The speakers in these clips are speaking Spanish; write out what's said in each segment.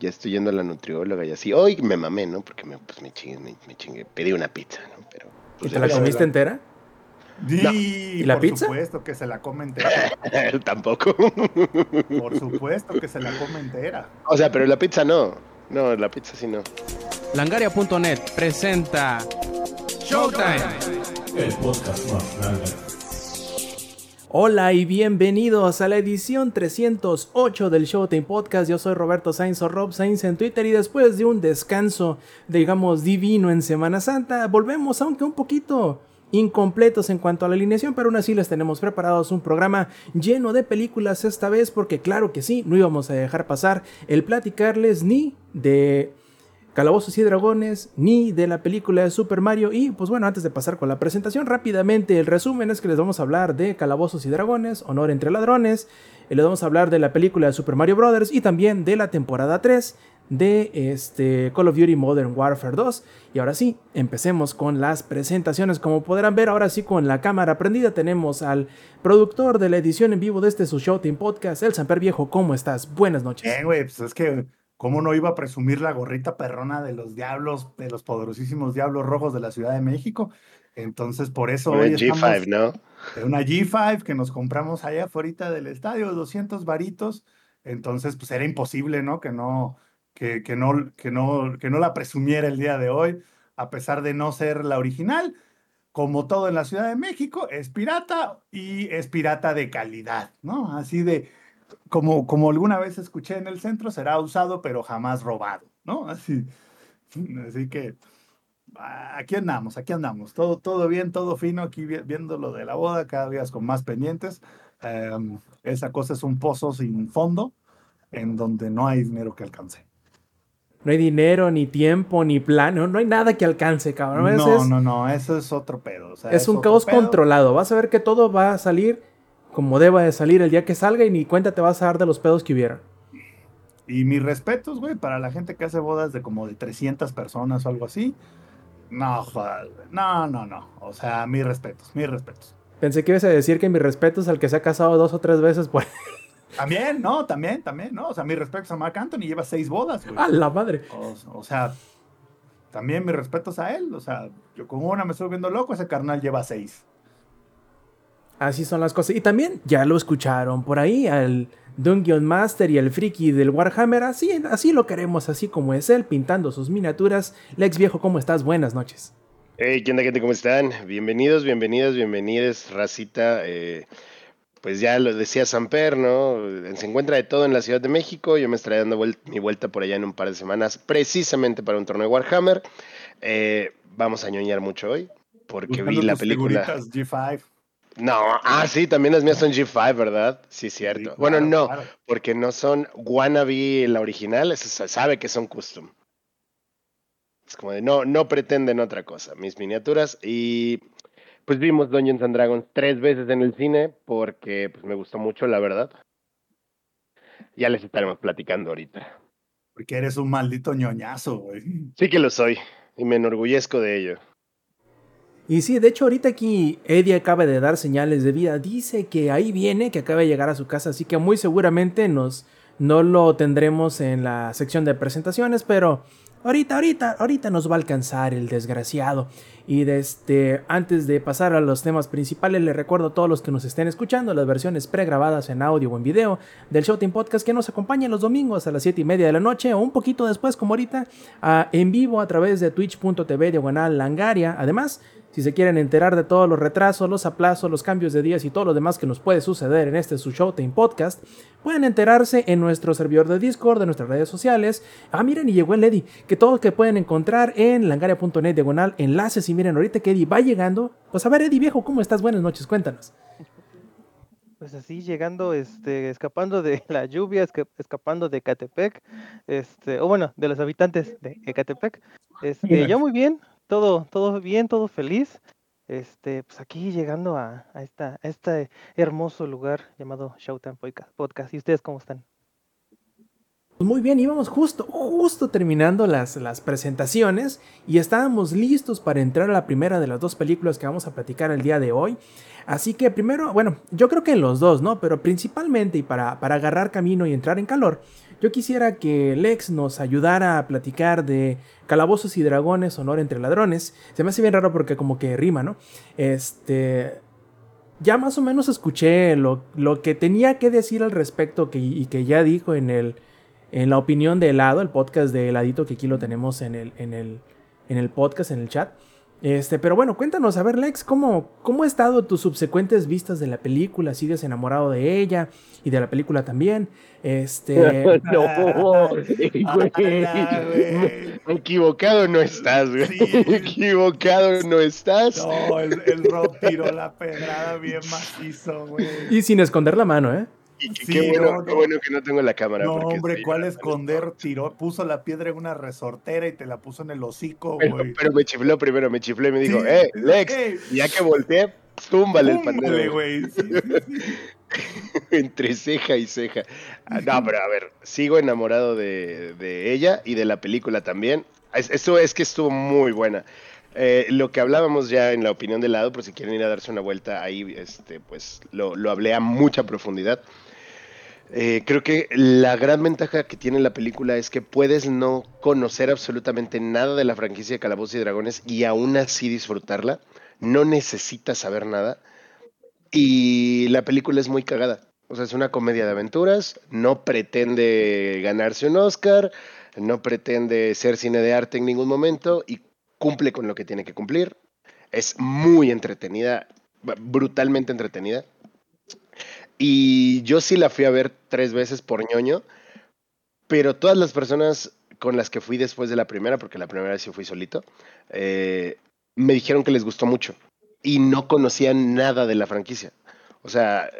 ya estoy yendo a la nutrióloga y así. Hoy me mamé, ¿no? Porque me, pues, me chingué, me, chingué. Pedí una pizza, ¿no? Pero, pues, ¿Y te la comiste entera? ¿Y la por pizza? supuesto que se la come entera. Tampoco. Por supuesto que se la come entera. o sea, pero la pizza no. No, la pizza sí no. Langaria.net presenta Showtime. El podcast más grande. Hola y bienvenidos a la edición 308 del Showtime Podcast. Yo soy Roberto Sainz o Rob Sainz en Twitter y después de un descanso, digamos, divino en Semana Santa, volvemos aunque un poquito incompletos en cuanto a la alineación, pero aún así les tenemos preparados un programa lleno de películas esta vez porque claro que sí, no íbamos a dejar pasar el platicarles ni de Calabozos y Dragones, ni de la película de Super Mario. Y pues bueno, antes de pasar con la presentación, rápidamente el resumen es que les vamos a hablar de Calabozos y Dragones, Honor entre Ladrones, y les vamos a hablar de la película de Super Mario Bros. y también de la temporada 3 de este Call of Duty Modern Warfare 2. Y ahora sí, empecemos con las presentaciones. Como podrán ver, ahora sí con la cámara prendida tenemos al productor de la edición en vivo de este su Showtime Podcast, El Samper Viejo. ¿Cómo estás? Buenas noches. Eh, güey, pues es que, ¿cómo no iba a presumir la gorrita perrona de los diablos, de los poderosísimos diablos rojos de la Ciudad de México? Entonces, por eso Una hoy G5, estamos ¿no? de una G5 que nos compramos allá afuera del estadio, 200 varitos. Entonces, pues era imposible, ¿no? Que no, que, que no, que no, que no la presumiera el día de hoy, a pesar de no ser la original. Como todo en la Ciudad de México, es pirata y es pirata de calidad, ¿no? Así de, como, como alguna vez escuché en el centro, será usado pero jamás robado, ¿no? Así, así que aquí andamos, aquí andamos, todo, todo bien, todo fino, aquí vi- viendo lo de la boda, cada día con más pendientes. Em, esa cosa es un pozo sin fondo, en donde no hay dinero que alcance. No hay dinero, ni tiempo, ni plan, no, no hay nada que alcance, cabrón. No, es, no, no, eso es otro pedo. o sea, es un otro caos pedo. controlado. Vas a ver que todo va a salir como deba de salir el día que salga y ni cuenta te vas a dar de los pedos que hubieran. Y mis respetos, güey, para la gente que hace bodas de como de 300 personas o algo así. No, joder, no, no, no. O sea, mis respetos, mis respetos. Pensé que ibas a decir que mis respetos al que se ha casado dos o tres veces por... También, no, también, también, no. O sea, mis respetos a Mark Anthony, lleva seis bodas, güey. ¡A la madre! O, o sea, también mis respetos a él. O sea, yo con una me estoy viendo loco, ese carnal lleva seis. Así son las cosas. Y también ya lo escucharon por ahí al Dungeon Master y el friki del Warhammer. Así, así lo queremos, así como es él, pintando sus miniaturas. Lex Viejo, ¿cómo estás? Buenas noches. Hey, ¿qué onda, gente? ¿Cómo están? Bienvenidos, bienvenidos, bienvenidos, racita. Eh, pues ya lo decía Samper, ¿no? Se encuentra de todo en la Ciudad de México. Yo me estaré dando mi vuelta por allá en un par de semanas, precisamente para un torneo de Warhammer. Eh, vamos a ñoñar mucho hoy, porque vi la película. figuritas G5. No, ah, sí, también las mías son G5, ¿verdad? Sí, cierto. Sí, bueno, no, claro. porque no son wannabe la original, se sabe que son custom. Es como de no, no pretenden otra cosa, mis miniaturas. Y pues vimos Dungeons and Dragons tres veces en el cine porque pues me gustó mucho, la verdad. Ya les estaremos platicando ahorita. Porque eres un maldito ñoñazo, güey. Sí que lo soy y me enorgullezco de ello. Y sí, de hecho ahorita aquí Eddie acaba de dar señales de vida. Dice que ahí viene, que acaba de llegar a su casa, así que muy seguramente nos no lo tendremos en la sección de presentaciones, pero ahorita, ahorita, ahorita nos va a alcanzar el desgraciado. Y desde antes de pasar a los temas principales, les recuerdo a todos los que nos estén escuchando las versiones pregrabadas en audio o en video del Showtime Podcast que nos acompañan los domingos a las 7 y media de la noche o un poquito después, como ahorita, en vivo a través de twitch.tv diagonal langaria. Además, si se quieren enterar de todos los retrasos, los aplazos, los cambios de días y todo lo demás que nos puede suceder en este su Showtime Podcast, pueden enterarse en nuestro servidor de Discord, de nuestras redes sociales. Ah, miren, y llegó el Eddie, que todos que pueden encontrar en langaria.net diagonal enlaces. Y miren, ahorita que Eddie va llegando, pues a ver, Eddie viejo, ¿cómo estás? Buenas noches, cuéntanos. Pues así llegando, este, escapando de la lluvia, esca- escapando de Catepec, este, o bueno, de los habitantes de Ecatepec. Este, yo muy bien, todo, todo bien, todo feliz. Este, pues aquí llegando a, a esta, a este hermoso lugar llamado Showtime Podca- Podcast. ¿Y ustedes cómo están? Pues muy bien, íbamos justo, justo terminando las, las presentaciones y estábamos listos para entrar a la primera de las dos películas que vamos a platicar el día de hoy. Así que primero, bueno, yo creo que en los dos, ¿no? Pero principalmente y para, para agarrar camino y entrar en calor, yo quisiera que Lex nos ayudara a platicar de Calabozos y Dragones, Honor entre Ladrones. Se me hace bien raro porque como que rima, ¿no? Este... Ya más o menos escuché lo, lo que tenía que decir al respecto que, y que ya dijo en el, en la opinión de helado, el podcast de heladito que aquí lo tenemos en el, en el, en el podcast, en el chat. Este, pero bueno, cuéntanos, a ver, Lex, ¿cómo, ¿cómo ha estado tus subsecuentes vistas de la película? ¿Sigues enamorado de ella y de la película también? Este. no, güey. Equivocado no estás, güey. Sí. Equivocado no estás. No, el, el Rob tiró la pedrada bien macizo, güey. Y sin esconder la mano, ¿eh? Y que- Sí, qué, bueno, no, qué no. bueno que no tengo la cámara. No, hombre, ¿cuál esconder? Tiró, puso la piedra en una resortera y te la puso en el hocico, güey. pero me chifló primero, me chifló y me dijo, Sí. eh, Lex, ya que volteé, túmbale el pandero. güey. Sí, sí, sí. Entre ceja y ceja. Ah, No, pero a ver, sigo enamorado de, de ella y de la película también. Es, esto es que estuvo muy buena. Eh, lo que hablábamos ya en la opinión de lado, por si quieren ir a darse una vuelta ahí, este, pues lo, lo hablé a mucha profundidad. Eh, creo que la gran ventaja que tiene la película es que puedes no conocer absolutamente nada de la franquicia de Calabozos y Dragones y aún así disfrutarla. No necesitas saber nada. Y la película es muy cagada. O sea, es una comedia de aventuras, no pretende ganarse un Oscar, no pretende ser cine de arte en ningún momento y cumple con lo que tiene que cumplir. Es muy entretenida, brutalmente entretenida. Y yo sí la fui a ver tres veces por ñoño, pero todas las personas con las que fui después de la primera, porque la primera vez sí fui solito, eh, me dijeron que les gustó mucho y no conocían nada de la franquicia. O sea,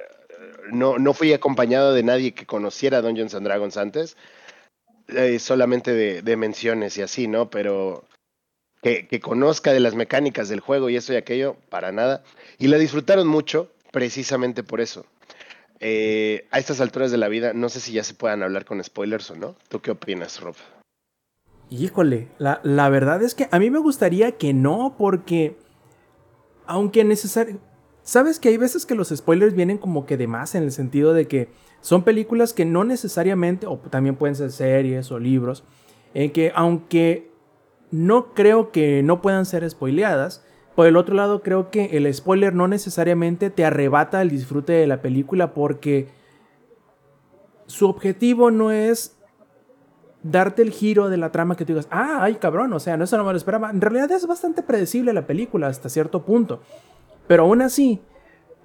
no, no fui acompañado de nadie que conociera Dungeons and Dragons antes, eh, solamente de, de menciones y así, ¿no? Pero que, que conozca de las mecánicas del juego y eso y aquello, para nada. Y la disfrutaron mucho precisamente por eso. Eh, a estas alturas de la vida, no sé si ya se puedan hablar con spoilers o no. ¿Tú qué opinas, Rob? Híjole, la, la verdad es que a mí me gustaría que no, porque aunque necesario... Sabes que hay veces que los spoilers vienen como que de más en el sentido de que son películas que no necesariamente, o también pueden ser series o libros, en que aunque no creo que no puedan ser spoileadas, por el otro lado creo que el spoiler no necesariamente te arrebata el disfrute de la película porque su objetivo no es darte el giro de la trama que tú digas, ah, ay cabrón, o sea, no eso no me lo esperaba. En realidad es bastante predecible la película hasta cierto punto. Pero aún así,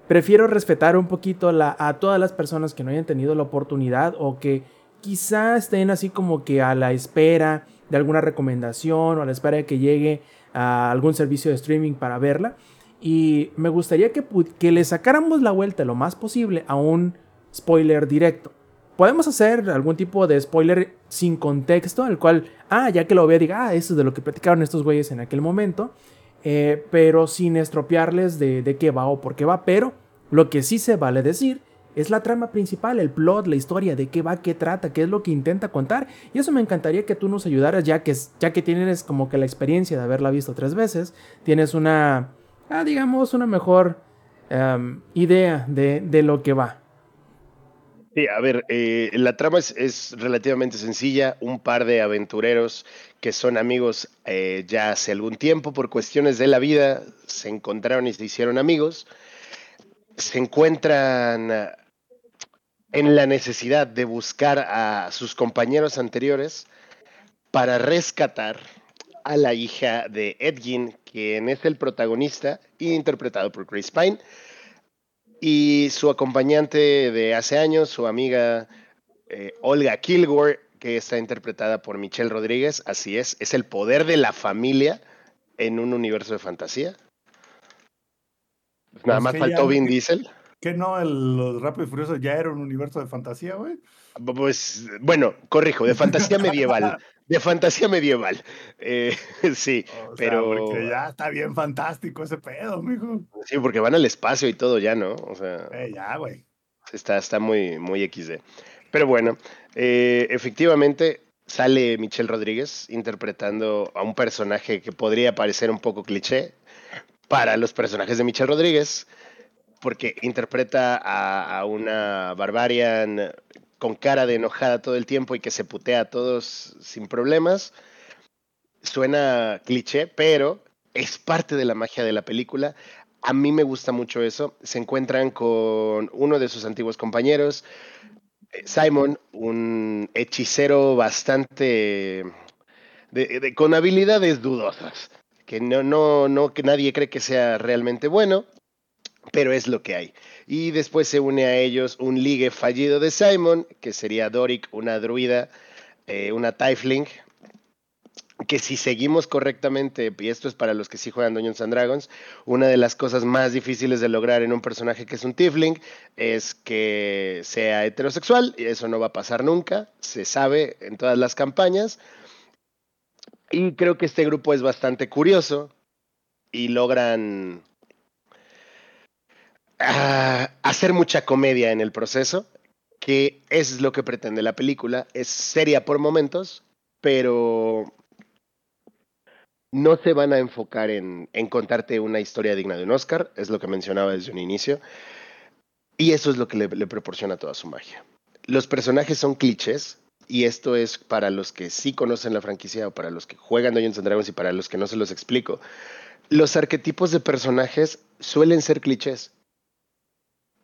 prefiero respetar un poquito la, a todas las personas que no hayan tenido la oportunidad o que quizá estén así como que a la espera de alguna recomendación o a la espera de que llegue a algún servicio de streaming para verla. Y me gustaría que, que le sacáramos la vuelta lo más posible a un spoiler directo. Podemos hacer algún tipo de spoiler sin contexto, al cual, ah, ya que lo vea, diga, ah, eso es de lo que platicaron estos güeyes en aquel momento, eh, pero sin estropearles de, de qué va o por qué va. Pero lo que sí se vale decir es la trama principal, el plot, la historia, de qué va, qué trata, qué es lo que intenta contar. Y eso me encantaría que tú nos ayudaras, ya que, ya que tienes como que la experiencia de haberla visto tres veces, tienes una, ah, digamos, una mejor em, idea de, de lo que va. Sí, a ver, eh, la trama es, relativamente sencilla. Un par de aventureros que son amigos eh, ya hace algún tiempo por cuestiones de la vida se encontraron y se hicieron amigos. Se encuentran eh, en la necesidad de buscar a sus compañeros anteriores para rescatar a la hija de Edgin, quien es el protagonista, interpretado por Chris Pine y su acompañante de hace años, su amiga eh, Olga Kilgore, que está interpretada por Michelle Rodríguez. Así es, es el poder de la familia en un universo de fantasía. Nada Pues más que faltó Vin Diesel. ¿Qué no? El- los Rápidos y Furiosos ya era un universo de fantasía, güey. Pues, bueno, corrijo, de fantasía medieval. De fantasía medieval. Eh, sí, O sea, pero. porque ya está bien fantástico ese pedo, mijo. Sí, porque van al espacio y todo ya, ¿no? O sea. Eh, ya, güey. Está, está muy, muy XD. Pero bueno, eh, efectivamente sale Michelle Rodríguez interpretando a un personaje que podría parecer un poco cliché para los personajes de Michelle Rodríguez, porque interpreta a, a una Barbarian con cara de enojada todo el tiempo y que se putea a todos sin problemas. Suena cliché, pero es parte de la magia de la película. A mí me gusta mucho eso. Se encuentran con uno de sus antiguos compañeros, Simon, un hechicero bastante con habilidades dudosas, que no, no, no, que nadie cree que sea realmente bueno, pero es lo que hay. Y después se une a ellos un ligue fallido de Simon, que sería Doric, una druida, eh, una Tiefling, que si seguimos correctamente, y esto es para los que sí juegan Dungeons and Dragons, una de las cosas más difíciles de lograr en un personaje que es un Tiefling es que sea heterosexual, y eso no va a pasar nunca, se sabe en todas las campañas. Y creo que este grupo es bastante curioso y logran hacer mucha comedia en el proceso, que es lo que pretende la película. Es seria por momentos, pero no se van a enfocar en, contarte una historia digna de un Oscar, es lo que mencionaba desde un inicio. Y eso es lo que le, le proporciona toda su magia. Los personajes son clichés, y esto es para los que sí conocen la franquicia o para los que juegan Dungeons and Dragons y para los que no se los explico. Los arquetipos de personajes suelen ser clichés.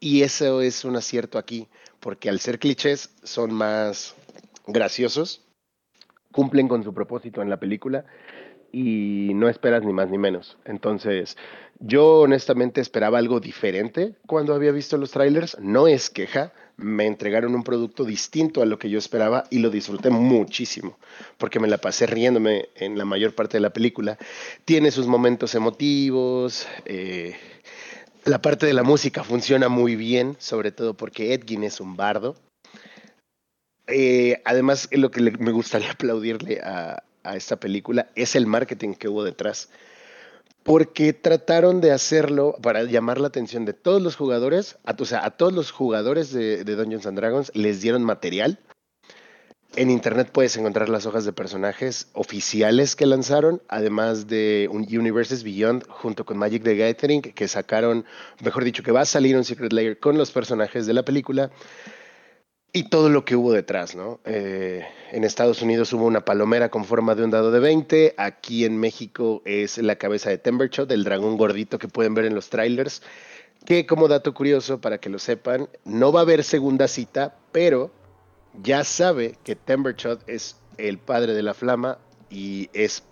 Y eso es un acierto aquí, porque al ser clichés son más graciosos, cumplen con su propósito en la película y no esperas ni más ni menos. Entonces, yo honestamente esperaba algo diferente cuando había visto los trailers. No es queja, me entregaron un producto distinto a lo que yo esperaba y lo disfruté muchísimo, porque me la pasé riéndome en la mayor parte de la película. Tiene sus momentos emotivos, eh, la parte de la música funciona muy bien, sobre todo porque Edgin es un bardo. Eh, además, lo que me gustaría aplaudirle a, a esta película es el marketing que hubo detrás porque trataron de hacerlo para llamar la atención de todos los jugadores, a, o sea, a todos los jugadores de, de Dungeons Dragons les dieron material. En internet puedes encontrar las hojas de personajes oficiales que lanzaron, además de un Universes Beyond junto con Magic the Gathering, que sacaron, mejor dicho, que va a salir un Secret Layer con los personajes de la película y todo lo que hubo detrás, ¿no? Eh, en Estados Unidos hubo una palomera con forma de un dado de 20, aquí en México es la cabeza de Tembershot, el dragón gordito que pueden ver en los trailers, que como dato curioso, para que lo sepan, no va a haber segunda cita, pero ya sabe que Tembershot es el padre de la flama y es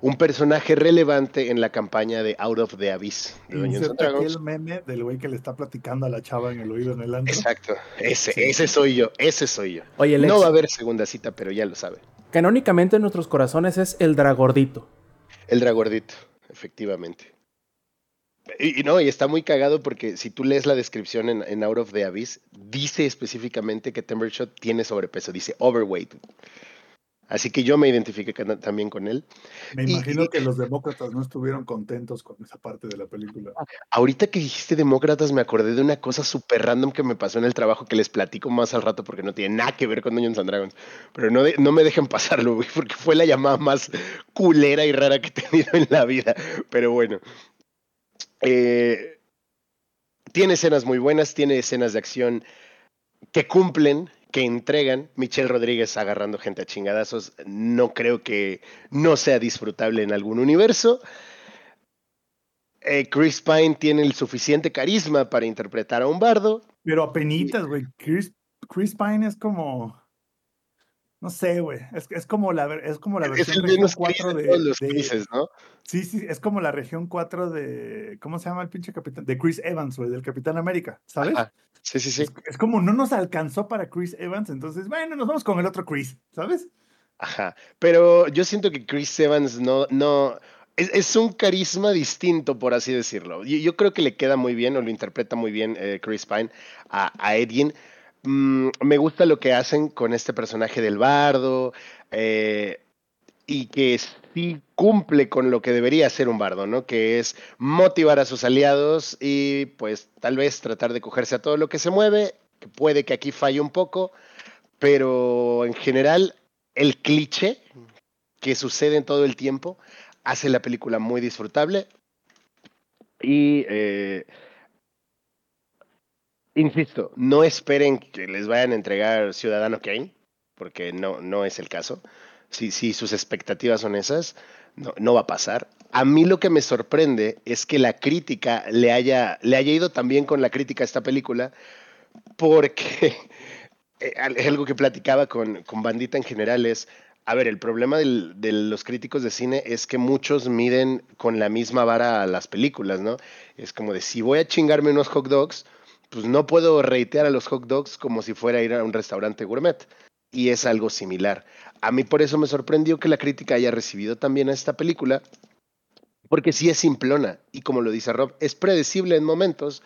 un personaje relevante en la campaña de Out of the Abyss de Dungeons and Inserta aquí Dragons. el meme del güey que le está platicando a la chava en el oído en el antro. Exacto, ese, Sí. ese soy yo, ese soy yo. Oye, No va a haber segunda cita, pero ya lo sabe. canónicamente en nuestros corazones es el dragordito. El dragordito, efectivamente. Y, y no, y está muy cagado porque si tú lees la descripción en, en Out of the Abyss, dice específicamente que Timbershot tiene sobrepeso, dice overweight. Así que yo me identifiqué también con él. Me imagino y- que los demócratas no estuvieron contentos con esa parte de la película. Ahorita que dijiste demócratas, me acordé de una cosa súper random que me pasó en el trabajo que les platico más al rato porque no tiene nada que ver con Dungeons and Dragons. Pero no, de- no me dejen pasarlo, güey, porque fue la llamada más culera y rara que he tenido en la vida. Pero bueno. Eh, tiene escenas muy buenas, tiene escenas de acción que cumplen, que entregan. Michelle Rodríguez agarrando gente a chingadazos, no creo que no sea disfrutable en algún universo. Eh, Chris Pine tiene el suficiente carisma para interpretar a un bardo. Pero apenitas, güey. Chris, Chris Pine es como. No sé, güey. Es, es como la, es como la Es versión el región menos 4 Chris de los de- Chrises, ¿no? Sí, sí, es como la región 4 de. ¿Cómo se llama el pinche capitán? De Chris Evans, güey, del Capitán América, ¿sabes? Ajá. Sí, sí, sí. Es, es como no nos alcanzó para Chris Evans, entonces, bueno, nos vamos con el otro Chris, ¿sabes? Ajá. Pero yo siento que Chris Evans no, no. Es, es un carisma distinto, por así decirlo. Yo, yo creo que le queda muy bien, o lo interpreta muy bien eh, Chris Pine a, a Edgin. Mm, me gusta lo que hacen con este personaje del bardo. eh, y que sí cumple con lo que debería ser un bardo, ¿no? Que es motivar a sus aliados y pues tal vez tratar de cogerse a todo lo que se mueve, que puede que aquí falle un poco, pero en general el cliché que sucede en todo el tiempo hace la película muy disfrutable y eh, Insisto, no esperen que les vayan a entregar Ciudadano Kane, porque no, no es el caso. Si, si sus expectativas son esas, no, no va a pasar. A mí lo que me sorprende es que la crítica le haya, le haya ido también con la crítica a esta película, porque eh, algo que platicaba con, con Bandita en general es, a ver, el problema de los críticos de cine es que muchos miden con la misma vara a las películas, ¿no? Es como de, si voy a chingarme unos hot dogs, pues no puedo reitear a los hot dogs como si fuera a ir a un restaurante gourmet. Y es algo similar. A mí por eso me sorprendió que la crítica haya recibido también a esta película, porque sí es simplona. Y como lo dice Rob, es predecible en momentos,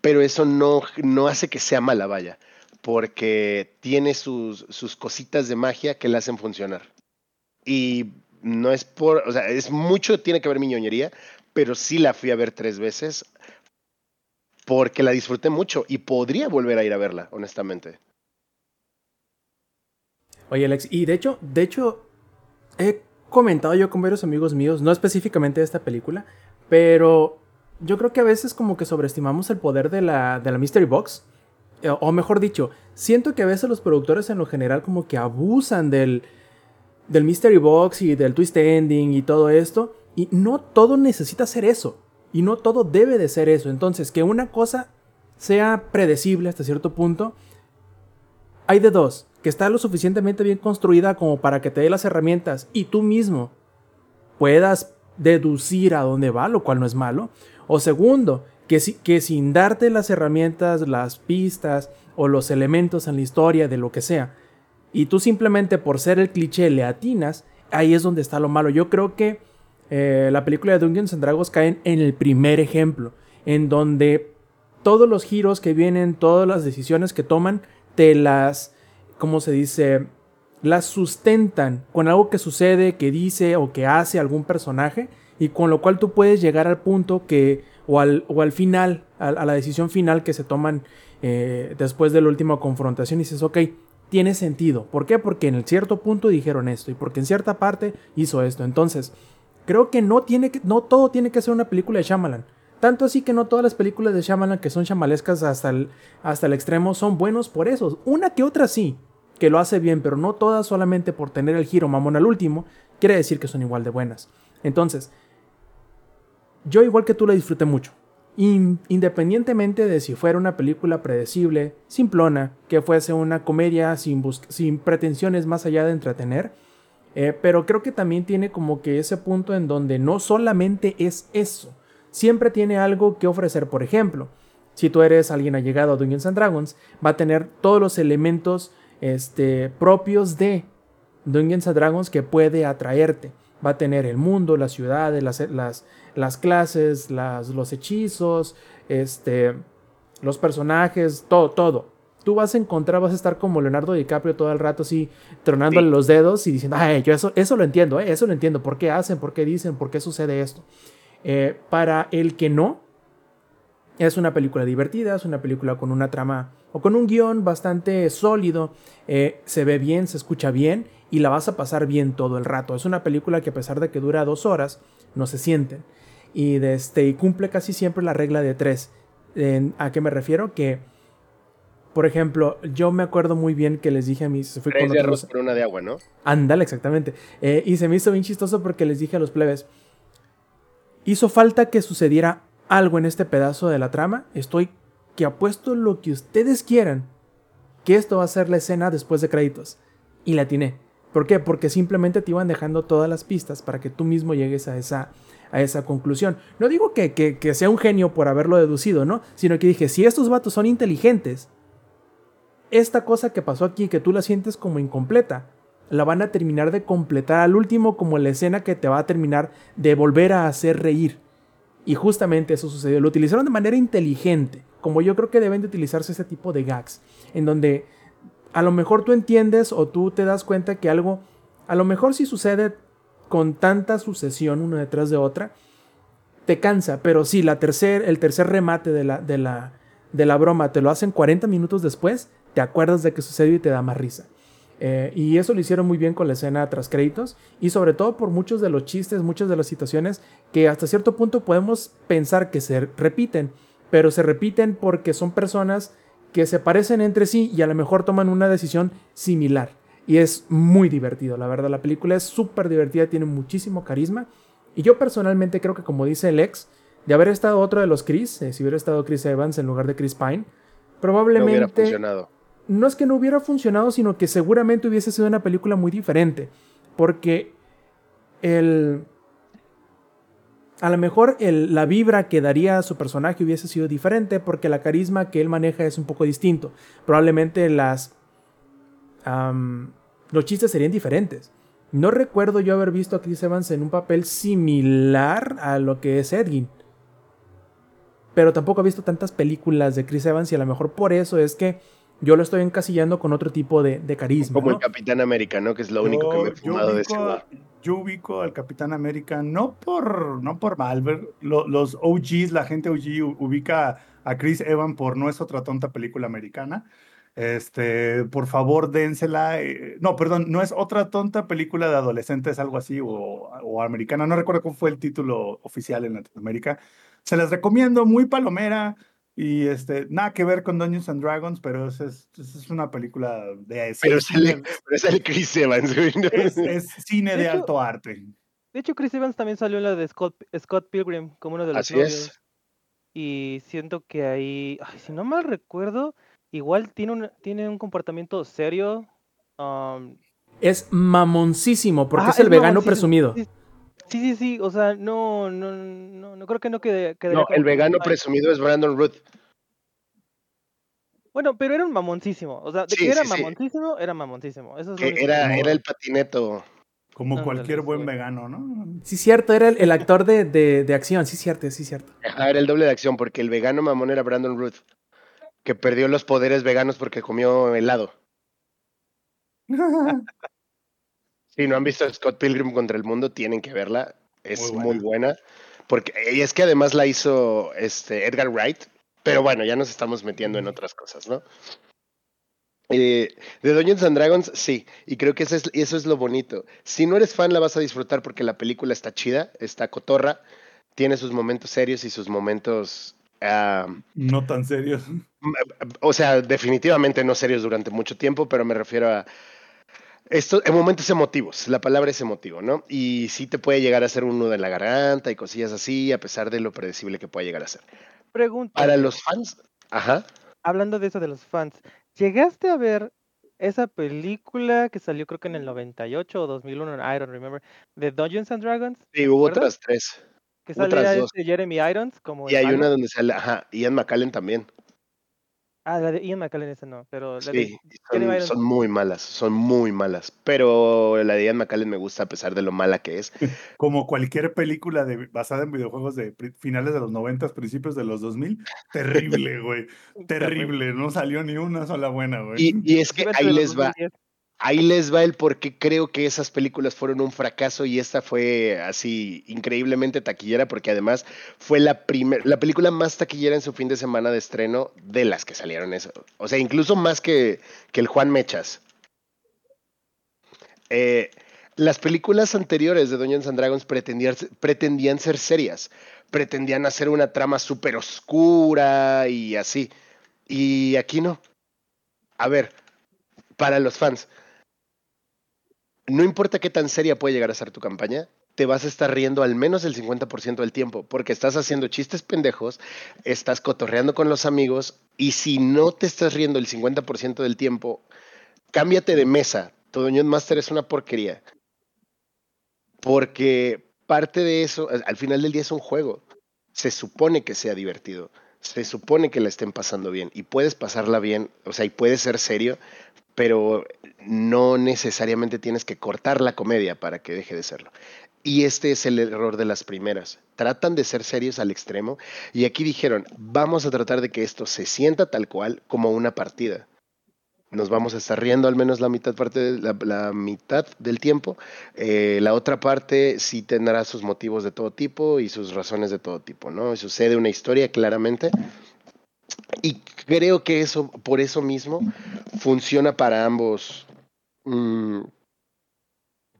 pero eso no, no hace que sea mala, vaya, porque tiene sus, sus cositas de magia que la hacen funcionar. Y no es por, o sea, es mucho, tiene que ver mi ñoñería, pero sí la fui a ver tres veces porque la disfruté mucho y podría volver a ir a verla, honestamente. Oye, Alex, y de hecho, de hecho, he comentado yo con varios amigos míos, no específicamente de esta película, pero yo creo que a veces como que sobreestimamos el poder de la, de la Mystery Box. Eh, O mejor dicho, siento que a veces los productores en lo general como que abusan del, del Mystery Box y del twist ending y todo esto. Y no todo necesita ser eso. Y no todo debe de ser eso. Entonces, que una cosa sea predecible hasta cierto punto, hay de dos. Que está lo suficientemente bien construida como para que te dé las herramientas y tú mismo puedas deducir a dónde va, lo cual no es malo. O segundo, que, si- que sin darte las herramientas, las pistas o los elementos en la historia de lo que sea, y tú simplemente por ser el cliché le atinas, ahí es donde está lo malo. Yo creo que eh, la película de Dungeons and Dragons cae en el primer ejemplo, en donde todos los giros que vienen, todas las decisiones que toman, te las, ¿cómo se dice? Las sustentan con algo que sucede, que dice o que hace algún personaje, y con lo cual tú puedes llegar al punto que, o al, o al final, a, la decisión final que se toman eh, después de la última confrontación, y dices, ok, tiene sentido. ¿Por qué? Porque en cierto punto dijeron esto, y porque en cierta parte hizo esto. Entonces, creo que no, tiene que, no todo tiene que ser una película de Shyamalan. Tanto así que no todas las películas de Shyamalan que son chamalescas hasta el, hasta el extremo son buenos por eso. Una que otra sí, que lo hace bien, pero no todas solamente por tener el giro mamón al último, quiere decir que son igual de buenas. Entonces, yo igual que tú la disfruté mucho. In- independientemente de si fuera una película predecible, simplona, que fuese una comedia sin, sin pretensiones más allá de entretener, eh, pero creo que también tiene como que ese punto en donde no solamente es eso, siempre tiene algo que ofrecer. Por ejemplo, si tú eres alguien allegado a Dungeons and Dragons, va a tener todos los elementos este, propios de Dungeons and Dragons que puede atraerte. Va a tener el mundo, las ciudades, las, las, las clases, las, los hechizos, este, los personajes, todo, todo. Tú vas a encontrar, vas a estar como Leonardo DiCaprio todo el rato así, tronándole Sí. los dedos y diciendo, ay, yo eso, eso lo entiendo, eh, eso lo entiendo. ¿Por qué hacen? ¿Por qué dicen? ¿Por qué sucede esto? Eh, para el que no, es una película divertida, es una película con una trama o con un guion bastante sólido, eh, se ve bien, se escucha bien y la vas a pasar bien todo el rato. Es una película que a pesar de que dura dos horas, no se sienten. Y, de este, y cumple casi siempre la regla de tres. ¿A qué me refiero? Que, por ejemplo, yo me acuerdo muy bien que les dije a mis... Fui Tres con de arroz por una de agua, ¿no? Ándale, exactamente. Eh, y se me hizo bien chistoso porque les dije a los plebes, hizo falta que sucediera algo en este pedazo de la trama. Estoy que apuesto lo que ustedes quieran, que esto va a ser la escena después de créditos. Y la atiné. ¿Por qué? Porque simplemente te iban dejando todas las pistas para que tú mismo llegues a esa, a esa conclusión. No digo que, que- que sea un genio por haberlo deducido, ¿no? Sino que dije, si estos vatos son inteligentes, esta cosa que pasó aquí, que tú la sientes como incompleta, la van a terminar de completar al último como la escena que te va a terminar de volver a hacer reír. Y justamente eso sucedió. Lo utilizaron de manera inteligente, como yo creo que deben de utilizarse ese tipo de gags, en donde a lo mejor tú entiendes o tú te das cuenta que algo, a lo mejor si sucede con tanta sucesión una detrás de otra, te cansa, pero si la tercer, el tercer remate de la, de, la, de la broma te lo hacen 40 minutos después, te acuerdas de que sucedió y te da más risa. Eh, y eso lo hicieron muy bien con la escena tras créditos y sobre todo por muchos de los chistes, muchas de las situaciones que hasta cierto punto podemos pensar que se repiten, pero se repiten porque son personas que se parecen entre sí y a lo mejor toman una decisión similar. Y es muy divertido, la verdad. La película es súper divertida, tiene muchísimo carisma. Y yo personalmente creo que, como dice el ex, de haber estado otro de los Chris, eh, si hubiera estado Chris Evans en lugar de Chris Pine, No probablemente hubiera funcionado. No es que no hubiera funcionado, sino que seguramente hubiese sido una película muy diferente. Porque el. A lo mejor el- la vibra que daría a su personaje hubiese sido diferente porque la carisma que él maneja es un poco distinto. Probablemente las. los chistes serían diferentes. No recuerdo yo haber visto a Chris Evans en un papel similar a lo que es Edgin. Pero tampoco he visto tantas películas de Chris Evans y a lo mejor por eso es que yo lo estoy encasillando con otro tipo de, de carisma. Como ¿no? el Capitán América, ¿no? Que es lo único que me he Yo- yo fumado de ese ubico, a- yo ubico al Capitán América no por, no por Malver. Lo- los OGs, la gente OG ubica a Chris Evans por No es otra tonta película americana. Este, por favor, dénsela. eh, no, perdón, no es otra tonta película de adolescentes, algo así, o, o americana. No recuerdo cómo fue el título oficial en Latinoamérica. Se las recomiendo, muy palomera. Y este, nada que ver con Dungeons and Dragons, pero esa es, es una película de Pero seis sale, cines- pero sale Chris Evans, güey. ¿no? es, es cine De de hecho- alto arte. De hecho, Chris Evans también salió en la de Scott, Scott Pilgrim como uno de los Así novios. es. Y siento que ahí, ay, si no mal recuerdo, igual tiene un, tiene un comportamiento serio. um, Es mamoncísimo porque ajá, es el vegano presumido. Sí, sí, sí, sí, o sea, no, no, no, no creo que no quede, No, el vegano presumido es Brandon Root. Bueno, pero era un mamoncísimo, o sea, de Sí, que era sí, sí. mamoncísimo, era mamoncísimo. Eso es lo Que único que- era, el patineto. Como cualquier buen sí. vegano, ¿no? Sí, cierto, era el, el actor de, de- de acción, sí, cierto, sí, cierto. Ajá, era el doble de acción, porque el vegano mamón era Brandon Root. Que perdió los poderes veganos porque comió helado. Si no han visto Scott Pilgrim contra el mundo, tienen que verla. Es Muy muy buena. Porque, y es que además la hizo este, Edgar Wright. Pero bueno, ya nos estamos metiendo en otras cosas, ¿no? Eh, de Dungeons and Dragons, sí. Y creo que eso es, eso es lo bonito. Si no eres fan, la vas a disfrutar porque la película está chida, está cotorra, tiene sus momentos serios y sus momentos. no tan serios. o sea, definitivamente no serios durante mucho tiempo, pero me refiero a esto, en momentos emotivos, la palabra es emotivo, ¿no? Y sí te puede llegar a hacer un nudo en la garganta y cosillas así, a pesar de lo predecible que pueda llegar a ser. Pregunta, Para los fans, ajá, hablando de eso de los fans, ¿llegaste a ver esa película que salió creo que en el 98 o 2001, I don't remember, de Dungeons and Dragons? sí, hubo otras tres. Que salía este Jeremy Irons como Y hay una donde sale, ajá, Ian McKellen también. Ah, la de Ian McKellen esa no, pero la Sí, de son, son muy malas, son muy malas. Pero la de Ian McKellen me gusta a pesar de lo mala que es. Como cualquier película de, basada en videojuegos de finales de los 90, principios de los 2000. Terrible, güey. Terrible. No salió ni una sola buena, güey. Y, y es que ahí les va. 2010. Ahí les va el por qué creo que esas películas fueron un fracaso y esta fue así increíblemente taquillera porque además fue la la película más taquillera en su fin de semana de estreno de las que salieron eso. O sea, incluso más que, que el Juan Mechas. Eh, las películas anteriores de Dungeons and Dragons pretendían, pretendían ser serias, pretendían hacer una trama súper oscura y así. Y aquí no. A ver, para los fans, no importa qué tan seria puede llegar a ser tu campaña, te vas a estar riendo al menos el 50% del tiempo, porque estás haciendo chistes pendejos, estás cotorreando con los amigos, y si no te estás riendo el 50% del tiempo, cámbiate de mesa. Tu Dungeon Master es una porquería. Porque parte de eso, al al final del día es un juego. Se supone que sea divertido. Se supone que la estén pasando bien. Y puedes pasarla bien, o sea, y puedes ser serio, pero no necesariamente tienes que cortar la comedia para que deje de serlo. Y este es el error de las primeras. Tratan de ser serios al extremo y aquí dijeron, vamos a tratar de que esto se sienta tal cual como una partida. Nos vamos a estar riendo al menos la mitad, parte de- la, mitad del tiempo. Eh, la otra parte sí tendrá sus motivos de todo tipo y sus razones de todo tipo, ¿no? Sucede una historia claramente. Y creo que eso, por eso mismo, funciona para ambos, mm,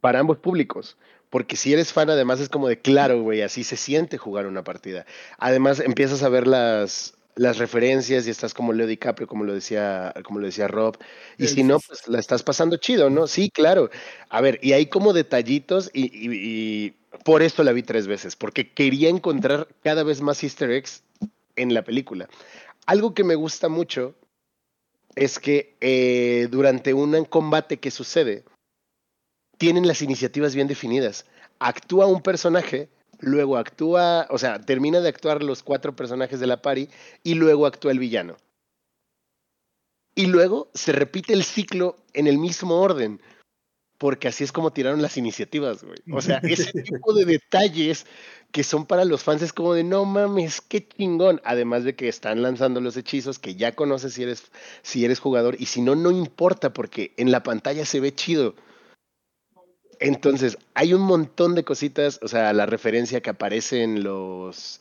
para ambos públicos. Porque si eres fan, además es como de claro, güey, así se siente jugar una partida. Además, empiezas a ver las, las referencias y estás como Leo DiCaprio, como lo decía, como lo decía Rob. Y Sí, si no, pues la estás pasando chido, ¿no? Sí, claro. A ver, y hay como detallitos y, y- y por esto la vi tres veces, porque quería encontrar cada vez más easter eggs en la película. Algo que me gusta mucho es que eh, durante un combate que sucede, tienen las iniciativas bien definidas. Actúa un personaje, luego actúa, o sea, termina de actuar los cuatro personajes de la pari y luego actúa el villano. Y luego se repite el ciclo en el mismo orden, porque así es como tiraron las iniciativas, güey. O sea, ese tipo de detalles que son para los fans es como de no mames, qué chingón. Además de que están lanzando los hechizos que ya conoces si eres, si eres jugador y si no, no importa porque en la pantalla se ve chido. Entonces, hay un montón de cositas, o sea, la referencia que aparece en los,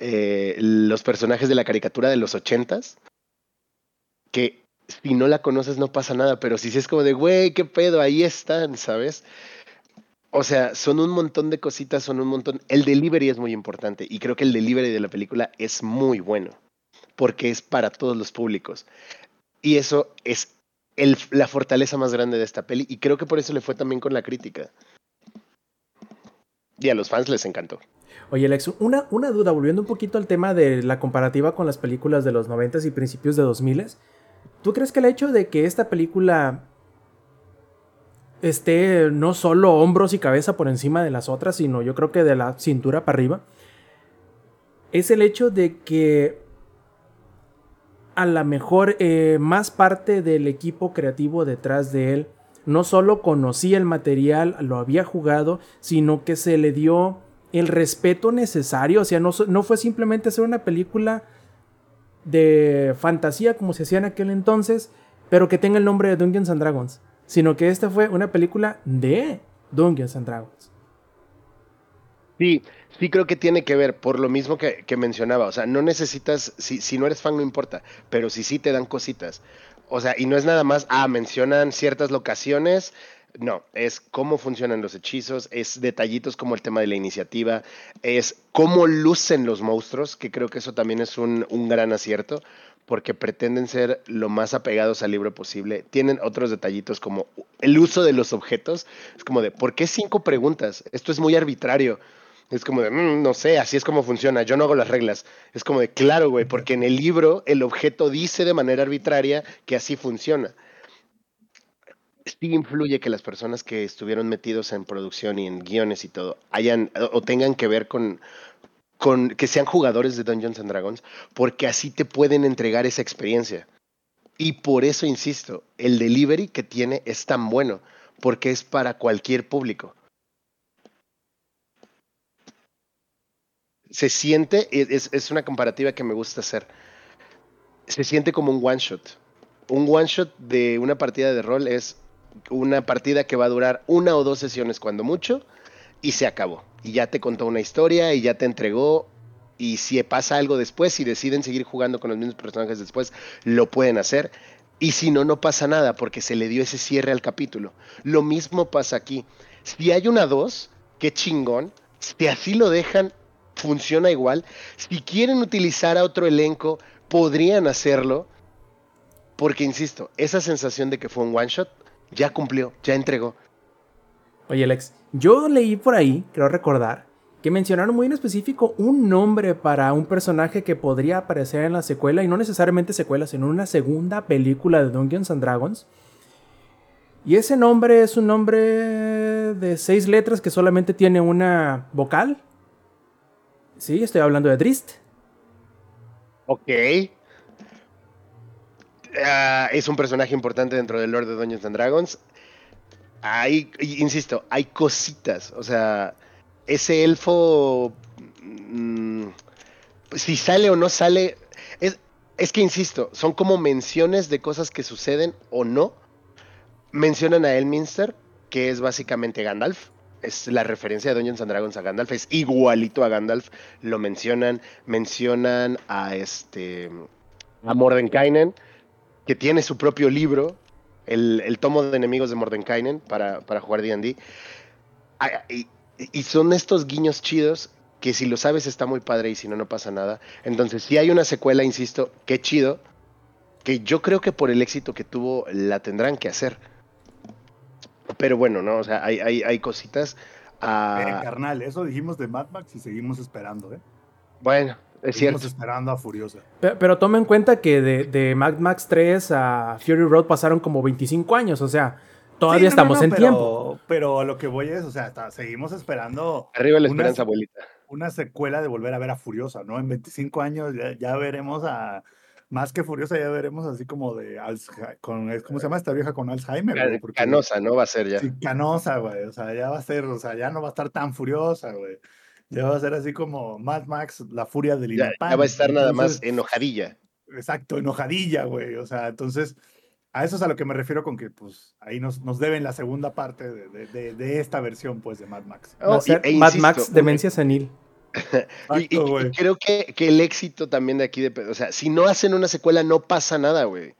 eh, los personajes de la caricatura de los ochentas, que si no la conoces no pasa nada, pero si sí es como de, güey, qué pedo, ahí están, ¿sabes? O sea, son un montón de cositas, son un montón. El delivery es muy importante y creo que el delivery de la película es muy bueno, porque es para todos los públicos. Y eso es el, la fortaleza más grande de esta peli y creo que por eso le fue también con la crítica. Y a los fans les encantó. Oye, Alex, una, una duda, volviendo un poquito al tema de la comparativa con las películas de los 90 y principios de 2000 ¿Tú crees que el hecho de que esta película esté no solo hombros y cabeza por encima de las otras, sino yo creo que de la cintura para arriba, es el hecho de que a lo mejor eh, más parte del equipo creativo detrás de él no solo conocía el material, lo había jugado, sino que se le dio el respeto necesario. O sea, no, no fue simplemente hacer una película de fantasía como se hacía en aquel entonces, pero que tenga el nombre de Dungeons and Dragons, sino que esta fue una película de Dungeons and Dragons. Sí, sí creo que tiene que ver, por lo mismo que, mencionaba, o sea, no necesitas, si, si no eres fan no importa, pero si sí te dan cositas. O sea, y no es nada más, ah, mencionan ciertas locaciones, no, es cómo funcionan los hechizos, es detallitos como el tema de la iniciativa, es cómo lucen los monstruos, que creo que eso también es un, un gran acierto, porque pretenden ser lo más apegados al libro posible. Tienen otros detallitos como el uso de los objetos, es como de, ¿por qué cinco preguntas? Esto es muy arbitrario. Es como de, "Mm, no sé, así es como funciona, yo no hago las reglas. Es como de, claro, güey, porque en el libro el objeto dice de manera arbitraria que así funciona. Sí influye que las personas que estuvieron metidos en producción y en guiones y todo hayan o tengan que ver con, con que sean jugadores de Dungeons and Dragons, porque así te pueden entregar esa experiencia. Y por eso insisto, el delivery que tiene es tan bueno, porque es para cualquier público. se siente, es, es, una comparativa que me gusta hacer, se siente como un one shot. Un one shot de una partida de rol es una partida que va a durar una o dos sesiones cuando mucho y se acabó. Y ya te contó una historia y ya te entregó. Y si pasa algo después y deciden seguir jugando con los mismos personajes después, lo pueden hacer. Y si no, no pasa nada porque se le dio ese cierre al capítulo. Lo mismo pasa aquí. Si hay una dos, qué chingón. Si así lo dejan, funciona igual. Si quieren utilizar a otro elenco, podrían hacerlo. Porque, insisto, esa sensación de que fue un one shot ya cumplió, ya entregó. Oye, Alex, yo leí por ahí, creo recordar, que mencionaron muy en específico un nombre para un personaje que podría aparecer en la secuela, y no necesariamente secuela, sino una segunda película de Dungeons and Dragons. Y ese nombre es un nombre de seis letras que solamente tiene una vocal. Sí, estoy hablando de Drist. Ok. Uh, es un personaje importante dentro del Lord de Dungeons and Dragons. Hay, insisto, hay cositas. O sea, ese elfo. Mmm, si sale o no sale. Es, es que, insisto, son como menciones de cosas que suceden o no. Mencionan a Elminster, que es básicamente Gandalf es la referencia de Dungeons and Dragons a Gandalf, es igualito a Gandalf, lo mencionan, mencionan a este a Mordenkainen, que tiene su propio libro, el, el tomo de enemigos de Mordenkainen para, para jugar D&D, y, y son estos guiños chidos que si lo sabes está muy padre y si no, no pasa nada. Entonces, si hay una secuela, insisto, qué chido, que yo creo que por el éxito que tuvo la tendrán que hacer. Pero bueno, ¿no? O sea, hay, hay, hay cositas. ah, Eh, carnal, eso dijimos de Mad Max y seguimos esperando, ¿eh? bueno, es Seguimos cierto. esperando a Furiosa. Pe- Pero toma en cuenta que de, de Mad Max 3 a Fury Road pasaron como 25 años, o sea, todavía Sí, no, no, estamos no, en pero- tiempo. Pero a lo que voy es, o sea, está- seguimos esperando Arriba la Una- esperanza, abuelita. una secuela de volver a ver a Furiosa, ¿no? En 25 años ya, ya veremos a. Más que Furiosa, ya veremos así como de. Con, ¿Cómo se llama esta vieja con Alzheimer? Porque- Canosa, ¿no? Va a ser ya. Sí, canosa, güey. O sea, ya va a ser, o sea, ya no va a estar tan furiosa, güey. Ya va a ser así como Mad Max, la furia del Ya, ya va a estar nada más enojadilla. Exacto, enojadilla, güey. O sea, entonces, a eso es a lo que me refiero con que, pues, ahí nos, nos deben la segunda parte de, de- de- de esta versión, pues, de Mad Max. Va a Oh, y- e Mad insisto, Max Demencia Senil. Y, creo que, que el éxito también de aquí depende. O sea, si no hacen una secuela, no pasa nada, güey.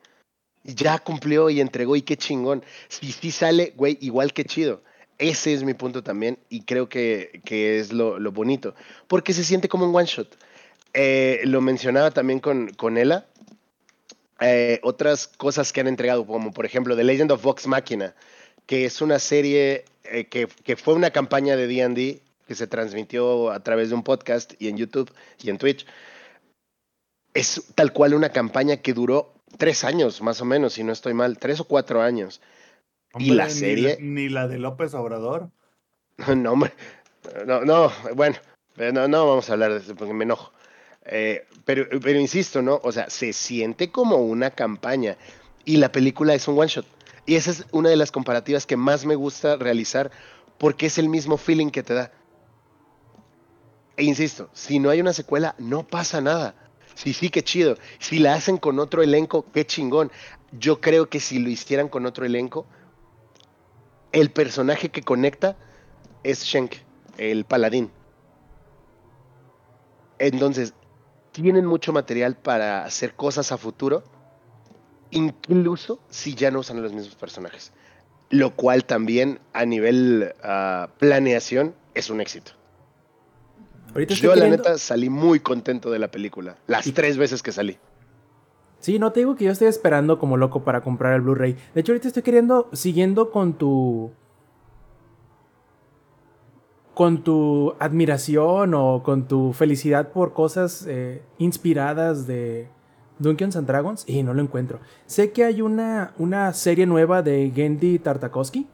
Ya cumplió y entregó y qué chingón. Si sí sale, güey, igual que chido. Ese es mi punto también y creo que, que es lo, bonito. Porque se siente como un one shot. Eh, lo mencionaba también con, con Ella. Eh, otras cosas que han entregado, como por ejemplo The Legend of Vox Machina, que es una serie eh, que, que fue una campaña de D&D que se transmitió a través de un podcast y en YouTube y en Twitch. Es tal cual una campaña que duró tres años, más o menos, si no estoy mal, tres o cuatro años. ¿Y la ni serie? Ni, la de López Obrador. No, hombre, no, no, bueno, eh, no, no vamos a hablar de eso porque me enojo. Eh, pero, pero insisto, ¿no? O sea, se siente como una campaña y la película es un one shot. Y esa es una de las comparativas que más me gusta realizar porque es el mismo feeling que te da. E insisto, si no hay una secuela, no pasa nada. Sí, sí, qué chido. Si la hacen con otro elenco, qué chingón. Yo creo que si lo hicieran con otro elenco, el personaje que conecta es Shenk, el paladín. Entonces, tienen mucho material para hacer cosas a futuro, incluso si ya no usan los mismos personajes. Lo cual también a nivel ah, planeación es un éxito. Ahorita Yo la queriendo- neta salí muy contento de la película, las Y- tres veces que salí. Sí, no te digo que yo estoy esperando como loco para comprar el Blu-ray. De hecho, ahorita estoy queriendo, siguiendo con tu. con tu admiración o con tu felicidad por cosas eh, inspiradas de Dungeons and Dragons y no lo encuentro. Sé que hay una, una serie nueva de Gendy Tartakovsky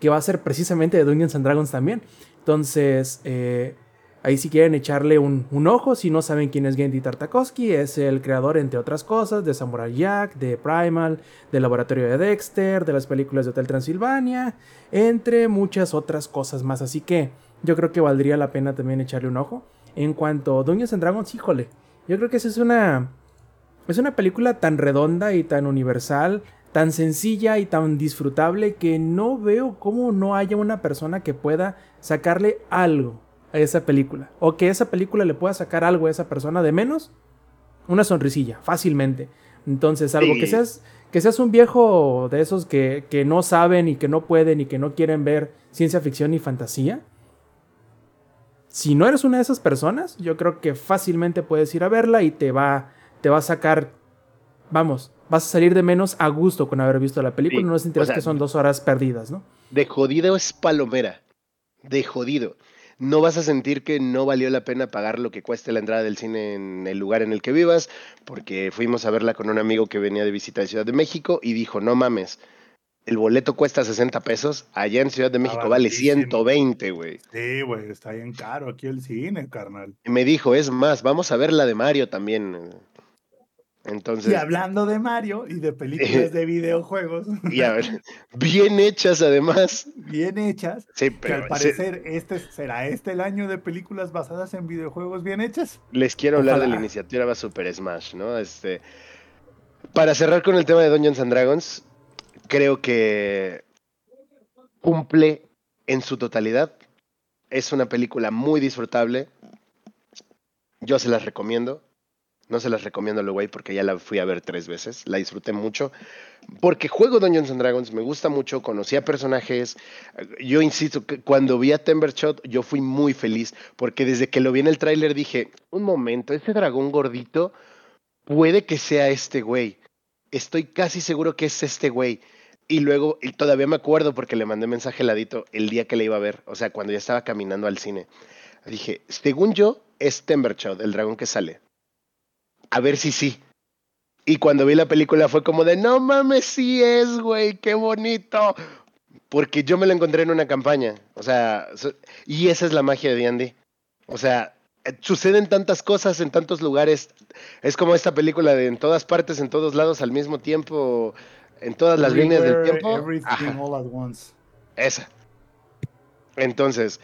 que va a ser precisamente de Dungeons and Dragons también. Entonces, eh, ahí si quieren echarle un, un ojo, si no saben quién es Gendy Tartakovsky, es el creador, entre otras cosas, de Samurai Jack, de Primal, del Laboratorio de Dexter, de las películas de Hotel Transilvania, entre muchas otras cosas más. Así que yo creo que valdría la pena también echarle un ojo. En cuanto a Dungeons and Dragons, híjole, yo creo que esa es una, es una película tan redonda y tan universal, tan sencilla y tan disfrutable que no veo cómo no haya una persona que pueda sacarle algo a esa película. O que esa película le pueda sacar algo a esa persona de menos. Una sonrisilla, fácilmente. Entonces, algo Sí. que seas, que seas un viejo de esos que, que no saben y que no pueden y que no quieren ver ciencia ficción y fantasía. Si no eres una de esas personas, yo creo que fácilmente puedes ir a verla y te va, te va a sacar, vamos, vas a salir de menos a gusto con haber visto la película. Sí, no sentirás o sea, que son dos horas perdidas, ¿no? De jodido es palomera. De jodido. No vas a sentir que no valió la pena pagar lo que cueste la entrada del cine en el lugar en el que vivas, porque fuimos a verla con un amigo que venía de visita de Ciudad de México y dijo, no mames, el boleto cuesta 60 pesos, allá en Ciudad de México vale baratísimo. 120, güey. Sí, güey, está bien caro aquí el cine, carnal. Y me dijo, es más, vamos a ver la de Mario también. Entonces, Y hablando de Mario y de películas de videojuegos y a ver, bien hechas además. bien hechas, Sí, que pero al se- parecer este será este el año de películas basadas en videojuegos bien hechas. les quiero hablar de la iniciativa Super Smash, ¿no? Este, para cerrar con el tema de Dungeons and Dragons, creo que cumple en su totalidad. Es una película muy disfrutable. Yo se las recomiendo. No se las recomiendo lo güey porque ya la fui a ver tres veces. La disfruté mucho. Porque juego Dungeons and Dragons, me gusta mucho, conocí a personajes. Yo insisto, que cuando vi a Timbershot, yo fui muy feliz. Porque desde que lo vi en el tráiler dije, un momento, ese dragón gordito puede que sea este güey. Estoy casi seguro que es este güey. Y luego, todavía me acuerdo porque le mandé mensaje heladito el día que le iba a ver, o sea, cuando ya estaba caminando al cine. Dije, según yo, es Timbershot, el dragón que sale. A ver si sí. Y cuando vi la película fue como de, no mames, sí es, güey, qué bonito. Porque yo me lo encontré en una campaña. O sea, y esa es la magia de D&D. O sea, eh, suceden tantas cosas en tantos lugares. Es como esta película de en todas partes, en todos lados al mismo tiempo, en todas las líneas del tiempo. Everything all at once. Esa. Entonces,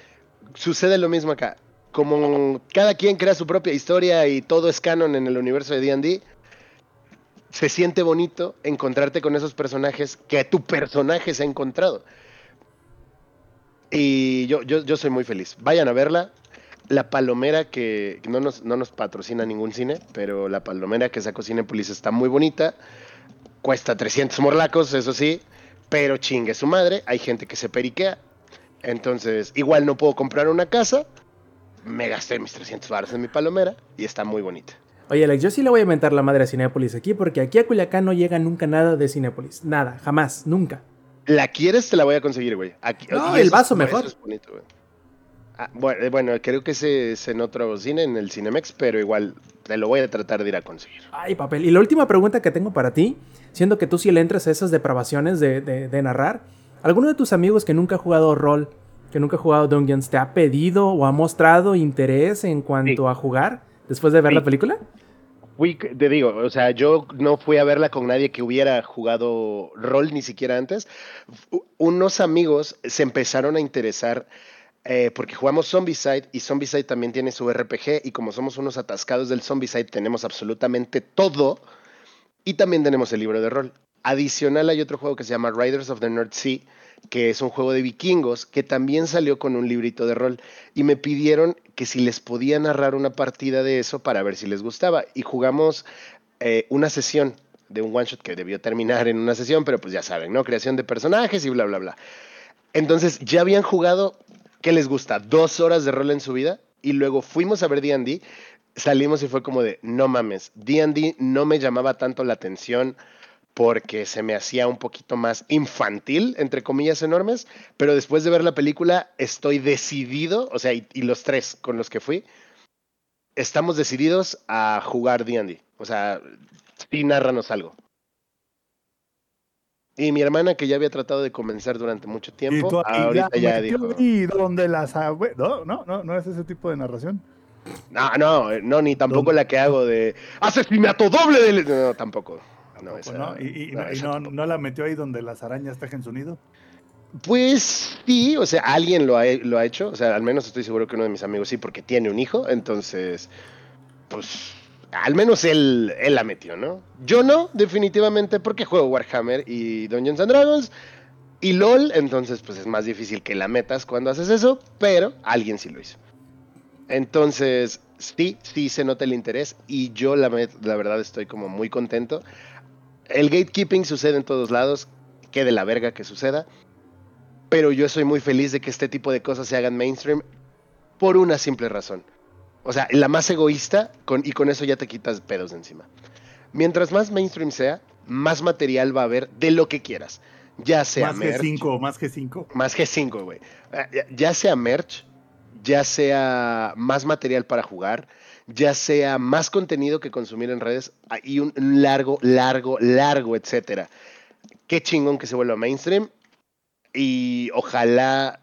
sucede lo mismo acá. Como cada quien crea su propia historia y todo es canon en el universo de D&D, se siente bonito encontrarte con esos personajes que tu personaje se ha encontrado. Y yo, yo, yo soy muy feliz. Vayan a verla. La palomera que no nos, no nos patrocina ningún cine, pero la palomera que sacó Cinepolis está muy bonita. Cuesta 300 morlacos, eso sí, pero chingue su madre. Hay gente que se periquea. Entonces, igual no puedo comprar una casa. Me gasté mis 300 baros en mi palomera y está muy bonita. Oye, Alex, yo sí le voy a mentar la madre a Cinépolis aquí, porque aquí a Culiacán no llega nunca nada de Cinépolis. Nada, jamás, nunca. ¿La quieres? Te la voy a conseguir, güey. Aquí- No, el vaso mejor. es bonito, güey. Ah, bueno, eh, bueno, creo que ese es en otro cine, en el Cinemex, pero igual te lo voy a tratar de ir a conseguir. Ay, papel. Y la última pregunta que tengo para ti, siendo que tú sí le entras a esas depravaciones de, de- de narrar, ¿alguno de tus amigos que nunca ha jugado rol, que nunca ha jugado Dungeons, te ha pedido o ha mostrado interés en cuanto Sí. a jugar después de ver Sí. la película? Te digo, o sea, yo no fui a verla con nadie que hubiera jugado rol ni siquiera antes. Unos amigos se empezaron a interesar eh, porque jugamos Zombicide y Zombicide también tiene su RPG y como somos unos atascados del Zombicide tenemos absolutamente todo y también tenemos el libro de rol. Adicional hay otro juego que se llama Riders of the North Sea, que es un juego de vikingos que también salió con un librito de rol y me pidieron que si les podía narrar una partida de eso para ver si les gustaba y jugamos eh, una sesión de un one shot que debió terminar en una sesión, pero pues ya saben, ¿no? Creación de personajes y bla, bla, bla. Entonces ya habían jugado, ¿qué les gusta? Dos horas de rol en su vida y luego fuimos a ver D&D, salimos y fue como de, no mames, D&D no me llamaba tanto la atención porque se me hacía un poquito más infantil, entre comillas enormes, pero después de ver la película estoy decidido, o sea, y, y los tres con los que fui, estamos decididos a jugar D&D. O sea, sí, nárranos algo. Y mi hermana, que ya había tratado de convencer durante mucho Y tiempo, tú ahorita ya metió dijo... ahí donde las No, no, no, no es ese tipo de narración. No, no, no, ni tampoco ¿Dónde? la que hago de asesinato doble de... No, tampoco. No, esa- ¿no? Y, no, no, y esa no- tampoco. no la metió ahí donde las arañas tejen su nido. Pues sí, o sea, alguien lo ha, lo ha hecho, o sea, al menos estoy seguro que uno de mis amigos sí, porque tiene un hijo, entonces, pues, al menos él, él la metió, ¿no? Yo no, definitivamente, porque juego Warhammer y Dungeons and Dragons y LOL, entonces, pues es más difícil que la metas cuando haces eso, pero alguien sí lo hizo. Entonces, sí, sí se nota el interés y yo la, la verdad estoy como muy contento. El gatekeeping sucede en todos lados, que de la verga que suceda, pero yo soy muy feliz de que este tipo de cosas se hagan mainstream por una simple razón. O sea, la más egoísta, con, y con eso ya te quitas pedos de encima. Mientras más mainstream sea, más material va a haber de lo que quieras. Ya sea Más que merch, cinco, más que cinco. más que cinco, güey. Ya, ya sea merch, ya sea más material para jugar, ya sea más contenido que consumir en redes ah, y un largo, largo, largo, etcétera. Qué chingón que se vuelva mainstream y ojalá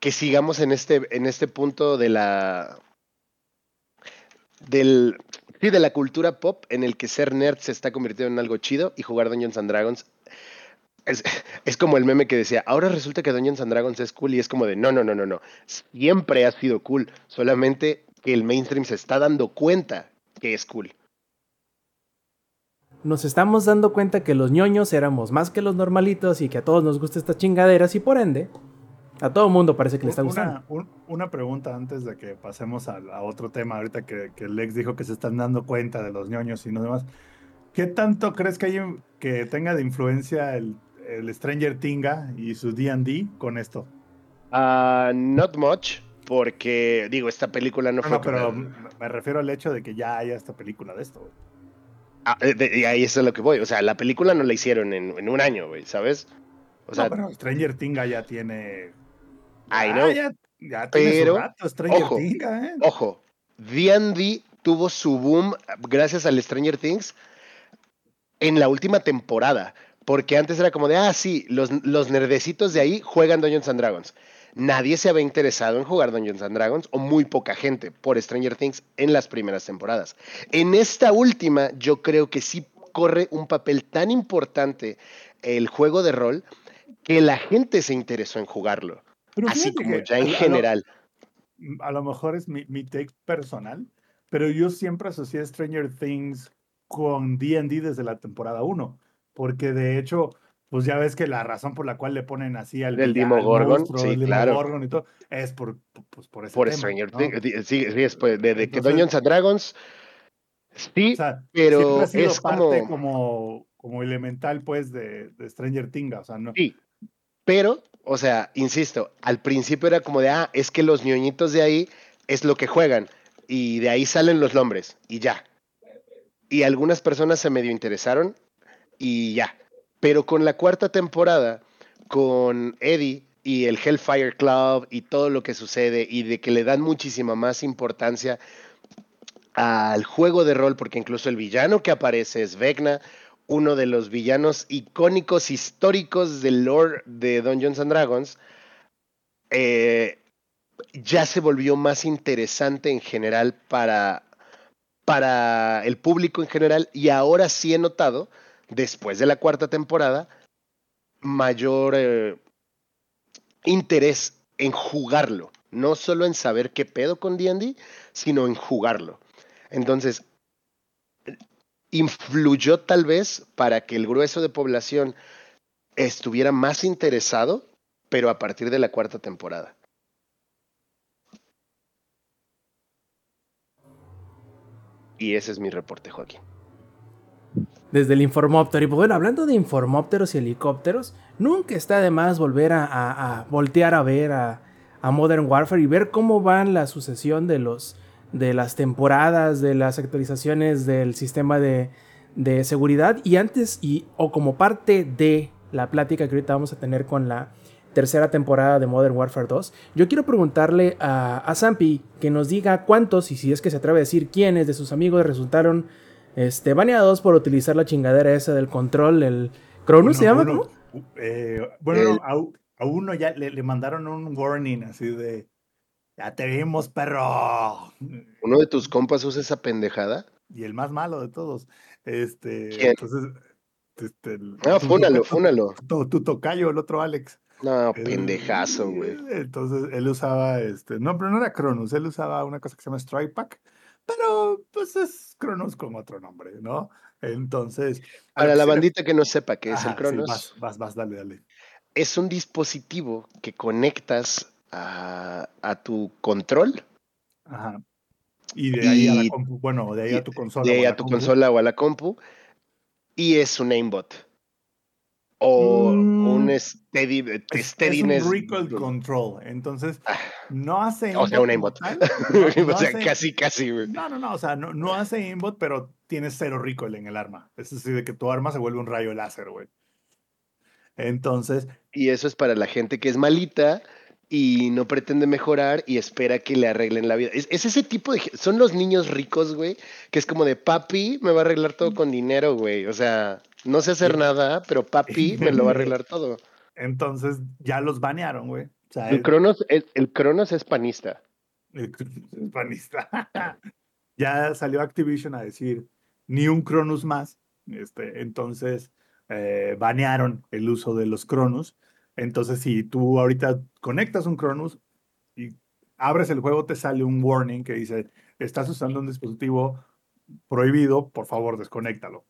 que sigamos en este, en este punto de la del sí, de la cultura pop en el que ser nerd se está convirtiendo en algo chido y jugar Dungeons and Dragons es, es como el meme que decía, ahora resulta que Dungeons and Dragons es cool y es como de, no, no, no, no, no, siempre ha sido cool, solamente que el mainstream se está dando cuenta que es cool. Nos estamos dando cuenta que los ñoños éramos más que los normalitos y que a todos nos gustan estas chingaderas y por ende, A todo mundo parece que le está gustando. Una, un- una pregunta antes de que pasemos a, a otro tema, ahorita que, que Lex dijo que se están dando cuenta de los ñoños y no demás. ¿Qué tanto crees que, hay, que tenga de influencia el, el Stranger Tinga y su D&D con esto? Ah, not much, porque digo, esta película no No, fue. no, pero me refiero al hecho de que ya haya esta película de esto. güey. Ah, eh, y ahí es a lo que voy. O sea, la película no la hicieron en, en un año, güey, ¿sabes? O sea, no, pero Stranger Tinga ya tiene... Ah, know. Ya, tiene su rato Stranger ojo, Tinga, ¿eh? Ojo, D&D tuvo su boom gracias al Stranger Things en la última temporada. Porque antes era como de, ah, sí, los, los nerdecitos de ahí juegan Dungeons and Dragons. Nadie se había interesado en jugar Dungeons and Dragons, o muy poca gente, por Stranger Things en las primeras temporadas. En esta última, yo creo que sí corre un papel tan importante el juego de rol que la gente se interesó en jugarlo. Pero Así como ya en lo- general. a lo mejor es mi, mi take personal, pero yo siempre asocié Stranger Things con D&D desde la temporada 1, porque de hecho, pues ya ves que la razón por la cual le ponen así al Demogorgon, monstruo, sí, el claro. Y todo, es por, pues, por ese por tema, Stranger ¿no? Things. Sí, sí, es pues, de, de que Entonces- Dungeons and Dragons. Sí, O sea, pero siempre ha sido es parte como- como... como elemental, pues, de, de Stranger Things, o sea, no... sí. Pero, o sea, insisto, al principio era como de, ah, es que los ñoñitos de ahí es lo que juegan. Y de ahí salen los nombres, y ya. Y algunas personas se medio interesaron, y ya. Pero con la cuarta temporada, con Eddie y el Hellfire Club y todo lo que sucede, y de que le dan muchísima más importancia al juego de rol, porque incluso el villano que aparece es Vecna, uno de los villanos icónicos históricos del lore de Dungeons and Dragons, eh, ya se volvió más interesante en general para, para el público en general y ahora sí he notado, después de la cuarta temporada, mayor eh, interés en jugarlo, no solo en saber qué pedo con D&D, sino en jugarlo. Entonces, influyó tal vez para que el grueso de población estuviera más interesado, pero a partir de la cuarta temporada. Y ese es mi reporte, Joaquín. Desde el Informóptero. Y pues bueno, hablando de informópteros y helicópteros, nunca está de más volver a, voltear a ver a, Modern Warfare y ver cómo van la sucesión de los de las temporadas, de las actualizaciones del sistema de, de seguridad. Y antes, y, o como parte de la plática que ahorita vamos a tener con la tercera temporada de Modern Warfare 2, yo quiero preguntarle a, a Zampi que nos diga cuántos, y si es que se atreve a decir quiénes de sus amigos resultaron este, baneados por utilizar la chingadera esa del control, el Cronus se llama, uno- ¿cómo? eh, bueno, El- no, a, uno ya le, le mandaron un warning así de, ya te vimos, perro. ¿Uno de tus compas usa esa pendejada? Y el más malo de todos. Este, ¿Quién? entonces, este, el- No, tu- fúnalo, tu- fúnalo. Tu, tu tocayo, el otro Alex. No, Eh, pendejazo, güey. Entonces él usaba este, no, pero no era Cronus, él usaba una cosa que se llama Strike Pack, pero pues es Cronus con otro nombre, ¿no? Entonces. Para la le- bandita que no sepa qué es el Cronos, vas, vas, vas, dale, dale. es un dispositivo que conectas a, a tu control, Ajá. Y de ahí a la compu, bueno, de ahí a tu consola. de ahí a tu compu. consola o a la compu, y es un aimbot. O Mm, un steady, Es, es steadiness. un recoil control, entonces Ah, no hace o sea, un aimbot no- no o sea, hace- casi, casi. No, no, no, o sea, no, no hace aimbot, pero tiene cero recoil en el arma. Es decir, de que tu arma se vuelve un rayo láser, güey. Entonces, Y eso es para la gente que es malita y no pretende mejorar y espera que le arreglen la vida. Es, es ese tipo de... Son los niños ricos, güey, que es como de papi, me va a arreglar todo con dinero, güey. O sea, no sé hacer nada, pero papi me lo va a arreglar todo. entonces ya los banearon, güey. O sea, El Cronos, el, el Cronos es panista. es panista. ya salió Activision a decir ni un Cronus más. Este, entonces eh, banearon el uso de los Cronus. Entonces, si tú ahorita conectas un Cronus y abres el juego, te sale un warning que dice: Estás usando un dispositivo prohibido, por favor, desconéctalo.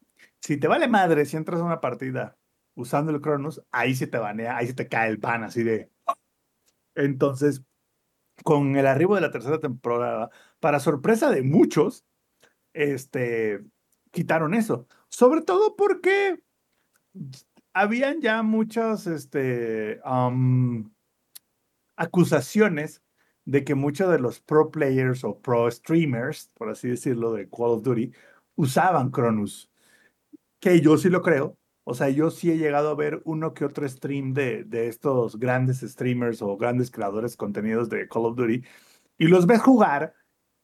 Si te vale madre, si entras a una partida usando el Cronus, ahí sí te banea, ahí sí te cae el ban así de. Entonces, con el arribo de la tercera temporada, para sorpresa de muchos, este, quitaron eso. Sobre todo porque habían ya muchas este, acusaciones de que muchos de los pro players o pro streamers, por así decirlo, de Call of Duty, usaban Cronus. Que yo sí lo creo. O sea, yo sí he llegado a ver uno que otro stream de, de estos grandes streamers o grandes creadores de contenidos de Call of Duty y los ves jugar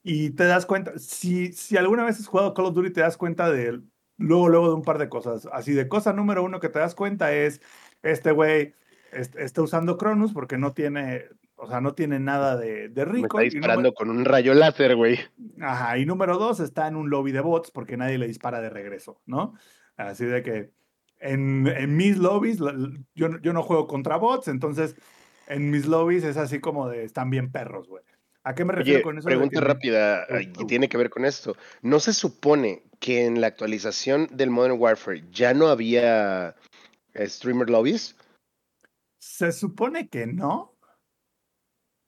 y te das cuenta, si, si alguna vez has jugado Call of Duty te das cuenta de luego, luego de un par de cosas. Así de cosa número uno que te das cuenta es, este güey est- está usando Cronus porque no tiene, o sea, no tiene nada de, de Me rico. está y disparando con un rayo láser, güey. Ajá, y número dos, está en un lobby de bots porque nadie le dispara de regreso, ¿no? Así de que en, en mis lobbies, yo, no- yo no juego contra bots, entonces en mis lobbies es así como de están bien perros, güey. ¿A qué me refiero Oye, con eso? pregunta que- rápida y uh. tiene que ver con esto. ¿No se supone que en la actualización del Modern Warfare ya no había eh, streamer lobbies? Se supone que no,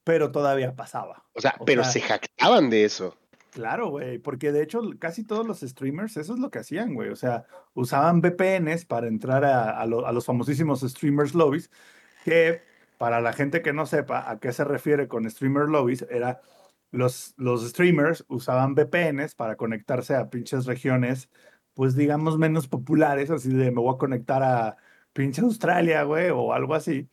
pero todavía pasaba. O sea, O pero sea- se jactaban de eso. Claro, güey, porque de hecho casi todos los streamers eso es lo que hacían, güey. O sea, usaban VPNs para entrar a, a lo- a los famosísimos streamers lobbies, que para la gente que no sepa a qué se refiere con streamer lobbies, era los, los streamers usaban VPNs para conectarse a pinches regiones, pues digamos menos populares, así de me voy a conectar a pinche Australia, güey, o algo así.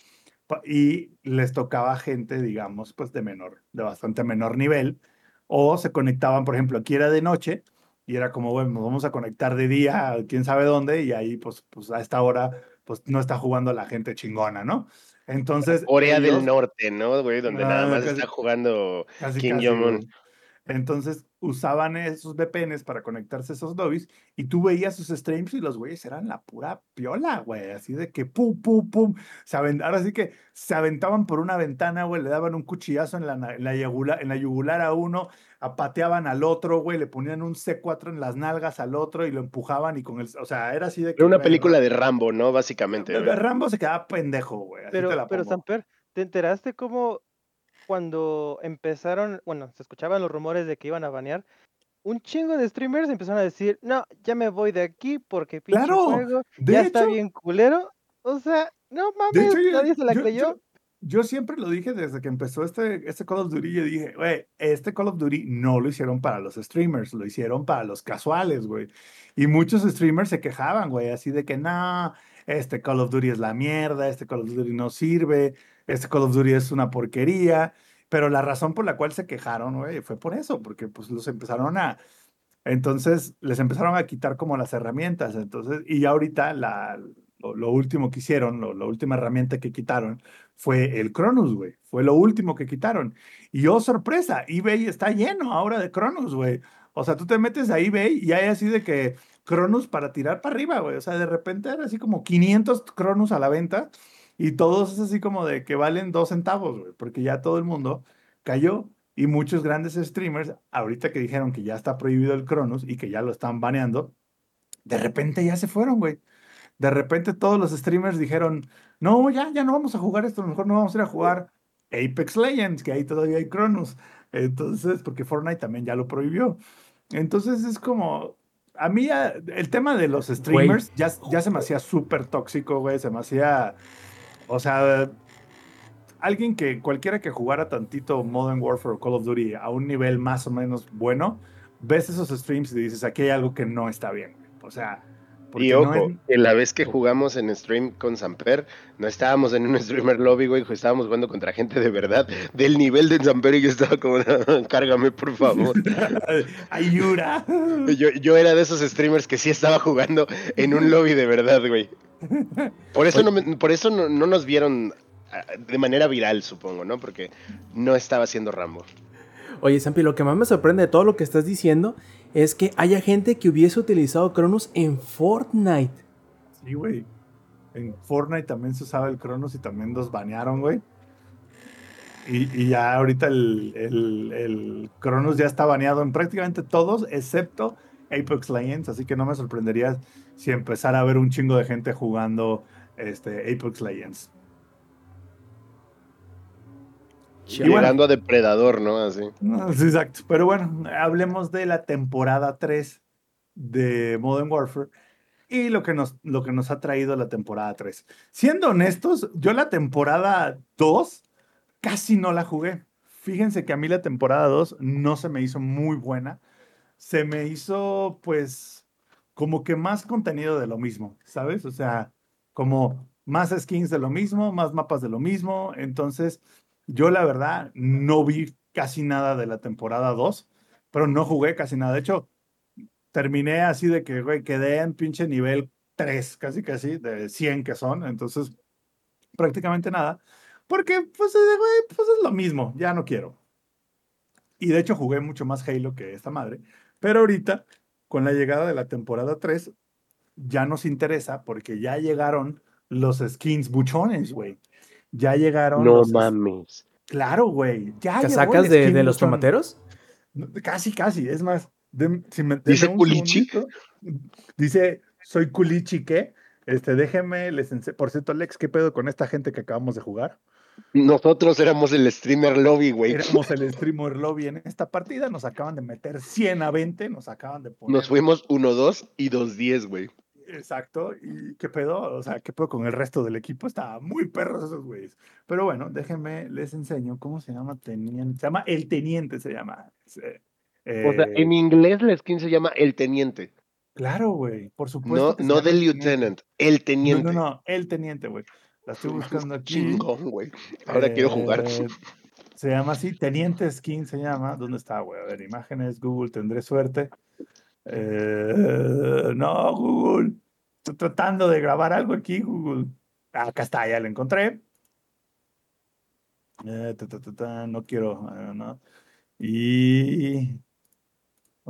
Y les tocaba gente, digamos, pues de menor, de bastante menor nivel o se conectaban, por ejemplo, aquí era de noche y era como, bueno, nos vamos a conectar de día, quién sabe dónde, y ahí, pues, pues a esta hora, pues no está jugando la gente chingona, ¿no? Entonces. Corea ellos- del Norte, ¿no, güey? Donde nada Ah, más casi- está jugando Kim Jong-un. Entonces usaban esos VPNs para conectarse a esos lobbies y tú veías sus streams y los güeyes eran la pura piola, güey. Así de que pum, pum, pum. Se Ahora sí que se aventaban por una ventana, güey. Le daban un cuchillazo en la, na- en la, yugular, en la yugular a uno, apateaban al otro, güey. Le ponían un C4 en las nalgas al otro y lo empujaban y con el. O sea, era así de que. Era una güey, película de Rambo, ¿no? Básicamente. Güey. Rambo se quedaba pendejo, güey. Así te Pero, la pero. Samper, ¿te enteraste cómo cuando empezaron, bueno, se escuchaban los rumores de que iban a banear, un chingo de streamers empezaron a decir, no, ya me voy de aquí porque pinche Claro, juego ya está bien culero. O sea, no mames, hecho, nadie se la yo- creyó. yo- yo siempre lo dije desde que empezó este, este Call of Duty. Yo dije, güey, este Call of Duty no lo hicieron para los streamers, lo hicieron para los casuales, güey. Y muchos streamers se quejaban, güey, así de que no, este Call of Duty es la mierda, este Call of Duty no sirve, este Call of Duty es una porquería. Pero la razón por la cual se quejaron, güey, fue por eso, porque pues los empezaron a, entonces les empezaron a quitar como las herramientas. Entonces, y ya ahorita la, lo, último que hicieron, lo- la última herramienta que quitaron fue el Cronus, güey. Fue lo último que quitaron. Y oh, sorpresa, eBay está lleno ahora de Cronus, güey. O sea, tú te metes a eBay y hay así de que Cronus para tirar para arriba, güey. O sea, de repente era así como 500 Cronus a la venta y todos es así como de que valen dos centavos, güey, porque ya todo el mundo cayó y muchos grandes streamers, ahorita que dijeron que ya está prohibido el Cronus y que ya lo están baneando, de repente ya se fueron, güey. De repente todos los streamers dijeron, no, ya, ya no vamos a jugar esto, a lo mejor no vamos a ir a jugar Apex Legends, que ahí todavía hay Cronus. Entonces, porque Fortnite también ya lo prohibió. Entonces es como, a mí ya, el tema de los streamers ya, ya se me hacía súper tóxico, güey, se me hacía, o sea, alguien que cualquiera que jugara tantito Modern Warfare o Call of Duty a un nivel más o menos bueno, ves esos streams y dices, aquí hay algo que no está bien. O sea, porque Y no ojo, es- que la vez que jugamos en stream con Samper, no estábamos en un streamer lobby, güey, estábamos jugando contra gente de verdad, del nivel de Samper y yo estaba como, cárgame, por favor. Ayura. Yo, yo era de esos streamers que sí estaba jugando en un lobby de verdad, güey. Por eso no, por eso no, no nos vieron ah, de manera viral, supongo, ¿no? Porque no estaba haciendo Rambo. Oye, Sampi, lo que más me sorprende de todo lo que estás diciendo es que haya gente que hubiese utilizado Cronus en Fortnite. Sí, güey. En Fortnite también se usaba el Cronos y también los banearon, güey. Y, y ya ahorita el, el, el Cronos ya está baneado en prácticamente todos, excepto Apex Legends, así que no me sorprendería si empezara a ver un chingo de gente jugando este, Apex Legends. Bueno, Llegando a depredador, ¿no? Así. No, sí, exacto. Pero bueno, hablemos de la temporada 3 de Modern Warfare y lo que nos, lo que nos ha traído la temporada 3. Siendo honestos, yo la temporada 2 casi no la jugué. Fíjense que a mí la temporada 2 no se me hizo muy buena. Se me hizo, pues, como que más contenido de lo mismo, ¿sabes? O sea, como más skins de lo mismo, más mapas de lo mismo. Entonces, yo la verdad no vi casi nada de la temporada 2, pero no jugué casi nada. De hecho, terminé así de que, güey, quedé en pinche nivel 3, casi casi, de 100 que son. Entonces, prácticamente nada. Porque, pues, güey, pues es lo mismo, ya no quiero. Y de hecho jugué mucho más Halo que esta madre. Pero ahorita, con la llegada de la temporada 3, ya nos interesa porque ya llegaron los skins buchones, güey. Ya llegaron No los... mames. Claro, güey. Ya ¿Casacas de, los buchón. tomateros? Casi, casi. Es más, si me, ¿Dice culichi? Dice, soy culichi, ¿qué? Este, déjeme, les ense- Por cierto, Alex, ¿qué pedo con esta gente que acabamos de jugar? Nosotros éramos el streamer lobby, güey. Éramos el streamer lobby en esta partida, nos acaban de meter 100 a 20, nos acaban de poner... Nos fuimos 1-2 y 2-10, güey. Exacto, y qué pedo, o sea, qué pedo con el resto del equipo, estaban muy perros esos güeyes. Pero bueno, déjenme, les enseño, ¿cómo se llama teniente? Se llama El Teniente, se llama. Se- O sea, eh, en inglés la skin se llama el teniente. Claro, güey, por supuesto. No, no del lieutenant, el teniente. No, no, no, El Teniente, güey. La estoy buscando aquí. Chingón, güey. Ahora quiero jugar. Eh, Se llama así, Teniente Skin se llama. ¿Dónde está, güey? A ver, imágenes, Google, tendré suerte. Eh, no, Google. Estoy tratando de grabar algo aquí, Google. Ah, Acá está, ya lo encontré. Eh, ta, ta, ta, ta, no quiero, no. Y.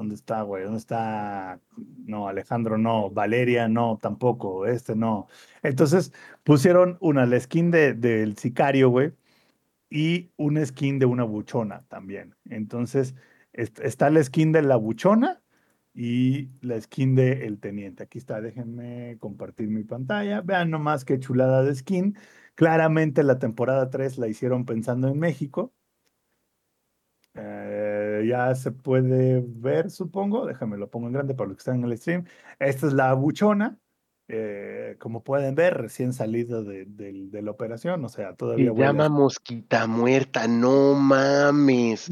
¿Dónde está, güey? ¿Dónde está? No, Alejandro no. Valeria no, tampoco. Este no. Entonces pusieron una, la skin de, del sicario, güey, y una skin de una buchona también. Entonces est- está la skin de la buchona y la skin de el teniente. Aquí está, déjenme compartir mi pantalla. Vean nomás qué chulada de skin. Claramente la temporada 3 la hicieron pensando en México. Eh, ya se puede ver, supongo. Déjame lo pongo en grande para los que están en el stream. Esta es la buchona. eh, como pueden ver, recién salido de, de la operación, o sea, todavía Se huele llama mosquita muerta, no mames.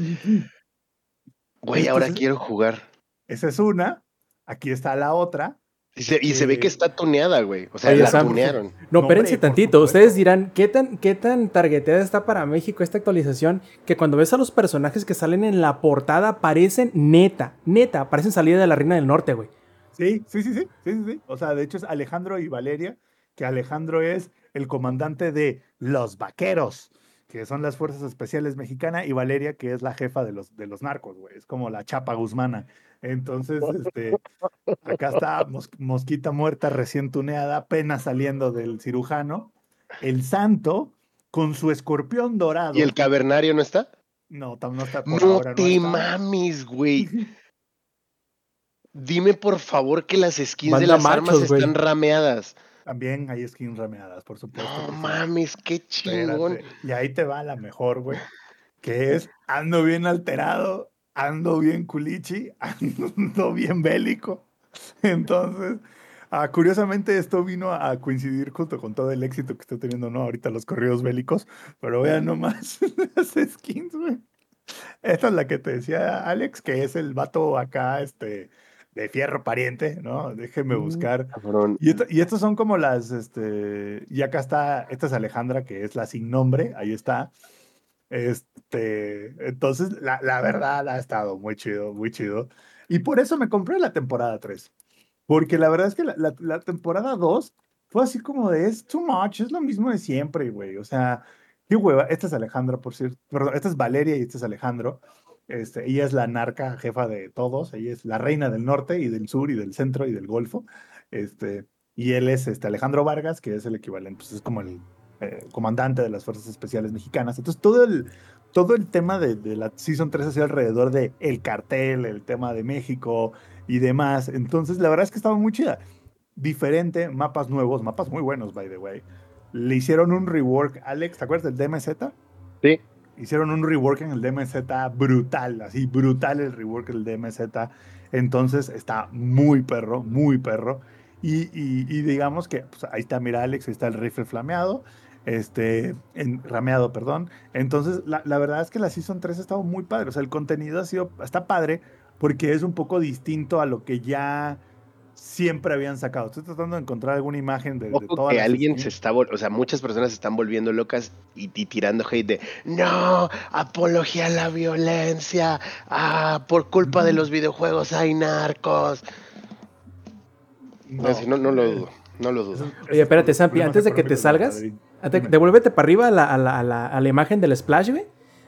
Güey, ahora quiero jugar. Esa es una. Aquí está la otra. Y se, y se ve que está tuneada, güey. O sea, Oye, la Sam, tunearon. No, espérense tantito. supuesto. Ustedes dirán, ¿qué tan, ¿qué tan targeteada está para México esta actualización? Que cuando ves a los personajes que salen en la portada, parecen neta, neta, parecen salida de la Reina del Norte, güey. Sí, sí, sí, sí, sí, sí, sí. O sea, de hecho es Alejandro y Valeria, que Alejandro es el comandante de los vaqueros, que son las fuerzas especiales mexicanas, y Valeria, que es la jefa de los, de los narcos, güey. Es como la chapa guzmana. Entonces, este, acá está Mos- Mosquita Muerta recién tuneada, apenas saliendo del cirujano. El santo con su escorpión dorado. ¿Y el cavernario no está? No, no está por No ahora, no te está. mames, güey. Dime por favor que las skins de las armas machos, están rameadas. También hay skins rameadas, por supuesto. No mames, qué chingón. Espérate. Y ahí te va la mejor, güey. Que es ando bien alterado, ando bien culichi, ando bien bélico. Entonces, ah, curiosamente esto vino a coincidir junto con todo el éxito que está teniendo, ¿no? Ahorita los corridos bélicos. Pero vean nomás las skins, güey. Esta es la que te decía Alex, que es el vato acá, este, de fierro pariente, ¿no? Déjeme buscar. Y, esto- y estos son como las, este, y acá está, esta es Alejandra, que es la sin nombre, ahí está. Este, entonces, la, la verdad ha estado muy chido, muy chido. Y por eso me compré la temporada 3. Porque la verdad es que la, la- temporada 2 fue así como de, es too much, es lo mismo de siempre, güey. O sea, qué hueva. Esta es Alejandra, por cierto. Perdón, esta es Valeria y este es Alejandro. Este, ella es la narca jefa de todos. Ella es la reina del norte y del sur y del centro y del golfo. Este, y él es este, Alejandro Vargas, que es el equivalente, pues es como el eh, comandante de las Fuerzas Especiales Mexicanas. Entonces, todo el, todo el tema de, de la Season 3 hacía alrededor de el cartel, el tema de México y demás. Entonces, la verdad es que estaba muy chida. Diferente, mapas nuevos, mapas muy buenos, by the way. Le hicieron un rework. Alex, ¿te acuerdas del DMZ? Sí. hicieron un rework en el DMZ brutal, así brutal el rework del DMZ. Entonces está muy perro, muy perro. Y, y- y digamos que pues, ahí está, mira Alex, ahí está el rifle flameado, este, en, rameado, perdón. Entonces, la, la verdad es que la Season 3 ha estado muy padre. O sea, el contenido ha sido, está padre porque es un poco distinto a lo que ya siempre habían sacado. Estoy tratando de encontrar alguna imagen de, de que alguien se está, o sea, muchas personas se están volviendo locas y, y tirando hate de no, apología a la violencia, ah, por culpa de los videojuegos hay narcos. Así, No, no, lo dudo, no lo dudo. Oye, espérate, es Sampi, antes de que te salgas. Devuélvete para arriba a la, a la- a la- a la imagen del splash, güey.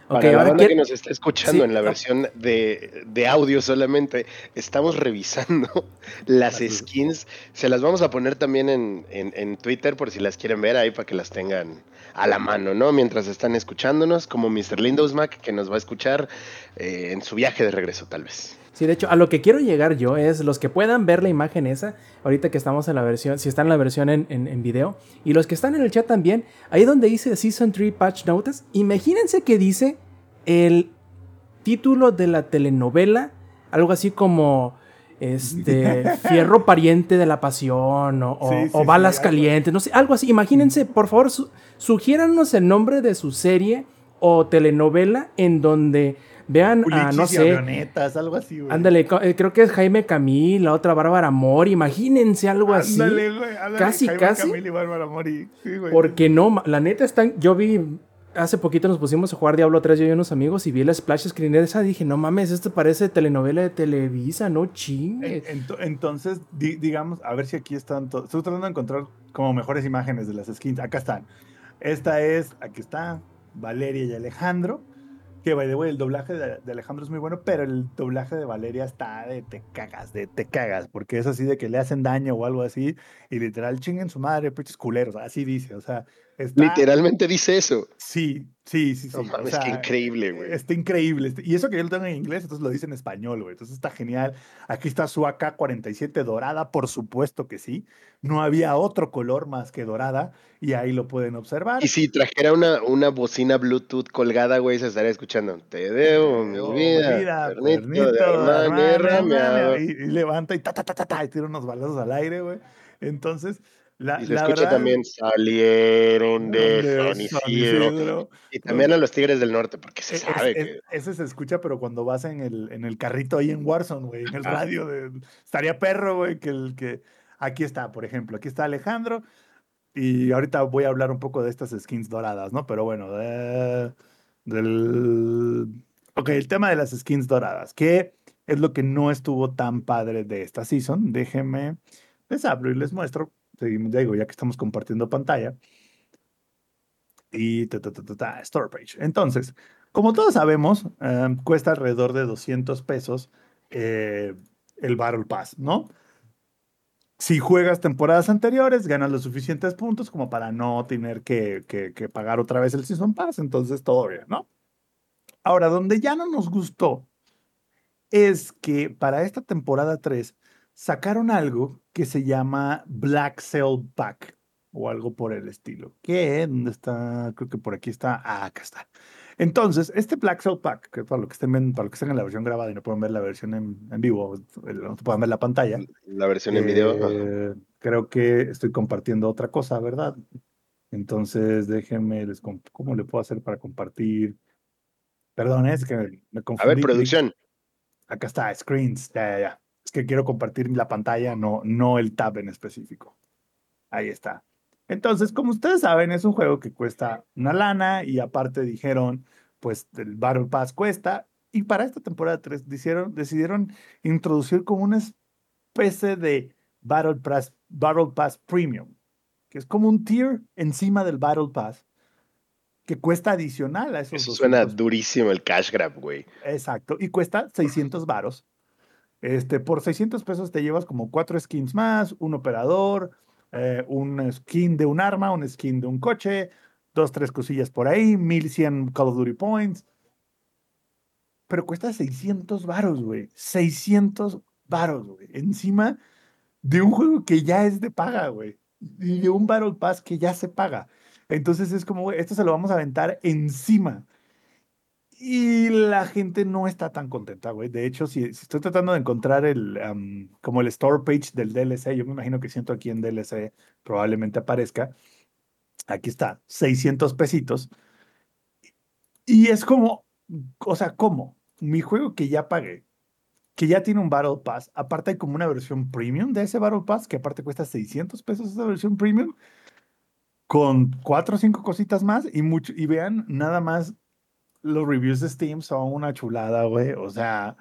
Para la ahora que nos está escuchando Sí, en la no. versión de, de audio solamente, estamos revisando las skins. Se las vamos a poner también en, en- en Twitter por si las quieren ver ahí para que las tengan a la mano, ¿no? Mientras están escuchándonos, como Mr. Windows Mac, que nos va a escuchar eh, en su viaje de regreso, tal vez. Sí, de hecho, a lo que quiero llegar yo es los que puedan ver la imagen esa, ahorita que estamos en la versión, si están en la versión en, en- en video, y los que están en el chat también, ahí donde dice Season 3 Patch Notice, imagínense que dice el título de la telenovela, algo así como este Fierro pariente de la pasión o, o- Sí, sí, o sí, balas calientes, no sé, algo así. Imagínense, por favor, su- sugiéranos el nombre de su serie o telenovela en donde vean a, Culichis no y sé, avionetas, algo así, güey. Ándale, eh, creo que es Jaime Camil, la otra Bárbara Mori, imagínense algo así. Ándale, güey, ándale, Casi, Jaime casi. Camil y Bárbara Mori. Sí, güey. Porque no, la neta están, yo vi, hace poquito nos pusimos a jugar Diablo 3 yo y unos amigos y vi la splash screen esa, dije, no mames, esto parece telenovela de Televisa, no chingues. ento- Entonces, di- digamos, a ver si aquí están. to- Estoy tratando de encontrar como mejores imágenes de las skins. Acá están. Esta es, aquí está, Valeria y Alejandro. Que, by the way, el doblaje de, Alejandro es muy bueno, pero el doblaje de Valeria está de te cagas, de te cagas, porque es así de que le hacen daño o algo así, y literal chinguen su madre, pinches culeros, así dice, o sea, está... Literalmente dice eso. Sí, sí, sí, sí. No o mames, sea, qué increíble, güey. Está increíble. Y eso que yo lo tengo en inglés, entonces lo dice en español, güey. Entonces está genial. Aquí está su AK-47 dorada, por supuesto que sí. No había otro color más que dorada y ahí lo pueden observar. Y si trajera una, una bocina Bluetooth colgada, güey, se estaría escuchando. Te debo mi Oh, vida, mira, pernito pernito, de. Armani, Y, y levanta y ta, ta, ta, ta, ta, y tira unos balazos al aire, güey. Entonces, la, Y se la escucha verdad, también, salieron de San San Isidro. Y también a los Tigres del Norte, porque se Es- sabe es- que... ese se escucha, pero cuando vas en el, en el carrito ahí en Warzone, güey, en el radio, de, estaría perro, güey, que el que... Aquí está, por ejemplo, aquí está Alejandro, y ahorita voy a hablar un poco de estas skins doradas, ¿no? Pero bueno, de- del... Ok, el tema de las skins doradas, que es lo que no estuvo tan padre de esta season. Déjenme, les abro y les muestro. Seguimos, ya digo, ya que estamos compartiendo pantalla y ta, ta, ta, Store Page. Entonces, como todos sabemos, eh, cuesta alrededor de 200 pesos eh, el Battle Pass, ¿no? Si juegas temporadas anteriores, ganas los suficientes puntos como para no tener que, que- que pagar otra vez el Season Pass, entonces todo bien, ¿no? Ahora, donde ya no nos gustó es que para esta temporada 3 sacaron algo que se llama Black Cell Pack o algo por el estilo. ¿Qué? ¿Dónde está? Creo que por aquí está. Ah, acá está. Entonces, este Black Cell Pack, que para lo que estén, para lo que estén en la versión grabada y no pueden ver la versión en, en vivo, no puedan ver la pantalla. La versión en video. ajá. eh, creo que estoy compartiendo otra cosa, ¿verdad? Entonces, déjenme, les ¿cómo le puedo hacer para compartir? Perdón, es que me confundí. A ver, producción. Acá está, screens, ya, ya, ya. Es que quiero compartir la pantalla, no, no el tab en específico. Ahí está. Entonces, como ustedes saben, es un juego que cuesta una lana y aparte dijeron, pues el Battle Pass cuesta. Y para esta temporada 3 decidieron, decidieron introducir como una especie de Battle Pass, Battle Pass Premium, que es como un tier encima del Battle Pass que cuesta adicional a esos Eso 200 suena durísimo el cash grab, güey. Exacto, y cuesta 600 varos. Este, por 600 pesos te llevas como cuatro skins más, un operador, eh, un skin de un arma, un skin de un coche, dos, tres cosillas por ahí, 1100 Call of Duty Points. Pero cuesta 600 varos, güey. 600 varos, güey. Encima de un juego que ya es de paga, güey. Y de un Battle Pass que ya se paga. Entonces es como, güey, esto se lo vamos a aventar encima. Y la gente no está tan contenta, güey. De hecho, si, si estoy tratando de encontrar el, am, como el store page del DLC, yo me imagino que siento aquí en DLC probablemente aparezca. Aquí está, 600 pesitos. Y es como, o sea, ¿cómo? Mi juego que ya pagué, que ya tiene un Battle Pass, aparte hay como una versión premium de ese Battle Pass, que aparte cuesta 600 pesos esa versión premium, con cuatro o cinco cositas más y mucho, y vean, nada más los reviews de Steam son una chulada, güey. O sea,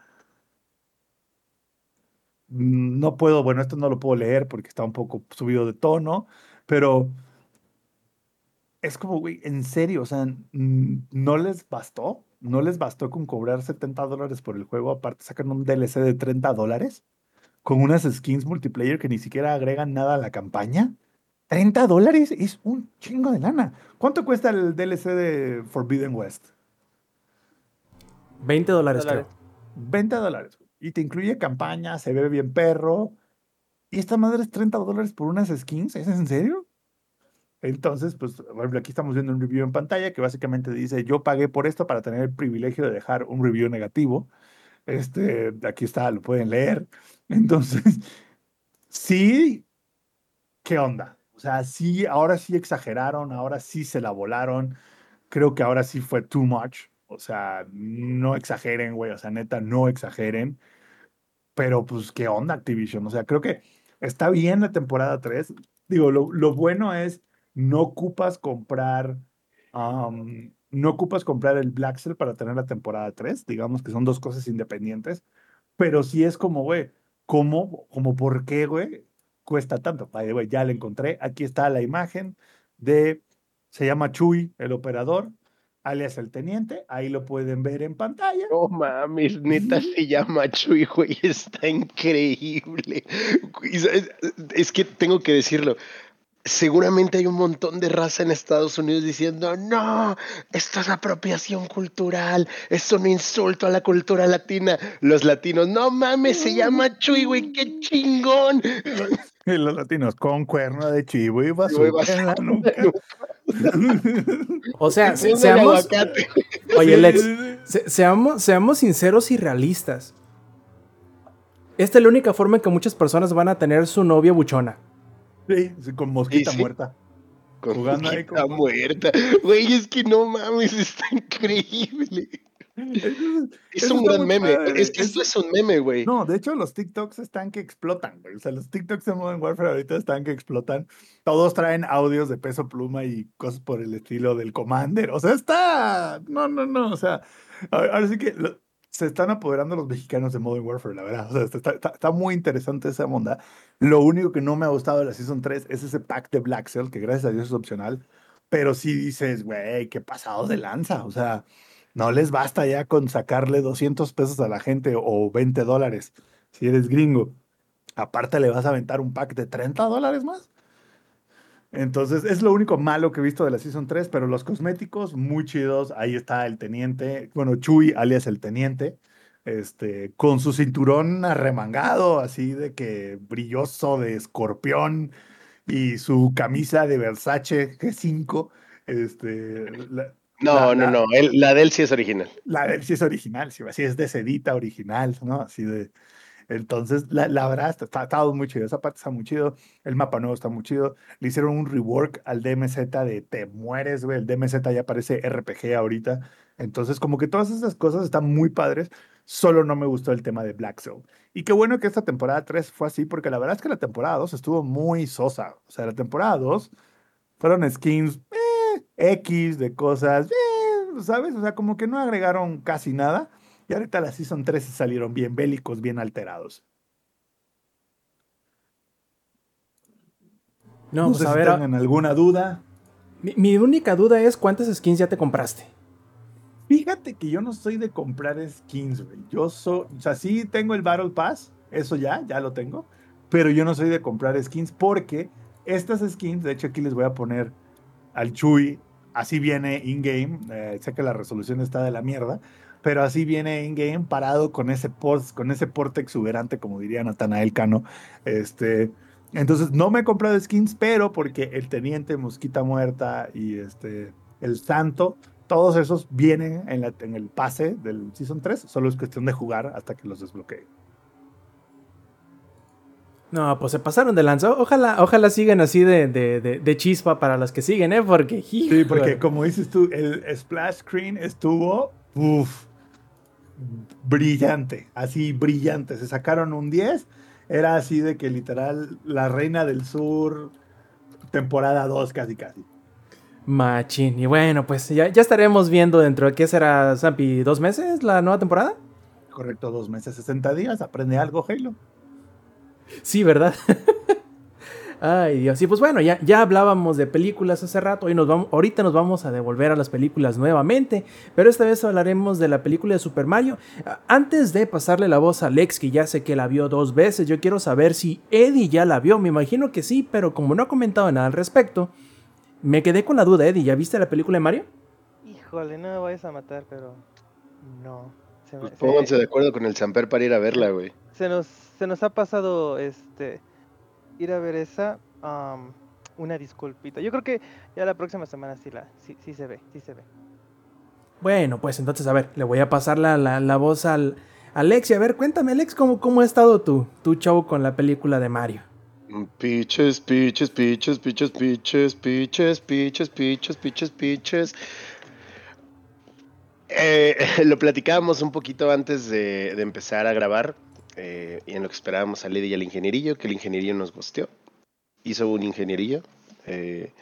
no puedo, bueno, esto no lo puedo leer porque está un poco subido de tono, pero es como, güey, en serio, o sea, no les bastó, no les bastó con cobrar 70 dólares por el juego, aparte sacan un DLC de 30 dólares con unas skins multiplayer que ni siquiera agregan nada a la campaña. 30 dólares es un chingo de lana. ¿Cuánto cuesta el DLC de Forbidden West? 20 dólares, creo. 20 dólares. Y te incluye campaña, se ve bien perro. Y esta madre es 30 dólares por unas skins. ¿Es en serio? Entonces, pues, aquí estamos viendo un review en pantalla que básicamente dice, yo pagué por esto para tener el privilegio de dejar un review negativo. Este, aquí está, lo pueden leer. Entonces, sí, ¿qué onda? O sea, sí, ahora sí exageraron, ahora sí se la volaron. Creo que ahora sí fue too much. O sea, no exageren, güey. O sea, neta, no exageren. Pero, pues, ¿qué onda Activision? O sea, creo que está bien la temporada 3. Digo, lo, lo bueno es, no ocupas comprar, no ocupas comprar el Black Cell para tener la temporada 3. Digamos que son dos cosas independientes. Pero sí es como, güey, ¿cómo? ¿Cómo por qué, güey? Cuesta tanto. The way, ya la encontré. Aquí está la imagen de, se llama Chuy, el operador, alias el teniente. Ahí lo pueden ver en pantalla. No mames, neta se llama Chuy, güey, está increíble. Es que tengo que decirlo. Seguramente hay un montón de raza en Estados Unidos diciendo, no, esto es apropiación cultural, es un insulto a la cultura latina. Los latinos, no mames, se llama Chuy, güey, qué chingón. Y los latinos con cuerno de chivo y Güey, basura en la nuca. O sea, se- seamos, oye, Lex, se- seamos, seamos sinceros y realistas. Esta es la única forma en que muchas personas van a tener su novia buchona. Sí, con mosquita sí. muerta. Con Jugando ahí como- muerta. Güey, es que no mames, está increíble. Es un gran meme. padre. Es que esto es un meme, güey. No, de hecho, los TikToks están que explotan, güey. O sea, los TikToks de Modern Warfare ahorita están que explotan. Todos traen audios de peso pluma y cosas por el estilo del Commander. O sea, está. No, no, no. O sea, ahora ahora sí que lo- se están apoderando los mexicanos de Modern Warfare, la verdad. O sea, está, está- está muy interesante esa onda. Lo único que no me ha gustado de la Season 3 es ese pack de Black Cell, que gracias a Dios es opcional. Pero sí dices, güey, qué pasado de lanza. O sea, no les basta ya con sacarle 200 pesos a la gente o 20 dólares si eres gringo. Aparte le vas a aventar un pack de 30 dólares más. Entonces es lo único malo que he visto de la Season 3, pero los cosméticos muy chidos. Ahí está el teniente, bueno, Chuy, alias el teniente, este, con su cinturón arremangado, así de que brilloso de escorpión y su camisa de Versace G5. Este, No, La- no, no. él- la de él sí es original. la de él sí es original, sí, así es de sedita original, ¿no? Así de. Entonces, la, la verdad, está, está, está muy chido. Esa parte está muy chido. El mapa nuevo está muy chido. Le hicieron un rework al DMZ de te mueres, güey. El DMZ ya parece RPG ahorita. Entonces, como que todas esas cosas están muy padres. Solo no me gustó el tema de Black Zone. Y qué bueno que esta temporada 3 fue así, porque la verdad es que la temporada 2 estuvo muy sosa. O sea, la temporada 2 fueron skins eh, X de cosas, eh, ¿sabes? O sea, como que no agregaron casi nada. Y ahorita la Season 3 salieron bien bélicos, bien alterados. No, No, pues sé a si ver, tengan alguna duda. mi, mi única duda es cuántas skins ya te compraste. Fíjate que yo no soy de comprar skins, güey. Yo soy, o sea, sí tengo el Battle Pass, eso ya, ya lo tengo, pero yo no soy de comprar skins porque estas skins, de hecho aquí les voy a poner al Chuy, así viene in-game, eh, sé que la resolución está de la mierda, pero así viene in-game parado con ese, post, con ese porte exuberante, como diría Natanael Cano. Este, entonces no me he comprado skins, pero porque el Teniente Mosquita Muerta y este, el Santo todos esos vienen en, en el pase del Season 3, solo es cuestión de jugar hasta que los desbloquee. No, pues se pasaron de lanza. Ojalá, ojalá sigan así de, de, de- de chispa para los que siguen, ¿eh? Porque, Sí, porque como dices tú, el splash screen estuvo uf, brillante, así brillante. Se sacaron un 10, era así de que literal la Reina del Sur, temporada 2 casi casi. Machín. Y bueno, pues ya, ya estaremos viendo dentro de qué será, Zampi, dos meses la nueva temporada. Correcto, dos meses, 60 días, aprende algo, Halo. Sí, ¿verdad? Ay, Dios. Y pues bueno, ya, ya hablábamos de películas hace rato y nos vamos, ahorita nos vamos a devolver a las películas nuevamente, pero esta vez hablaremos de la película de Super Mario. Antes de pasarle la voz a Alex, que ya sé que la vio dos veces, yo quiero saber si Eddie ya la vio. Me imagino que sí, pero como no ha comentado nada al respecto, me quedé con la duda, Eddie. ¿Ya viste la película de Mario? Híjole, no me vayas a matar, pero no. Se, me- Pues se- pónganse de acuerdo con el Samper para ir a verla, güey. se nos, se nos ha pasado este ir a ver esa. una disculpita. Yo creo que ya la próxima semana sí la sí, sí se ve, sí se ve. Bueno, pues entonces, a ver, le voy a pasar la, la- la voz al Alex. Y a ver, cuéntame, Alex, ¿cómo, cómo ha estado tu, tu show con la película de Mario? Piches, piches, piches, piches, piches, piches, piches, piches, piches, piches. Eh, lo platicábamos un poquito antes de, de empezar a grabar eh, en lo que esperábamos a Lady y al ingenierillo, que el ingenierillo nos gusteó. Hizo un ingenierillo eh,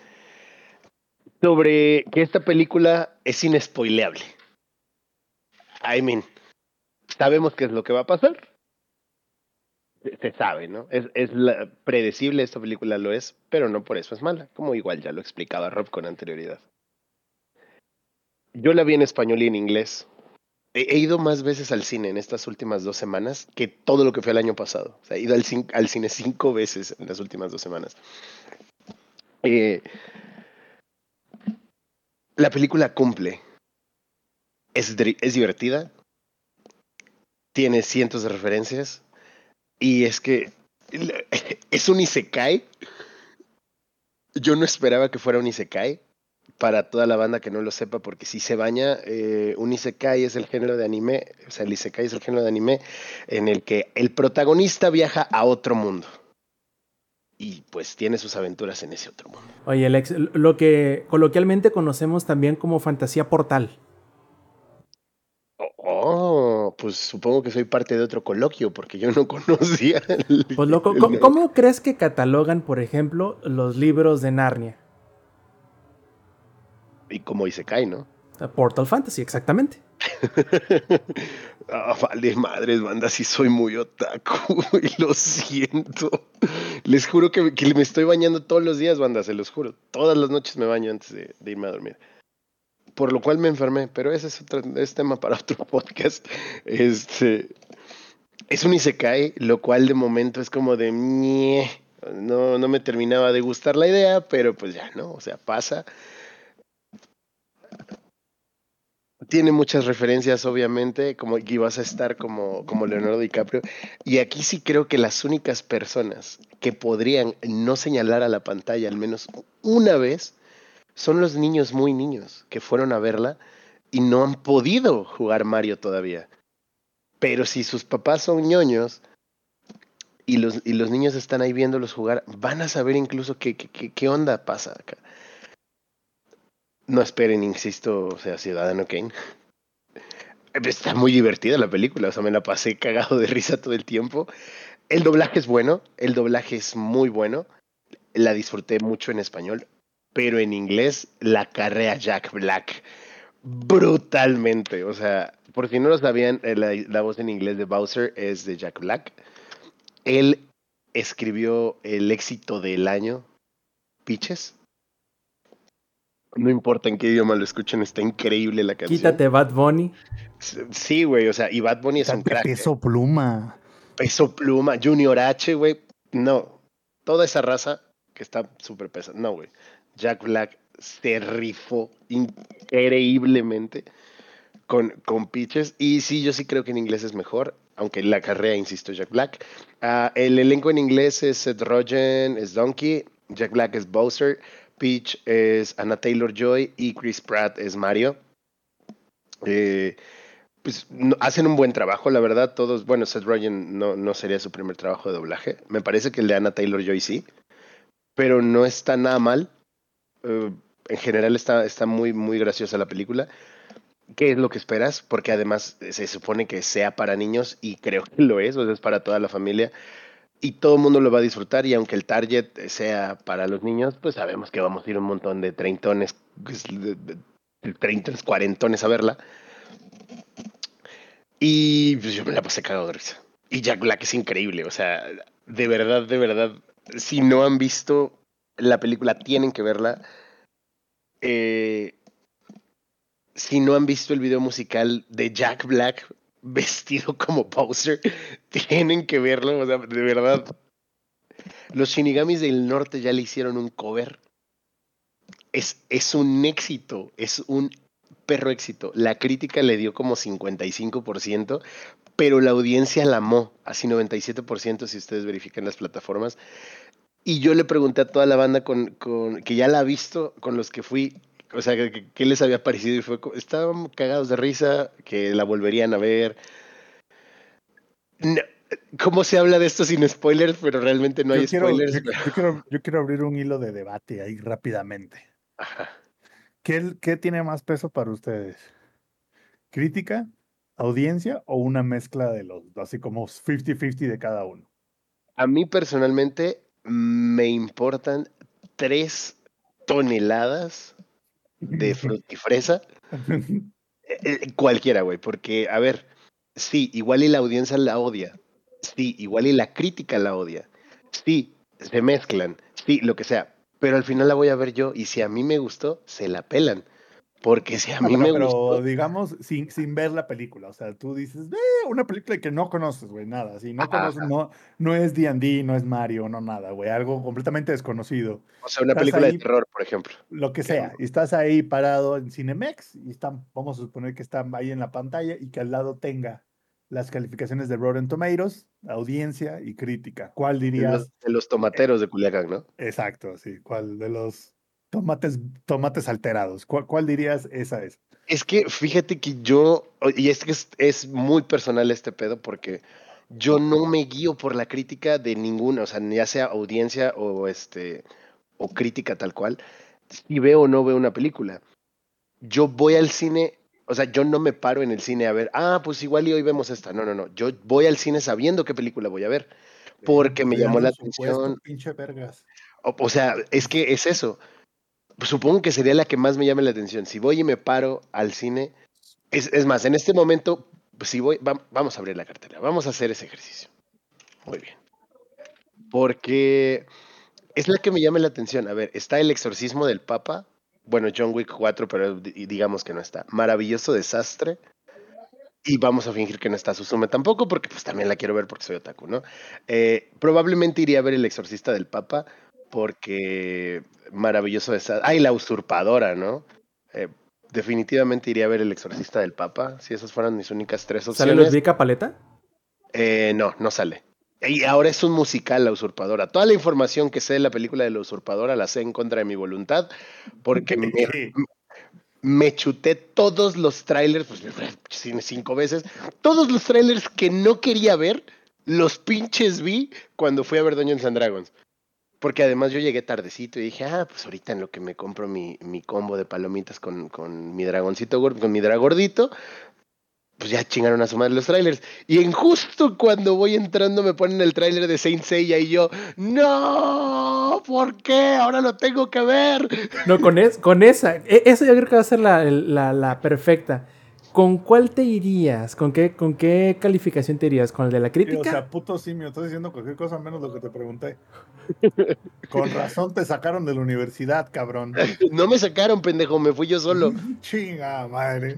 sobre que esta película es inespoileable. I mean, sabemos qué es lo que va a pasar se sabe, ¿no? Es, es predecible, esta película lo es, pero no por eso es mala, como igual ya lo explicaba Rob con anterioridad. Yo la vi en español y en inglés. He, ido más veces al cine en estas últimas dos semanas que todo lo que fue el año pasado. O sea, he ido al, cin- al cine cinco veces en las últimas dos semanas. Eh, la película cumple. Es, es divertida. Tiene cientos de referencias. Y es que es un isekai. Yo no esperaba que fuera un isekai. Para toda la banda que no lo sepa, porque si se baña, eh, un isekai es el género de anime, o sea, el isekai es el género de anime en el que el protagonista viaja a otro mundo. Y pues tiene sus aventuras en ese otro mundo. Oye, Alex, lo que coloquialmente conocemos también como fantasía portal. Oh, pues supongo que soy parte de otro coloquio, porque yo no conocía. el- Pues loco, el- ¿cómo, cómo crees que catalogan, por ejemplo, los libros de Narnia? Y como isekai, ¿no? Portal Fantasy, exactamente. Ah, vale, madres, banda, sí soy muy otaku, y lo siento. Les juro que, que me estoy bañando todos los días, banda, se los juro. Todas las noches me baño antes de, de irme a dormir. Por lo cual me enfermé, pero ese es, otro, es tema para otro podcast. Este, es un isekai, lo cual de momento es como de... No, no me terminaba de gustar la idea, pero pues ya, ¿no? O sea, pasa. Tiene muchas referencias, obviamente, como que vas a estar como, como Leonardo DiCaprio. Y aquí sí creo que las únicas personas que podrían no señalar a la pantalla al menos una vez son los niños muy niños que fueron a verla y no han podido jugar Mario todavía. Pero si sus papás son ñoños y los, y los niños están ahí viéndolos jugar, van a saber incluso qué, qué, qué, qué onda pasa acá. No esperen, insisto, o sea, Ciudadano Kane. Está muy divertida la película, o sea, me la pasé cagado de risa todo el tiempo. El doblaje es bueno, el doblaje es muy bueno. La disfruté mucho en español, pero en inglés la carrea Jack Black brutalmente. O sea, por si no lo sabían, eh, la, la voz en inglés de Bowser es de Jack Black. Él escribió el éxito del año, Pitches. No importa en qué idioma lo escuchen, está increíble la canción. Quítate Bad Bunny. Sí, güey, o sea, y Bad Bunny es un crack. eh. Peso pluma. Peso Pluma, Junior H, güey. No, toda esa raza que está súper pesada. No, güey. Jack Black se rifó increíblemente con, con pitches. Y sí, yo sí creo que en inglés es mejor, aunque la carrera, insisto, Jack Black. Ah, el elenco en inglés es Seth Rogen, es Donkey, Jack Black es Bowser, Peach es Anna Taylor Joy y Chris Pratt es Mario. Eh, pues hacen un buen trabajo, la verdad. Todos, bueno, Seth Rogen no, no sería su primer trabajo de doblaje. Me parece que el de Anna Taylor Joy sí, pero no está nada mal. Eh, en general está, está muy, muy graciosa la película. ¿Qué es lo que esperas? Porque además se supone que sea para niños y creo que lo es, o sea, es para toda la familia. Y todo el mundo lo va a disfrutar y aunque el target sea para los niños, pues sabemos que vamos a ir un montón de treintones, pues, treintones, cuarentones a verla. Y pues yo me la pasé cagado de. Y Jack Black es increíble, o sea, de verdad, de verdad, si no han visto la película, tienen que verla. Eh, si no han visto el video musical de Jack Black vestido como Bowser, tienen que verlo, o sea, de verdad. Los Shinigamis del Norte ya le hicieron un cover. Es, es un éxito, es un perro éxito. La crítica le dio como 55%, pero la audiencia la amó, así 97% si ustedes verifican las plataformas. Y yo le pregunté a toda la banda con, con- que ya la ha visto, con los que fui, o sea, qué les había parecido y fue, estaban cagados de risa, que la volverían a ver. No, ¿Cómo se habla de esto sin spoilers? Pero realmente no yo, hay quiero, spoilers. yo, pero- yo quiero, yo quiero abrir un hilo de debate ahí rápidamente. Ajá. ¿Qué, qué tiene más peso para ustedes? ¿Crítica, audiencia o una mezcla de los, así como 50-50 de cada uno? A mí personalmente me importan tres toneladas de frutifresa. Eh, eh, Cualquiera, güey, porque, a ver, sí, igual y la audiencia la odia. Sí, igual y la crítica la odia. Sí, se mezclan. Sí, lo que sea. Pero al final la voy a ver yo y si a mí me gustó, se la pelan. Porque si a mí pero, me pero gustó... digamos, sin, sin ver la película. O sea, tú dices, "Eh, una película que no conoces, güey, nada. Si no Ajá, conoces, no, no es D&D, no es Mario, no nada, güey. Algo completamente desconocido. O sea, una estás película ahí- de terror, por ejemplo. Lo que sea. Y estás ahí parado en Cinemex y están, vamos a suponer que están ahí en la pantalla y que al lado tenga las calificaciones de Rotten Tomatoes, audiencia y crítica. ¿Cuál De dirías? los, de los tomateros de Culiacán, ¿no? Exacto, sí. ¿Cuál de los tomates, tomates alterados? ¿Cuál, cuál dirías esa es? Es que fíjate que yo, y es que es, es muy personal este pedo porque yo no me guío por la crítica de ninguna, o sea, ya sea audiencia o este o crítica tal cual, si veo o no veo una película. Yo voy al cine, o sea, yo no me paro en el cine a ver, ah, pues igual y hoy vemos esta. No, no, no. Yo voy al cine sabiendo qué película voy a ver. Porque me llamó la atención. Pinche vergas. O, o sea, es que es eso. Supongo que sería la que más me llame la atención. Si voy y me paro al cine, es, más, en este momento, pues, si voy, va- vamos a abrir la cartera, vamos a hacer ese ejercicio. Muy bien. Porque es la que me llama la atención. A ver, está El exorcismo del Papa. Bueno, John Wick 4, pero di- digamos que no está. Maravilloso desastre. Y vamos a fingir que no está Susume tampoco, porque pues también la quiero ver porque soy otaku, ¿no? Eh, probablemente iría a ver El exorcista del Papa, porque maravilloso desastre. Ay, la usurpadora, ¿no? Eh, definitivamente iría a ver El exorcista del Papa, si esas fueran mis únicas tres ¿Sale opciones. Ludwika Paleta? Eh, no, no sale. Y ahora es un musical, La Usurpadora. Toda la información que sé de la película de La Usurpadora la sé en contra de mi voluntad, porque me, me chuté todos los trailers, pues cinco veces, todos los trailers que no quería ver, los pinches vi cuando fui a ver Dungeons and Dragons. Porque además yo llegué tardecito y dije, ah, pues ahorita en lo que me compro mi, mi combo de palomitas con, con mi dragoncito, gor- con mi dragordito, pues ya chingaron a su madre los trailers. Y en justo cuando voy entrando me ponen el trailer de Saint Seiya y yo, no, ¿por qué? Ahora lo tengo que ver. No, con, es- con esa. e- Esa yo creo que va a ser la- la perfecta. ¿Con cuál te irías? ¿Con qué, ¿Con qué calificación te irías? ¿Con el de la Sí, crítica? o sea, puto simio, estás diciendo cualquier cosa menos lo que te pregunté. Con razón te sacaron de la universidad, cabrón. No me sacaron, pendejo, me fui yo solo. Chinga madre.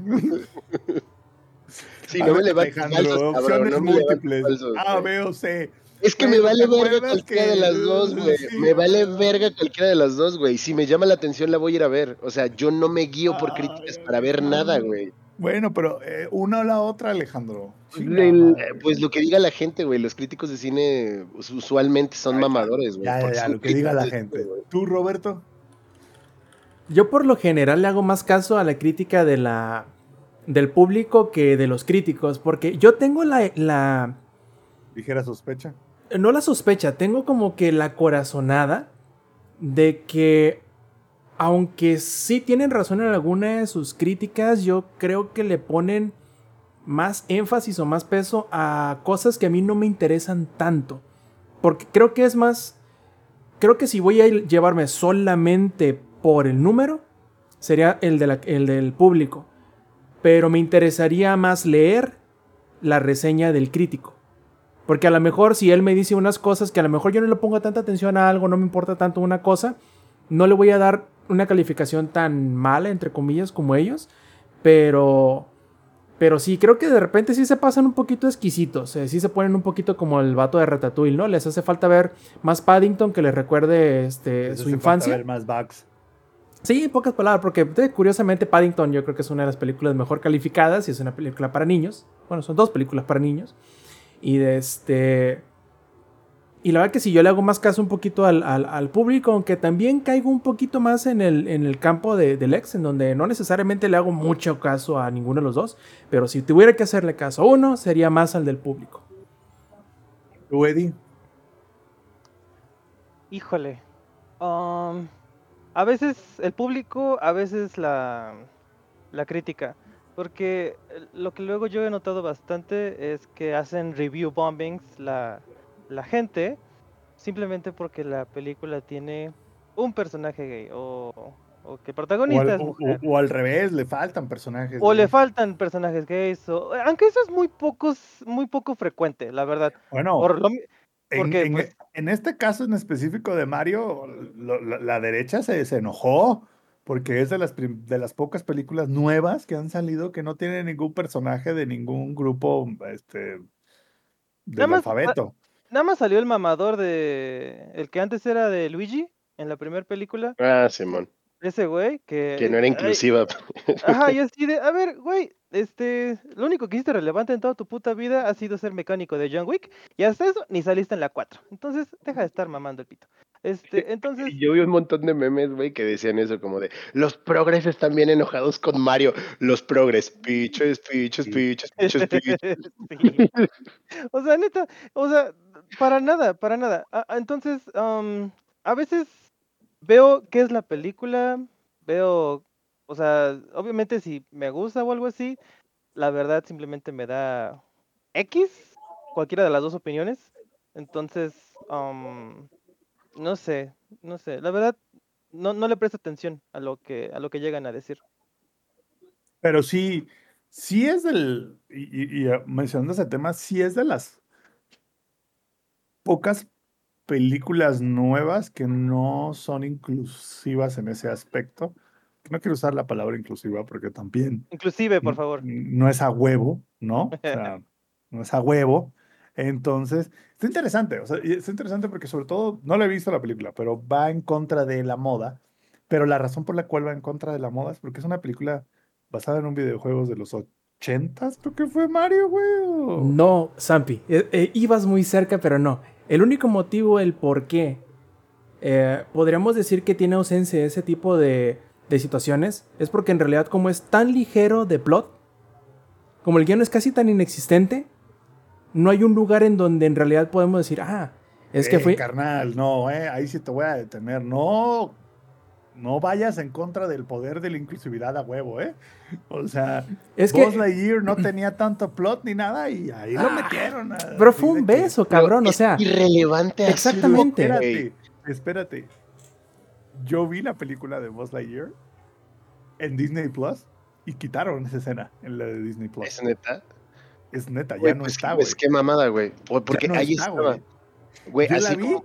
Si A no me levantes falsos, cabrón, opciones no me múltiples. falsos, A. B o C. Es que me ¿te vale verga cualquiera que- de las dos, güey. Sí, Me vale verga cualquiera de las dos, güey. Si me llama la atención, la voy a ir a ver. O sea, yo no me guío por Ay, críticas para ver nada, güey. Bueno, pero eh, una o la otra, Alejandro. El- madre. pues lo que diga la gente, güey. Los críticos de cine us- usualmente son mamadores, güey. Ya, ya, lo que diga la gente. ¿Tú, Roberto? Yo por lo general le hago más caso a la crítica de la del público que de los críticos, porque yo tengo la, la Ligera sospecha. no la sospecha, tengo como que la corazonada de que aunque sí tienen razón en alguna de sus críticas, yo creo que le ponen más énfasis o más peso a cosas que a mí no me interesan tanto. Porque creo que es más, creo que si voy a llevarme solamente por el número, sería el, del público. Pero me interesaría más leer la reseña del crítico. Porque a lo mejor si él me dice unas cosas que a lo mejor yo no le pongo tanta atención a algo, no me importa tanto una cosa, no le voy a dar una calificación tan mala, entre comillas, como ellos. Pero, pero sí, creo que de repente sí se pasan un poquito exquisitos. eh, sí se ponen un poquito como el vato de Ratatouille, ¿no? Les hace falta ver más Paddington que les recuerde este, Les su falta infancia. ver más bugs. Sí, en pocas palabras, porque curiosamente Paddington yo creo que es una de las películas mejor calificadas y es una película para niños. Bueno, son dos películas para niños. Y de este... Y la verdad que si yo le hago más caso un poquito al, al- al público, aunque también caigo un poquito más en el, en el campo de, del ex, en donde no necesariamente le hago mucho caso a ninguno de los dos, pero si tuviera que hacerle caso a uno, sería más al del público. ¿Tú, Eddie? Híjole. um, a veces el público, a veces la, la crítica. Porque lo que luego yo he notado bastante es que hacen review bombings la, la gente simplemente porque la película tiene un personaje gay o, o que el O protagonista al, es o- mujer. o- o al revés, le faltan personajes. O le faltan personajes gays, o, aunque eso es muy pocos, muy poco frecuente, la verdad. Bueno, Por lo mi- en, porque, en- pues- en este caso en específico de Mario, lo- la, la derecha se, se enojó porque es de las, de las pocas películas nuevas que han salido que no tiene ningún personaje de ningún grupo este, del alfabeto. Nada más salió el mamador de. El que antes era de Luigi en la primera película. Ah, Simón. Ese güey que. Que no era ay, inclusiva. Ajá, y así de. A ver, güey. Este. Lo único que hiciste relevante en toda tu puta vida ha sido ser mecánico de John Wick. Y hasta eso ni saliste en la 4. Entonces, deja de estar mamando el pito. Este, entonces. Y yo vi un montón de memes, güey, que decían eso, como de los progres están bien enojados con Mario. Los progres, piches, piches, piches, piches, piches. Sí. O sea, neta, o sea, para nada, para nada. A- a- Entonces, am, a veces veo qué es la película, veo, o sea, obviamente si me gusta o algo así, la verdad simplemente me da X, cualquiera de las dos opiniones. Entonces, am, no sé, no sé, la verdad no, no le presto atención a lo que, a lo que llegan a decir. Pero sí, sí es del, y, y- y, ah, mencionando ese tema, sí es de las pocas películas nuevas que no son inclusivas en ese aspecto. No quiero usar la palabra inclusiva porque también Inclusive, por favor. no es a huevo, ¿no? O sea, no es a huevo. Entonces, está interesante, o sea, está interesante porque sobre todo, no le he visto la película, pero va en contra de la moda. Pero la razón por la cual va en contra de la moda es porque es una película basada en un videojuego de los 80s, creo que fue Mario, güey. No, Zampi, eh, eh, ibas muy cerca, pero no. El único motivo, el por qué, eh, podríamos decir que tiene ausencia ese tipo de, de situaciones, es porque en realidad como es tan ligero de plot, como el guion es casi tan inexistente, no hay un lugar en donde en realidad podemos decir, ah, es que Eh, fue... Carnal, no, eh, ahí sí te voy a detener. No, no vayas en contra del poder de la inclusividad a huevo, ¿eh? O sea, Es que... Buzz Lightyear no tenía tanto plot ni nada y ahí lo Ah, metieron. Pero así fue un que- beso, cabrón, o Es sea... Irrelevante Exactamente. Espérate, espérate. Yo vi la película de Buzz Lightyear en Disney Plus y quitaron esa escena en la de Disney Plus. ¿Es neta? Es neta, ya no pues, está, qué- güey. pues qué mamada, güey. O- Porque no ahí está, estaba. güey. Yo la así vi, como-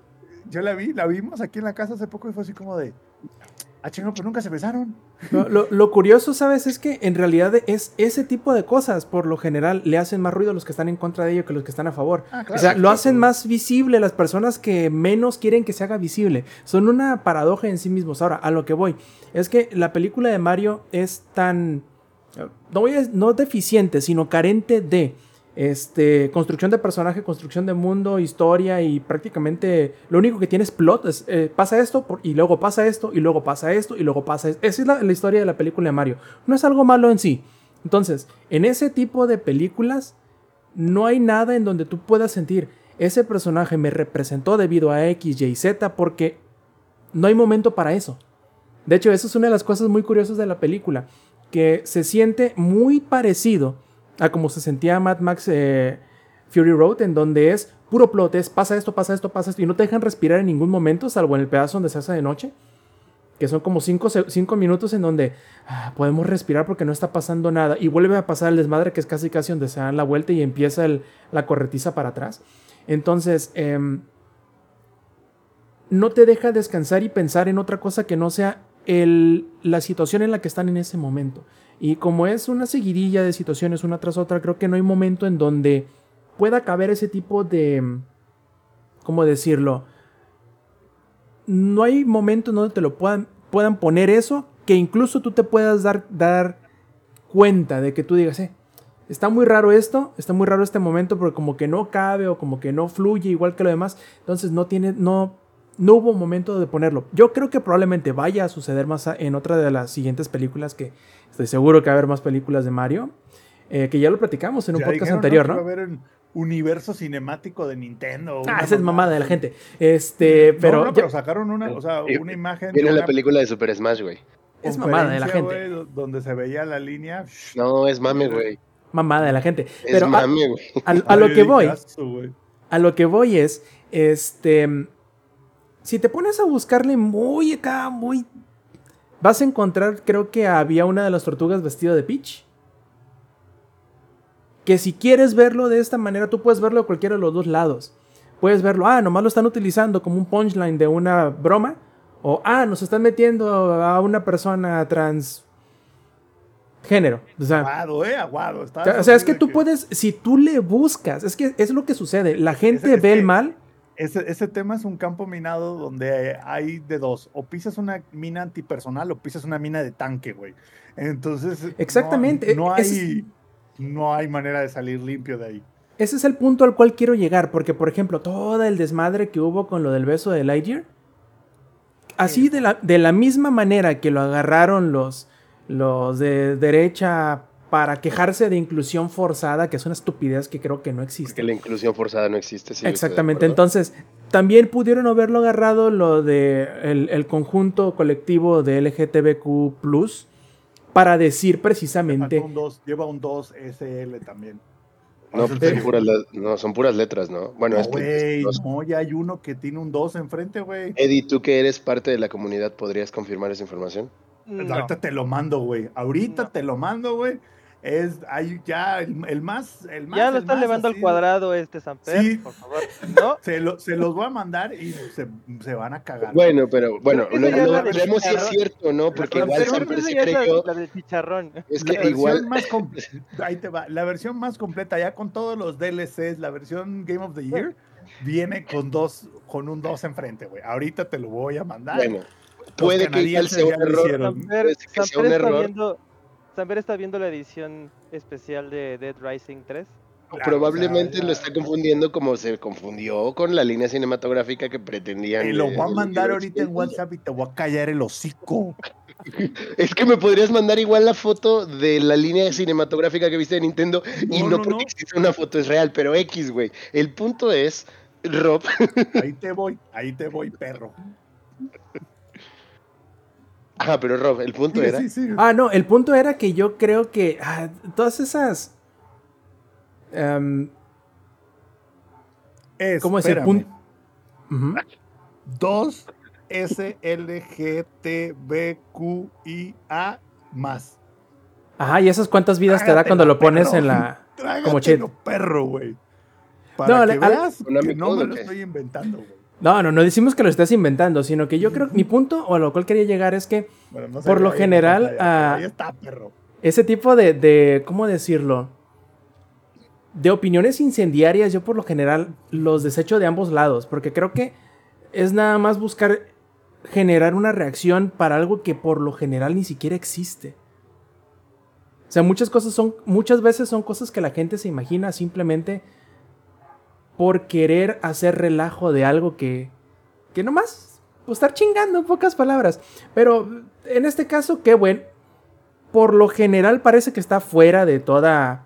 yo la vi, la vimos aquí en la casa hace poco y fue así como de, ah, chingón, pero nunca se besaron. Lo, lo- lo curioso, ¿sabes? Es que en realidad es ese tipo de cosas, por lo general, le hacen más ruido a los que están en contra de ello que los que están a favor. Ah, o claro, sea, lo hacen más visible las personas que menos quieren que se haga visible. Son una paradoja en sí mismos. Ahora, a lo que voy, es que la película de Mario es tan... No, voy a- no deficiente, sino carente de este, construcción de personaje, construcción de mundo, historia y prácticamente lo único que tiene es plot. es, eh, pasa esto y luego pasa esto y luego pasa esto y luego pasa esto. Esa es la, la historia de la película de Mario. No es algo malo en sí. Entonces, en ese tipo de películas, no hay nada en donde tú puedas sentir, ese personaje me representó debido a X, Y, Z, porque no hay momento para eso. De hecho, eso es una de las cosas muy curiosas de la película, que se siente muy parecido a como se sentía Mad Max eh, Fury Road, en donde es puro plot, es pasa esto, pasa esto, pasa esto, y no te dejan respirar en ningún momento, salvo en el pedazo donde se hace de noche, que son como 5 minutos en donde ah, podemos respirar porque no está pasando nada, y vuelve a pasar el desmadre que es casi casi donde se dan la vuelta y empieza la corretiza para atrás. Entonces, em, no te deja descansar y pensar en otra cosa que no sea el, la situación en la que están en ese momento. Y como es una seguidilla de situaciones una tras otra, creo que no hay momento en donde pueda caber ese tipo de... ¿Cómo decirlo? No hay momento en donde te lo puedan, puedan poner eso que incluso tú te puedas dar, dar cuenta de que tú digas, eh, está muy raro esto, está muy raro este momento porque como que no cabe o como que no fluye igual que lo demás, entonces no tiene, no, no hubo momento de ponerlo. Yo creo que probablemente vaya a suceder más en otra de las siguientes películas que estoy seguro que va a haber más películas de Mario, eh, que ya lo platicamos en un podcast anterior, ¿no? Va a haber un universo cinemático de Nintendo. Ah, esa es mamada de la gente. Este, pero. No, pero sacaron una, o sea, una imagen. Viene la película de Super Smash, güey. Es mamada de la gente. donde se veía la línea. No, es mame, güey. Mamada de la gente. Es pero mame, güey. A, lo que voy. a lo que voy es. Este. Si te pones a buscarle muy acá, muy. Vas a encontrar, creo que había una de las tortugas vestida de Peach que si quieres verlo de esta manera, tú puedes verlo de cualquiera de los dos lados. Puedes verlo, ah, nomás lo están utilizando como un punchline de una broma. O, ah, nos están metiendo a una persona trans género. O sea, aguado, eh, aguado. o sea, es que tú puedes, si tú le buscas, es que es lo que sucede. La gente ve el mal. Ese, ese, tema es un campo minado donde hay de dos. O pisas una mina antipersonal o pisas una mina de tanque, güey. Entonces. Exactamente. No, hay no hay manera de salir limpio de ahí. Ese es el punto al cual quiero llegar, porque por ejemplo, todo el desmadre que hubo con lo del beso de Lightyear, así de la, de la misma manera que lo agarraron los, los de derecha para quejarse de inclusión forzada, que es una estupidez que creo que no existe. Que la inclusión forzada no existe, sí. Exactamente, entonces también pudieron haberlo agarrado lo de el, conjunto colectivo de LGTBQ para decir precisamente. lleva un 2 SL también. No, pues son puras, no, son puras letras, ¿no? Bueno, no, güey, no, ya hay uno que tiene un 2 enfrente, güey. Eddie, tú que eres parte de la comunidad, ¿podrías confirmar esa información? Ahorita te lo mando, güey. Ahorita te lo mando, güey es hay ya el, más el más ya lo están levando al cuadrado este Samper sí, por favor ¿no? se, lo, se, los voy a mandar y se, se van a cagar. Bueno pero bueno no, no veremos si es cierto no porque igual Samper se creyó la, del chicharrón. es que la igual más ahí te va la versión más completa ya con todos los DLCs la versión Game of the Year viene con dos con un 2 enfrente güey. Ahorita te lo voy a mandar. Bueno puede que sea un error puede que sea un error Samper está viendo la edición especial de Dead Rising 3. Probablemente lo está confundiendo como se confundió con la línea cinematográfica que pretendían. Y lo voy a mandar ahorita en WhatsApp y te voy a callar el hocico. es que me podrías mandar igual la foto de la línea cinematográfica que viste de Nintendo y no, porque existe una foto es real, pero X, güey. El punto es, Rob. ahí te voy, ahí te voy, perro. Ah, pero Rob, el punto era. Ah, no, el punto era que yo creo que ah, todas esas. Um, ¿Cómo es el punto? Dos S L G T B Q I A más. Ajá, y esas cuántas vidas te da cuando lo pones en la. como chido. perro, güey. Para no, que veas que no me lo estoy inventando, güey. No, no, no decimos que lo estés inventando, sino que yo creo que mi punto o a lo cual quería llegar es que por lo general ahí está, perro. ese tipo de, de, ¿cómo decirlo? De opiniones incendiarias yo por lo general los desecho de ambos lados, porque creo que es nada más buscar generar una reacción para algo que por lo general ni siquiera existe. O sea, muchas cosas son, muchas veces son cosas que la gente se imagina simplemente por querer hacer relajo de algo que, que nomás, pues estar chingando en pocas palabras. Pero en este caso, qué bueno. por lo general parece que está fuera de toda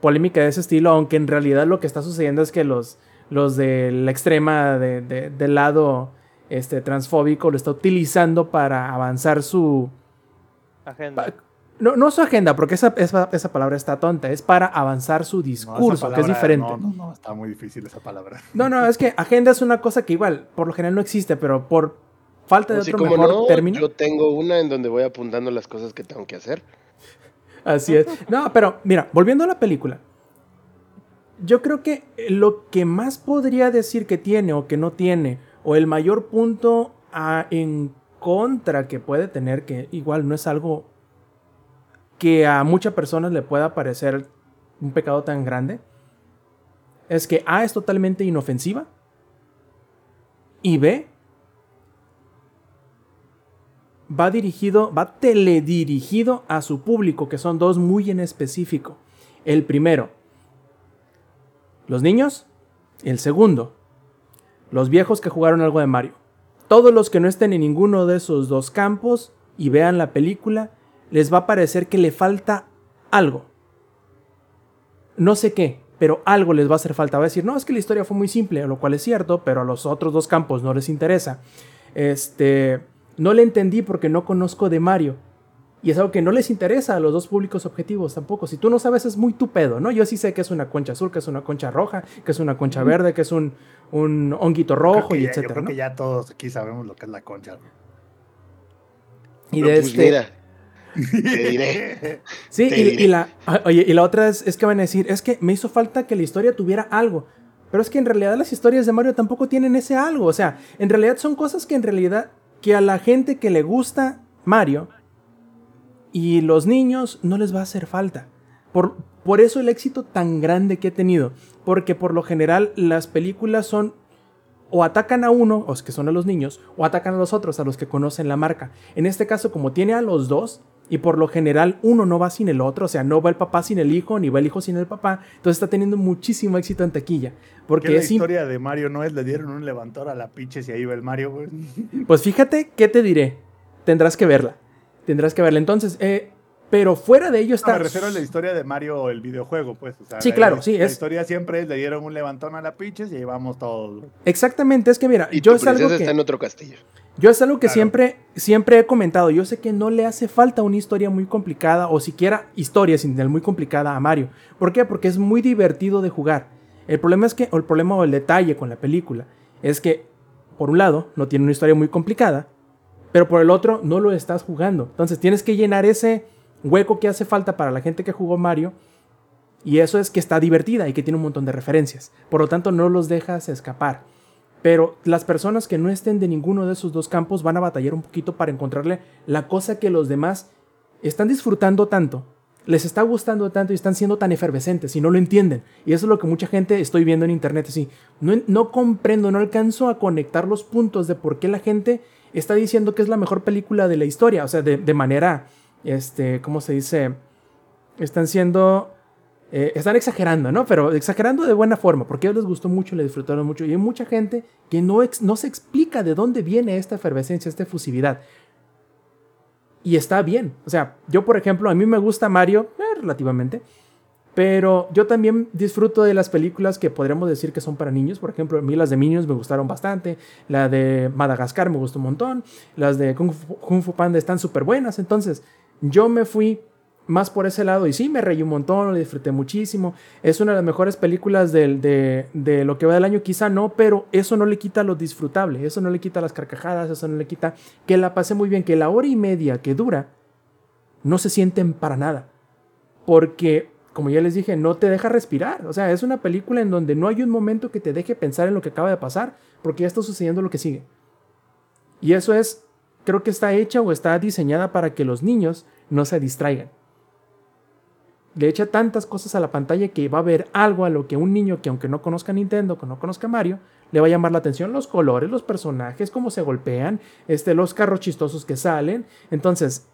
polémica de ese estilo, aunque en realidad lo que está sucediendo es que los, los de la extrema de, de- del lado este, transfóbico lo está utilizando para avanzar su... Agenda. pa- no, no su agenda, porque esa, esa, esa palabra está tonta, es para avanzar su No, discurso, que es diferente. No, no, no, está muy difícil esa palabra. No, no, es que agenda es una cosa que igual, por lo general no existe, pero por falta de Así otro como mejor no, término. yo tengo una en donde voy apuntando las cosas que tengo que hacer. Así es. No, pero mira, volviendo a la película. Yo creo que lo que más podría decir que tiene o que no tiene, o el mayor punto a- en contra que puede tener, que igual no es algo que a muchas personas le pueda parecer un pecado tan grande, es que A es totalmente inofensiva y B va dirigido, va teledirigido a su público, que son dos muy en específico. El primero, los niños. El segundo, los viejos que jugaron algo de Mario. Todos los que no estén en ninguno de esos dos campos y vean la película, les va a parecer que le falta algo. No sé qué, pero algo les va a hacer falta. Va a decir, no, es que la historia fue muy simple, lo cual es cierto, pero a los otros dos campos no les interesa. Este, no le entendí porque no conozco de Mario. Y es algo que no les interesa a los dos públicos objetivos tampoco. Si tú no sabes, es muy tu pedo, ¿no? Yo sí sé que es una concha azul, que es una concha roja, que es una concha verde, que es un, un honguito rojo y ya- Yo etcétera, creo ¿no? que ya todos aquí sabemos lo que es la concha. Y de pues este- mira, te diré. Sí, Te y, diré. y la, ah, oye, y la otra es, es que van a decir, es que me hizo falta que la historia tuviera algo. Pero es que en realidad las historias de Mario tampoco tienen ese algo. O sea, en realidad son cosas que en realidad, que a la gente que le gusta Mario y los niños no les va a hacer falta. Por, por eso el éxito tan grande que ha tenido. Porque por lo general las películas son o atacan a uno, o es que son a los niños, o atacan a los otros, a los que conocen la marca. En este caso, como tiene a los dos, y por lo general uno no va sin el otro, o sea, no va el papá sin el hijo, ni va el hijo sin el papá, entonces está teniendo muchísimo éxito en taquilla. Porque Que la es im- historia de Mario no es, le dieron un levantador a la pinche y ahí va el Mario, güey. Pues fíjate, ¿qué te diré? Tendrás que verla. Tendrás que verla. Entonces, eh, pero fuera de ello No, está... me refiero a la historia de Mario, el videojuego, pues. o sea, Sí, la- claro, la- sí, La es- historia siempre es, le dieron un levantón a la pinches y ahí vamos todos. Exactamente, es que mira, Y yo tu es algo que... está en otro castillo. Yo es algo que Claro. siempre, siempre he comentado. Yo sé que no le hace falta una historia muy complicada o siquiera historia sin tener muy complicada a Mario. ¿Por qué? Porque es muy divertido de jugar. El problema es que, o el problema o el detalle con la película, es que, por un lado, no tiene una historia muy complicada, pero por el otro, no lo estás jugando. Entonces tienes que llenar ese hueco que hace falta para la gente que jugó Mario. Y eso es que está divertida y que tiene un montón de referencias. Por lo tanto, no los dejas escapar. Pero las personas que no estén de ninguno de esos dos campos van a batallar un poquito para encontrarle la cosa que los demás están disfrutando tanto, les está gustando tanto y están siendo tan efervescentes y no lo entienden. Y eso es lo que mucha gente estoy viendo en internet así. No, no comprendo, no alcanzo a conectar los puntos de por qué la gente está diciendo que es la mejor película de la historia. O sea, de, de manera, este, ¿cómo se dice? Están siendo eh, están exagerando, ¿no? Pero exagerando de buena forma, porque a ellos les gustó mucho, le disfrutaron mucho. Y hay mucha gente que no, no se explica de dónde viene esta efervescencia, esta efusividad. Y está bien. O sea, yo, por ejemplo, a mí me gusta Mario, eh, relativamente. Pero yo también disfruto de las películas que podríamos decir que son para niños. Por ejemplo, a mí las de Minions me gustaron bastante. La de Madagascar me gustó un montón. Las de Kung Fu, Kung Fu Panda están súper buenas. Entonces, yo me fui más por ese lado. Y sí, me reí un montón, lo disfruté muchísimo. Es una de las mejores películas del- de, de lo que va del año, quizá no, pero eso no le quita lo disfrutable. Eso no le quita las carcajadas, eso no le quita que la pasé muy bien, que la hora y media que dura no se sienten para nada. Porque, como ya les dije, no te deja respirar. O sea, es una película en donde no hay un momento que te deje pensar en lo que acaba de pasar, porque ya está sucediendo lo que sigue. Y eso es, creo que está hecha o está diseñada para que los niños no se distraigan. Le echa tantas cosas a la pantalla que va a ver algo a lo que un niño que aunque no conozca Nintendo, que no conozca Mario, le va a llamar la atención los colores, los personajes, cómo se golpean, este, los carros chistosos que salen. Entonces,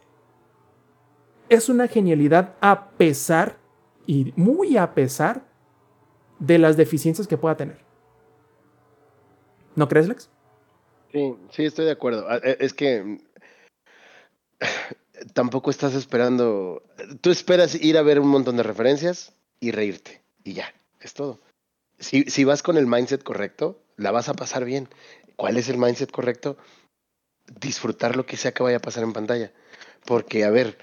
es una genialidad a pesar, y muy a pesar, de las deficiencias que pueda tener. ¿No crees, Lex? Sí, sí, estoy de acuerdo. Ah, eh, Es que tampoco estás esperando. Tú esperas ir a ver un montón de referencias y reírte. Y ya, es todo. Si, si vas con el mindset correcto, la vas a pasar bien. ¿Cuál es el mindset correcto? Disfrutar lo que sea que vaya a pasar en pantalla. Porque, a ver,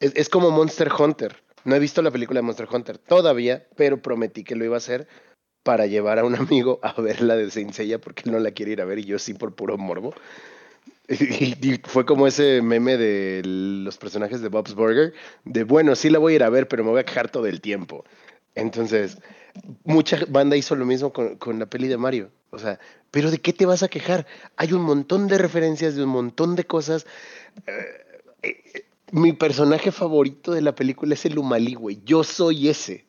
es, es como Monster Hunter. No he visto la película de Monster Hunter todavía, pero prometí que lo iba a hacer para llevar a un amigo a ver la de Saint porque él no la quiere ir a ver y yo sí por puro morbo. Y, fue como ese meme de los personajes de Bob's Burger, de bueno, sí la voy a ir a ver, pero me voy a quejar todo el tiempo. Entonces, mucha banda hizo lo mismo con, con la peli de Mario. O sea, pero ¿de qué te vas a quejar? Hay un montón de referencias de un montón de cosas. Eh, eh, mi personaje favorito de la película es el Humalí, güey. Yo soy ese.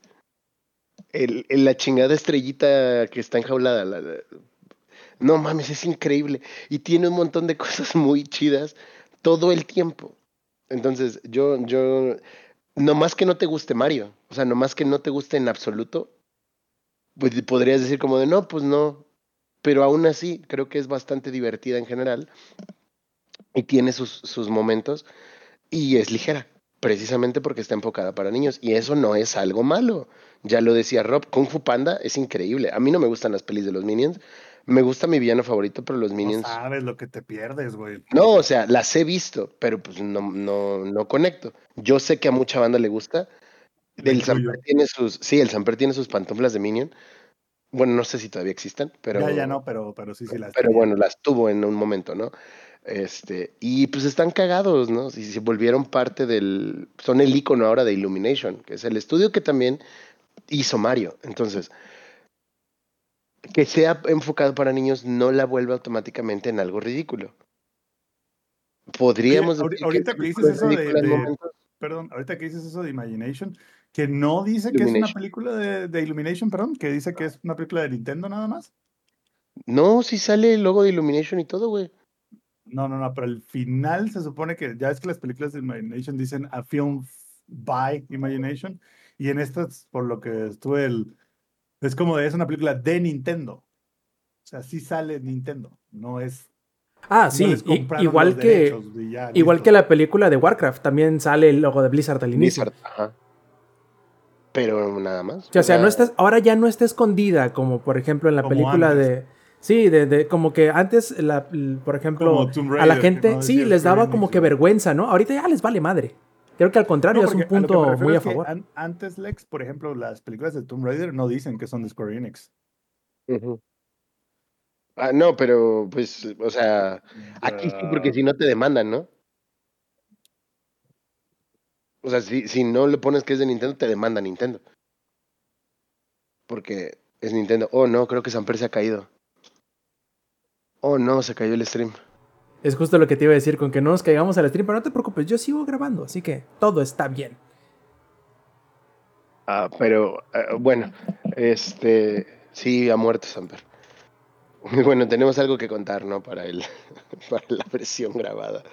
El, la chingada estrellita que está enjaulada. la- No mames, es increíble. Y tiene un montón de cosas muy chidas todo el tiempo. Entonces, yo, yo, no más que no te guste Mario, o sea, no más que no te guste en absoluto, pues podrías decir como de no, pues no. Pero aún así, creo que es bastante divertida en general y tiene sus, sus momentos y es ligera, precisamente porque está enfocada para niños. Y eso no es algo malo. Ya lo decía Rob, Kung Fu Panda es increíble. A mí no me gustan las pelis de los Minions. Me gusta mi villano favorito, pero los No Minions... sabes lo que te pierdes, güey. No, o sea, las he visto, pero pues no, no, no conecto. Yo sé que a mucha banda le gusta. El. Samper tiene sus, sí, el Samper tiene sus pantuflas de Minion. Bueno, no sé si todavía existan, pero, Ya, ya no, pero, pero sí, sí las pero tenía. bueno, las tuvo en un momento, ¿no? Este, y pues están cagados, ¿no? Y se volvieron parte del, son el icono ahora de Illumination, que es el estudio que también hizo Mario. Entonces, que sea enfocado para niños no la vuelve automáticamente en algo ridículo. Podríamos Oye, decir ahorita que que dices es eso de- de-. Perdón, ahorita que dices eso de Imagination, que no dice que es una película de, de Illumination, perdón, que dice que es una película de Nintendo nada más. No, sí sale el logo de Illumination y todo, güey. No, no, no, pero el final se supone que ya es que las películas de Imagination dicen a film by Imagination y en estas, por lo que estuve el, es como de, es una película de Nintendo. O sea, sí sale Nintendo, no es. Ah, sí, igual que ya, igual listo. que la película de Warcraft, también sale el logo de Blizzard al inicio. Blizzard, ajá. Pero nada más. O sea, no está, ahora ya no está escondida como por ejemplo en la Como película antes. de sí, de, de- como que antes la- por ejemplo a la gente no sí les daba como que vergüenza, ¿no? Ahorita ya les vale madre. Creo que al contrario No, es un a punto muy a favor. an- antes, Lex, por ejemplo, las películas de Tomb Raider no dicen que son de Square Enix. Ah, no, pero pues, o sea, aquí sí, porque si no te demandan, ¿no? O sea, si, si no le pones que es de Nintendo, te demanda Nintendo. Porque es Nintendo. Oh, no, creo que Samper se ha caído. Oh, no, se cayó el stream. Es justo lo que te iba a decir con que no nos caigamos al stream, pero no te preocupes, yo sigo grabando, así que todo está bien. Ah, pero ah, bueno, este, sí, ha muerto Samper. Bueno, tenemos algo que contar, ¿no? Para el, para la versión grabada.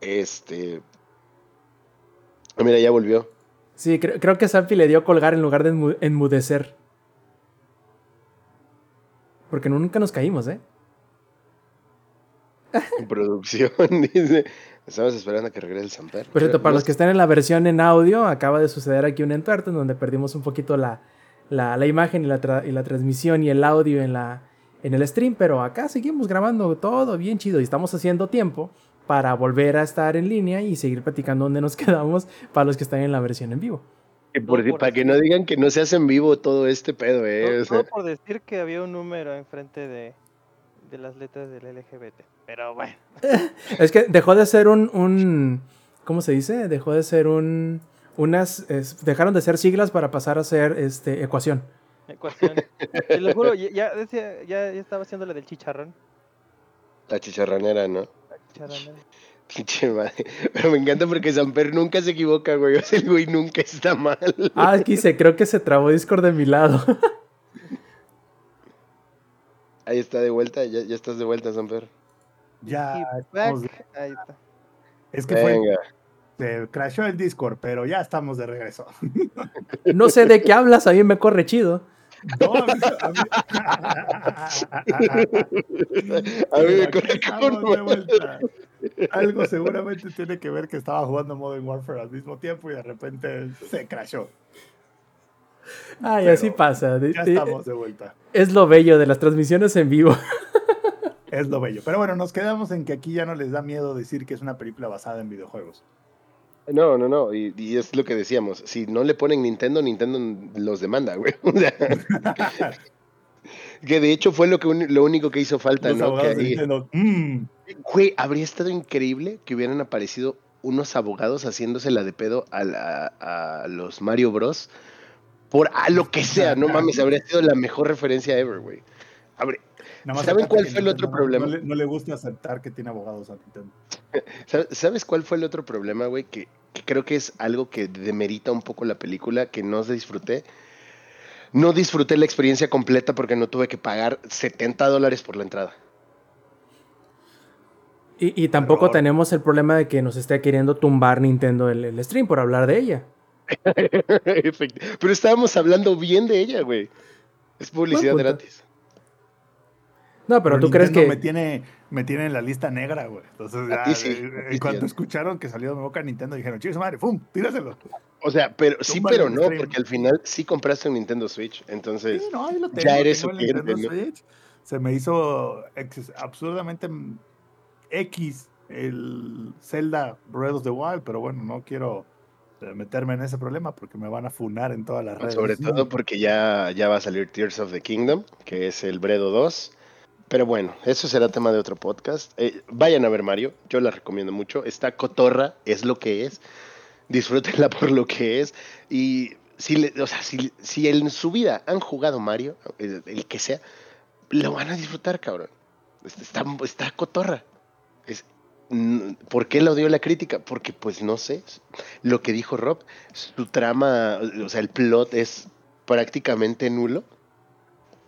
Este, mira, ya volvió. Sí, cre- creo que Sampi le dio colgar en lugar de enmu- enmudecer. Porque nunca nos caímos, ¿eh? En producción, dice. Estamos esperando a que regrese el Samper. Por cierto, para los que están en la versión en audio, acaba de suceder aquí un entuerto en donde perdimos un poquito la, la, la imagen y la, tra- y la transmisión y el audio en, la, en el stream, pero acá seguimos grabando todo bien chido y estamos haciendo tiempo para volver a estar en línea y seguir platicando donde nos quedamos para los que están en la versión en vivo. Y por por para que no digan que no se hace en vivo todo este pedo, eh. Todo, o sea, todo por decir que había un número enfrente de, de las letras del LGBT. Pero bueno, Es que dejó de ser un, un ¿cómo se dice? Dejó de ser un, unas, es- dejaron de ser siglas para pasar a ser este, ecuación. ecuación. Te lo juro, ya, ya decía- ya, ya estaba haciendo la del chicharrón. la chicharranera, ¿no? La chicharrón. Pinche madre. Pero me encanta porque Samper nunca se equivoca, güey. O sea, el güey nunca está mal. Ah, aquí se, creo que se trabó Discord de mi lado. Ahí está de vuelta, ya, ya estás de vuelta, Samper. Ya, estamos-. Ahí está. es que fue, se crashó el Discord, pero ya estamos de regreso. No sé de qué hablas, a mí me corre chido. No, a mí- a mí- A mí me corre de vuelta. algo seguramente tiene que ver que estaba jugando Modern Warfare al mismo tiempo y de repente se crashó. Ay, Pero así pasa. Ya estamos de vuelta. es lo bello de las transmisiones en vivo. Es lo bello. Pero bueno, nos quedamos en que aquí ya no les da miedo decir que es una película basada en videojuegos. No, no, no. Y, y es lo que decíamos. Si no le ponen Nintendo, Nintendo los demanda, güey. O sea, que de hecho fue lo, que lo único que hizo falta, Los ¿no? Que ahí- Nintendo, "Mm, Güey, habría estado increíble que hubieran aparecido unos abogados haciéndosela de pedo a, la- a los Mario Bros. Por a lo que sea, no mames, habría sido la mejor referencia ever, güey. Habría- nada ¿Saben cuál fue el otro no- problema? No le, no le gusta aceptar que tiene abogados a Nintendo. ¿Sab- ¿Sabes cuál fue el otro problema, güey? Que, que creo que es algo que demerita un poco la película, que no disfruté. No disfruté la experiencia completa porque no tuve que pagar 70 dólares por la entrada. Y, y tampoco Error. tenemos el problema de que nos esté queriendo tumbar Nintendo el, el stream por hablar de ella. Pero estábamos hablando bien de ella, güey. Es publicidad gratis. No, pero tú crees que... Me tiene, me tiene en la lista negra, güey. Entonces, A ya, ti sí, eh, en ti cuanto sí. escucharon que salió de mi boca Nintendo, dijeron, chicos, madre, ¡pum! ¡Tíraselo! O sea, pero sí, Túmbale pero no, stream. porque al final sí compraste un Nintendo Switch. Entonces, Sí, no, ahí lo ya eres tengo el Nintendo. Switch. Se me hizo absurdamente X el Zelda Breath of the Wild, pero bueno, no quiero eh, meterme en ese problema porque me van a funar en todas las redes. sobre todo porque ya, ya va a salir Tears of the Kingdom, que es el Bredo 2. Pero bueno, eso será tema de otro podcast. Eh, vayan a ver Mario, yo la recomiendo mucho. Está cotorra, es lo que es. Disfrútenla por lo que es. Y si, le- o sea, si, si en su vida han jugado Mario, el, que sea, lo van a disfrutar, cabrón. Está, está cotorra. Es, mm, ¿Por qué la odió la crítica? Porque, pues no sé. Lo que dijo Rob, su trama, o sea, el plot es prácticamente nulo.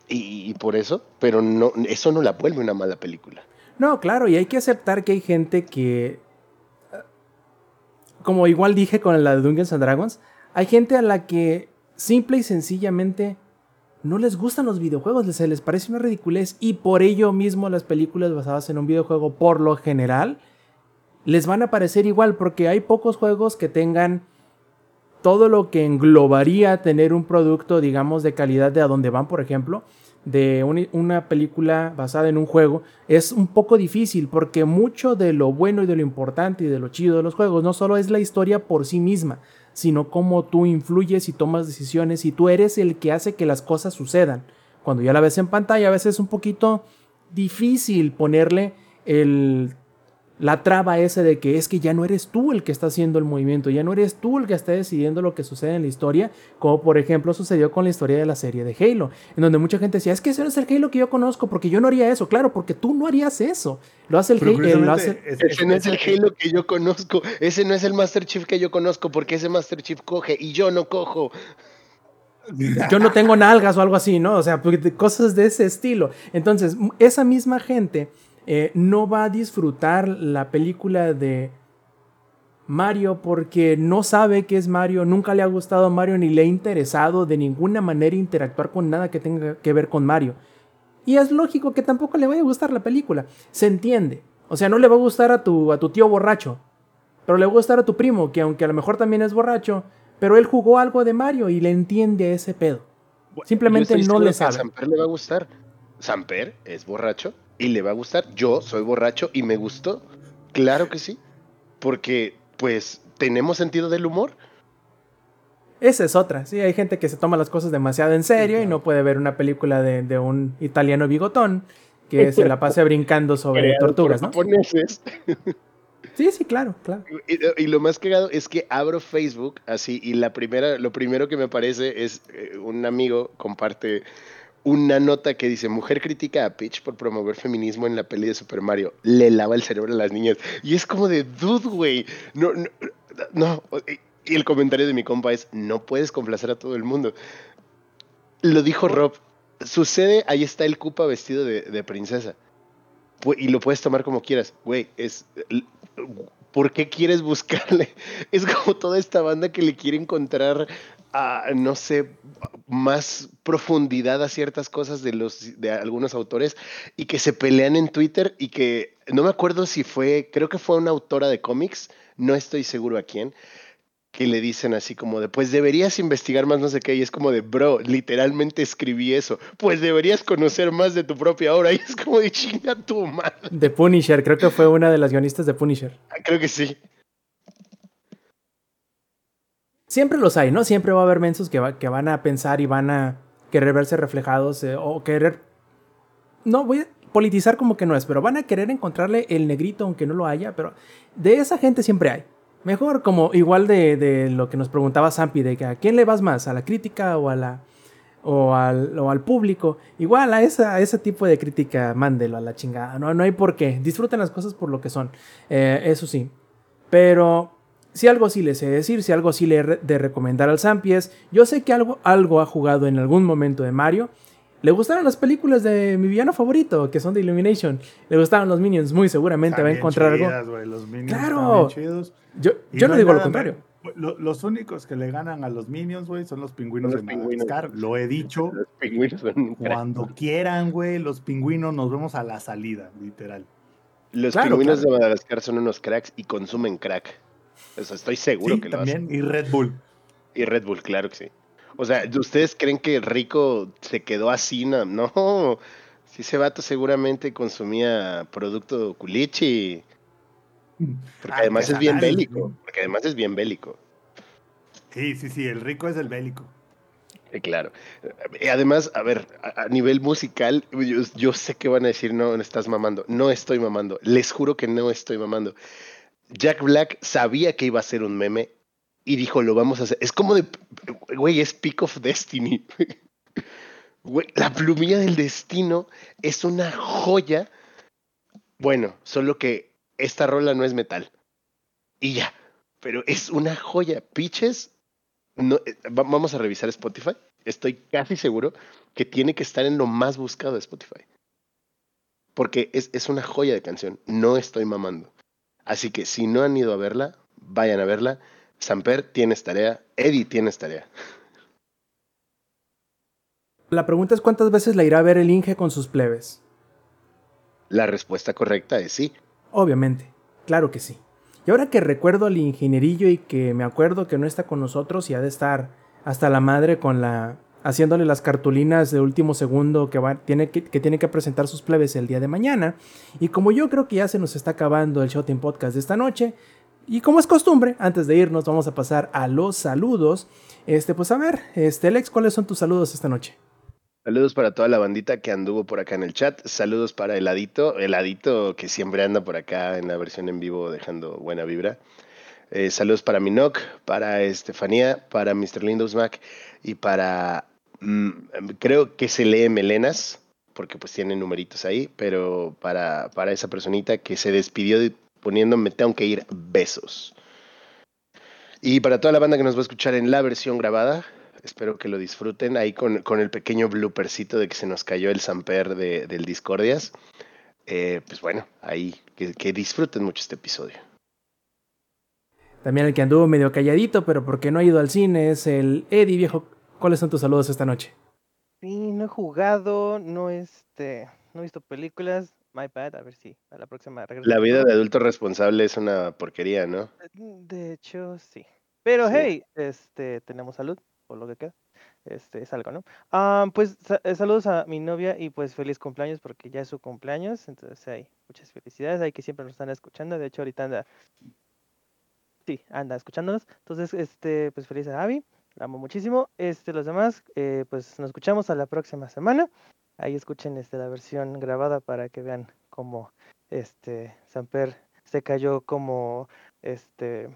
Y, y por eso, pero no, eso no la vuelve una mala película. No, claro, y hay que aceptar que hay gente que... eh, Como igual dije con la de Dungeons and Dragons, hay gente a la que simple y sencillamente no les gustan los videojuegos, se les parece una ridiculez y por ello mismo las películas basadas en un videojuego por lo general les van a parecer igual porque hay pocos juegos que tengan todo lo que englobaría tener un producto, digamos, de calidad de a donde van, por ejemplo, de un- una película basada en un juego, es un poco difícil porque mucho de lo bueno y de lo importante y de lo chido de los juegos no solo es la historia por sí misma, sino cómo tú influyes y tomas decisiones y tú eres el que hace que las cosas sucedan. Cuando ya la ves en pantalla a veces es un poquito difícil ponerle el la traba esa de que es que ya no eres tú el que está haciendo el movimiento, ya no eres tú el que está decidiendo lo que sucede en la historia, como por ejemplo sucedió con la historia de la serie de Halo, en donde mucha gente decía, es que ese no es el Halo que yo conozco, porque yo no haría eso, claro, porque tú no harías eso, lo hace el Halo, hace... es- Ese no es el Halo que yo conozco, ese no es el Master Chief que yo conozco, porque ese Master Chief coge y yo no cojo. yo no tengo nalgas o algo así, ¿no? O sea, cosas de ese estilo. Entonces, esa misma gente eh, no va a disfrutar la película de Mario porque no sabe qué es Mario, nunca le ha gustado Mario ni le ha interesado de ninguna manera interactuar con nada que tenga que ver con Mario. Y es lógico que tampoco le vaya a gustar la película. Se entiende. O sea, no le va a gustar a tu, a tu tío borracho. Pero le va a gustar a tu primo, que aunque a lo mejor también es borracho, pero él jugó algo de Mario y le entiende ese pedo. Simplemente no le que a sabe. Samper le va a gustar. Samper es borracho y le va a gustar. Yo soy borracho y me gustó. Claro que sí. Porque, pues, tenemos sentido del humor. Esa es otra. Sí, hay gente que se toma las cosas demasiado en serio y no puede ver una película de, de un italiano bigotón que se la pase brincando sobre tortugas, por ¿no? japoneses. Sí, sí, claro, claro. Y, y lo más cagado es que abro Facebook así y la primera, lo primero que me aparece es eh, un amigo comparte una nota que dice mujer critica a Peach por promover feminismo en la peli de Super Mario. Le lava el cerebro a las niñas. Y es como de dude, güey. No, no. Y el comentario de mi compa es no puedes complacer a todo el mundo. Lo dijo Rob. Sucede, ahí está el Koopa vestido de, de princesa. Y lo puedes tomar como quieras. Güey, es ¿por qué quieres buscarle? Es como toda esta banda que le quiere encontrar, a, no sé, más profundidad a ciertas cosas de, los, de algunos autores y que se pelean en Twitter y que no me acuerdo si fue, creo que fue una autora de cómics, no estoy seguro a quién, que le dicen así como de, pues deberías investigar más no sé qué, y es como de, bro, literalmente escribí eso, pues deberías conocer más de tu propia obra, y es como de chinga tu madre. De Punisher, creo que fue una de las guionistas de Punisher. Creo que sí. Siempre los hay, ¿no? Siempre va a haber mensos que, va- que van a pensar y van a querer verse reflejados eh, o querer... No, voy a politizar como que no es, pero van a querer encontrarle el negrito aunque no lo haya, pero de esa gente siempre hay. Mejor como igual de, de lo que nos preguntaba Zampi, de que a quién le vas más, a la crítica o a la... O al, o al público, igual a, a ese tipo de crítica, mándelo a la chingada. No, no hay por qué. Disfruten las cosas por lo que son. Eh, eso sí. Pero si algo sí le sé decir, si algo sí le he de recomendar al Sampies, yo sé que algo, algo ha jugado en algún momento de Mario. Le gustaron las películas de mi villano favorito, que son de Illumination. Le gustaron los Minions, muy seguramente va a encontrar algo. Los Minions Claro. están bien chidos. Yo, yo no digo lo contrario. me- lo- los únicos que le ganan a los Minions, güey, son los pingüinos Los de pingüinos. Madagascar. Lo he dicho. Los pingüinos son. Cuando quieran, güey, los pingüinos nos vemos a la salida, literal. Los Claro, pingüinos claro. de Madagascar son unos cracks y consumen crack. Eso estoy seguro Sí, que lo hacen. también. Y Red Bull. Y Red Bull, claro que sí. O sea, ¿ustedes creen que Rico se quedó así? No, no. Si ese vato seguramente consumía producto culichi. Porque además es bien bélico. Porque además es bien bélico. Sí, sí, sí, el rico es el bélico. Eh, claro. Eh, Además, a ver, a, a nivel musical, yo, yo sé que van a decir, no, no estás mamando. No estoy mamando. Les juro que no estoy mamando. Jack Black sabía que iba a ser un meme y dijo, lo vamos a hacer. Es como de, güey, es Peak of Destiny. La plumilla del destino es una joya. Bueno, solo que esta rola no es metal. Y ya. Pero es una joya. Pitches no, eh, va- vamos a revisar Spotify. Estoy casi seguro que tiene que estar en lo más buscado de Spotify. Porque es, es una joya de canción. No estoy mamando. Así que si no han ido a verla, vayan a verla. Samper, tienes tarea. Eddie, tienes tarea. La pregunta es cuántas veces la irá a ver el Inge con sus plebes. La respuesta correcta es sí. Obviamente, claro que sí. Y ahora que recuerdo al ingenierillo y que me acuerdo que no está con nosotros y ha de estar hasta la madre con la haciéndole las cartulinas de último segundo que, va, tiene que, tiene que presentar sus plebes el día de mañana. Y como yo creo que ya se nos está acabando el Shouting Podcast de esta noche, y como es costumbre, antes de irnos vamos a pasar a los saludos. Este, pues a ver, este, Alex, ¿cuáles son tus saludos esta noche? Saludos para toda la bandita que anduvo por acá en el chat. Saludos para Heladito, Heladito que siempre anda por acá en la versión en vivo dejando buena vibra. Eh, saludos para Minoc, para Estefanía, para Mr. Lindos Mac y para, creo que se lee Melenas, porque pues tiene numeritos ahí, pero para, para esa personita que se despidió de- poniéndome tengo que ir besos. Y para toda la banda que nos va a escuchar en la versión grabada, espero que lo disfruten ahí con, con el pequeño bloopercito de que se nos cayó el samper de, del Discordias. Eh, pues bueno, ahí que disfruten mucho este episodio. También el que anduvo medio calladito, pero porque no ha ido al cine, es el Eddie, viejo. ¿Cuáles son tus saludos esta noche? Sí, no he jugado, no este, no he visto películas. My bad, a ver si a la próxima regreso. La vida de adulto responsable es una porquería, ¿no? De hecho, sí. Pero Sí. hey, este, tenemos salud, por lo que queda. Este, es algo, ¿no? Ah, pues sa- eh, saludos a mi novia y pues feliz cumpleaños porque ya es su cumpleaños. Entonces hay muchas felicidades, hay que siempre nos están escuchando. De hecho, ahorita anda, sí, anda escuchándonos. Entonces, este, pues feliz a Abby, la amo muchísimo. Este, los demás, eh, pues nos escuchamos a la próxima semana. Ahí escuchen este, la versión grabada para que vean cómo este Samper se cayó como este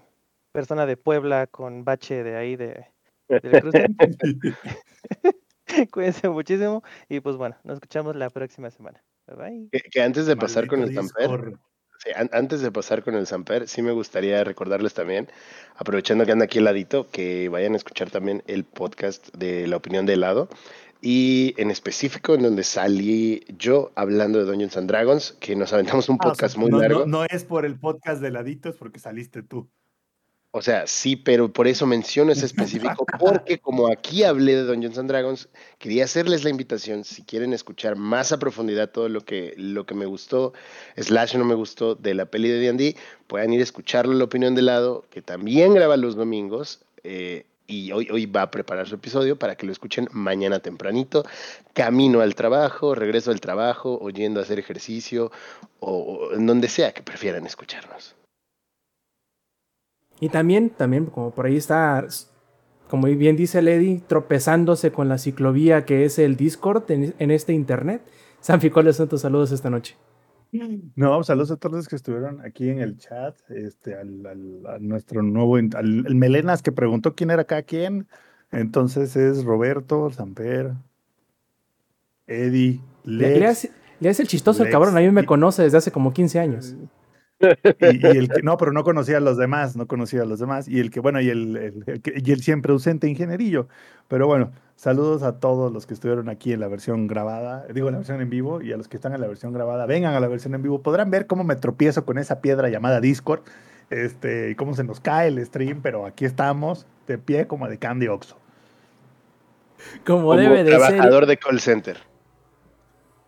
persona de Puebla con bache de ahí de del cruce. Cuídense muchísimo y pues bueno, nos escuchamos la próxima semana. Bye bye. Que, que antes de pasar con el samper, Discord. Sí, an- antes de pasar con el samper, sí me gustaría recordarles también, aprovechando que anda aquí el ladito, que vayan a escuchar también el podcast de la opinión de helado. Y en específico, en donde salí yo hablando de Dungeons and Dragons, que nos aventamos un Ah, o sea, podcast muy no, no- largo. No, es por el podcast de laditos porque saliste tú. O sea, sí, pero por eso menciono ese específico, porque como aquí hablé de Dungeons and Dragons, quería hacerles la invitación, si quieren escuchar más a profundidad todo lo que, lo que me gustó, slash no me gustó de la peli de D&D, puedan ir a escucharlo la opinión de lado, que también graba los domingos, eh, y hoy, hoy va a preparar su episodio para que lo escuchen mañana tempranito, camino al trabajo, regreso al trabajo, oyendo a hacer ejercicio, o, o en donde sea que prefieran escucharnos. Y también, también, como por ahí está, como bien dice Lady, tropezándose con la ciclovía que es el Discord en, en este internet. Sanfi, ¿cuáles son tus saludos esta noche? No, saludos a todos los que estuvieron aquí en el chat, este, al, al- a nuestro nuevo, al el Melenas que preguntó quién era cada quien. Entonces es Roberto, Samper, Eddie, Le, le Lex. hace, le hace el chistoso el Lex, cabrón, a mí me conoce desde hace como 15 años. Y, y el que, no, pero no conocía a los demás, no conocía a los demás. Y el que, bueno, y el, el- el que- y el siempre ausente ingenierillo. Pero bueno, saludos a todos los que estuvieron aquí en la versión grabada, digo, en la versión en vivo, y a los que están en la versión grabada, vengan a la versión en vivo. Podrán ver cómo me tropiezo con esa piedra llamada Discord, este, y cómo se nos cae el stream, pero aquí estamos, de pie como de Candy Oxo. Como, Como debe de ser. trabajador de call center.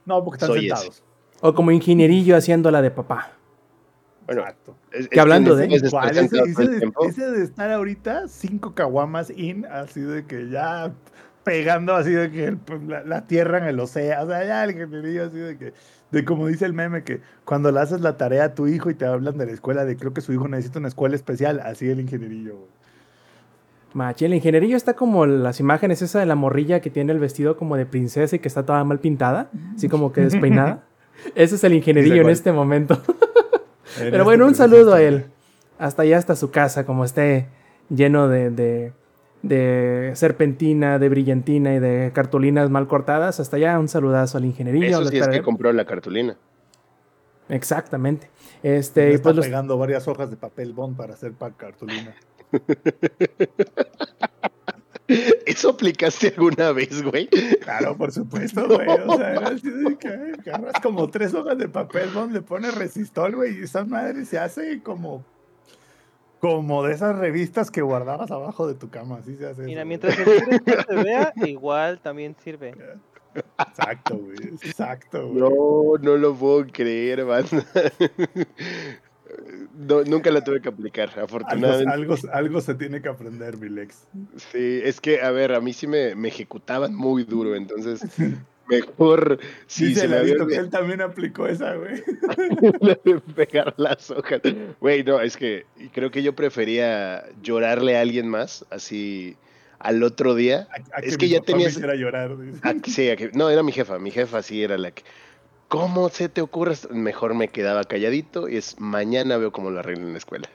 No, porque están Soy ese. sentados. O como ingenierillo haciéndola de papá. Bueno, Exacto. es- es Que hablando de-. Ese, ese de, tiempo. ese de estar ahorita cinco caguamas in, así de que ya pegando así de que pues, la, la tierra en el océano, o sea, ya el ingenierillo así de que, de como dice el meme, que cuando le haces la tarea a tu hijo y te hablan de la escuela, de creo que su hijo necesita una escuela especial, así el ingenierillo. güey. Machi, el ingenierillo está como las imágenes esa de la morrilla que tiene el vestido como de princesa y que está toda mal pintada, así como que despeinada. Ese es el ingenierillo en este momento. Pero bueno, un este saludo a él. Hasta allá hasta su casa, como esté lleno de, de, de serpentina, de brillantina y de cartulinas mal cortadas. Hasta allá un saludazo al ingenierillo. Eso sí es que compró la cartulina. Exactamente. Este, está pues los- pegando varias hojas de papel bond para hacer pa cartulina. ¿Eso aplicaste alguna vez, güey? Claro, por supuesto, güey. O sea, era así de que agarras como tres hojas de papel, bond, le pones resistol, güey, y esa madre se hace como. Como de esas revistas que guardabas abajo de tu cama, así se hace. Mira, eso, mientras el se vea, igual también sirve. Exacto, güey. Exacto, güey. No, no lo puedo creer, banda. No, nunca la tuve que aplicar, afortunadamente. algo, algo se tiene que aprender, mi Lex. Sí, es que, a ver, a mí sí me, me ejecutaban muy duro, entonces mejor si Dice se me había que él también aplicó esa, güey. pegar las hojas. Güey, no, es que creo que yo prefería llorarle a alguien más, así al otro día. A- a Es que que mi ya tenías- llorar. sí, a que- no, era mi jefa, mi jefa sí era la que... ¿Cómo se te ocurre? Mejor me quedaba calladito y es mañana veo cómo lo arreglo en la escuela.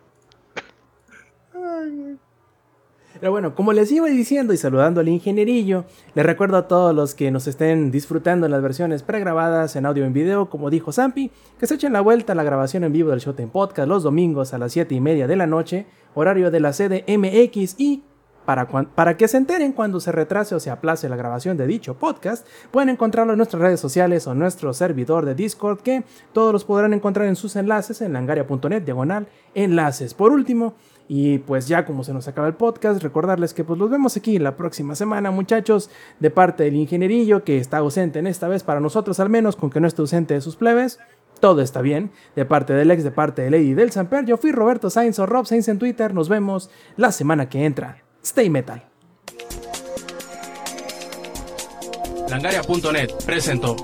Pero bueno, como les iba diciendo y saludando al ingenierillo, les recuerdo a todos los que nos estén disfrutando en las versiones pregrabadas en audio y en video, como dijo Zampi, que se echen la vuelta a la grabación en vivo del Showtime Podcast los domingos a las 7 y media de la noche, horario de la sede MX y para, para que se enteren cuando se retrase o se aplace la grabación de dicho podcast, pueden encontrarlo en nuestras redes sociales o en nuestro servidor de Discord, que todos los podrán encontrar en sus enlaces en langaria.net, diagonal, enlaces. Por último, y pues ya como se nos acaba el podcast, recordarles que pues los vemos aquí la próxima semana, muchachos, de parte del ingenierillo que está ausente en esta vez para nosotros al menos, con que no esté ausente de sus plebes. Todo está bien. De parte del ex, de parte de Lady del Samper, yo fui Roberto Sainz o Rob Sainz en Twitter. Nos vemos la semana que entra. Stay metal. Langaria.net presentó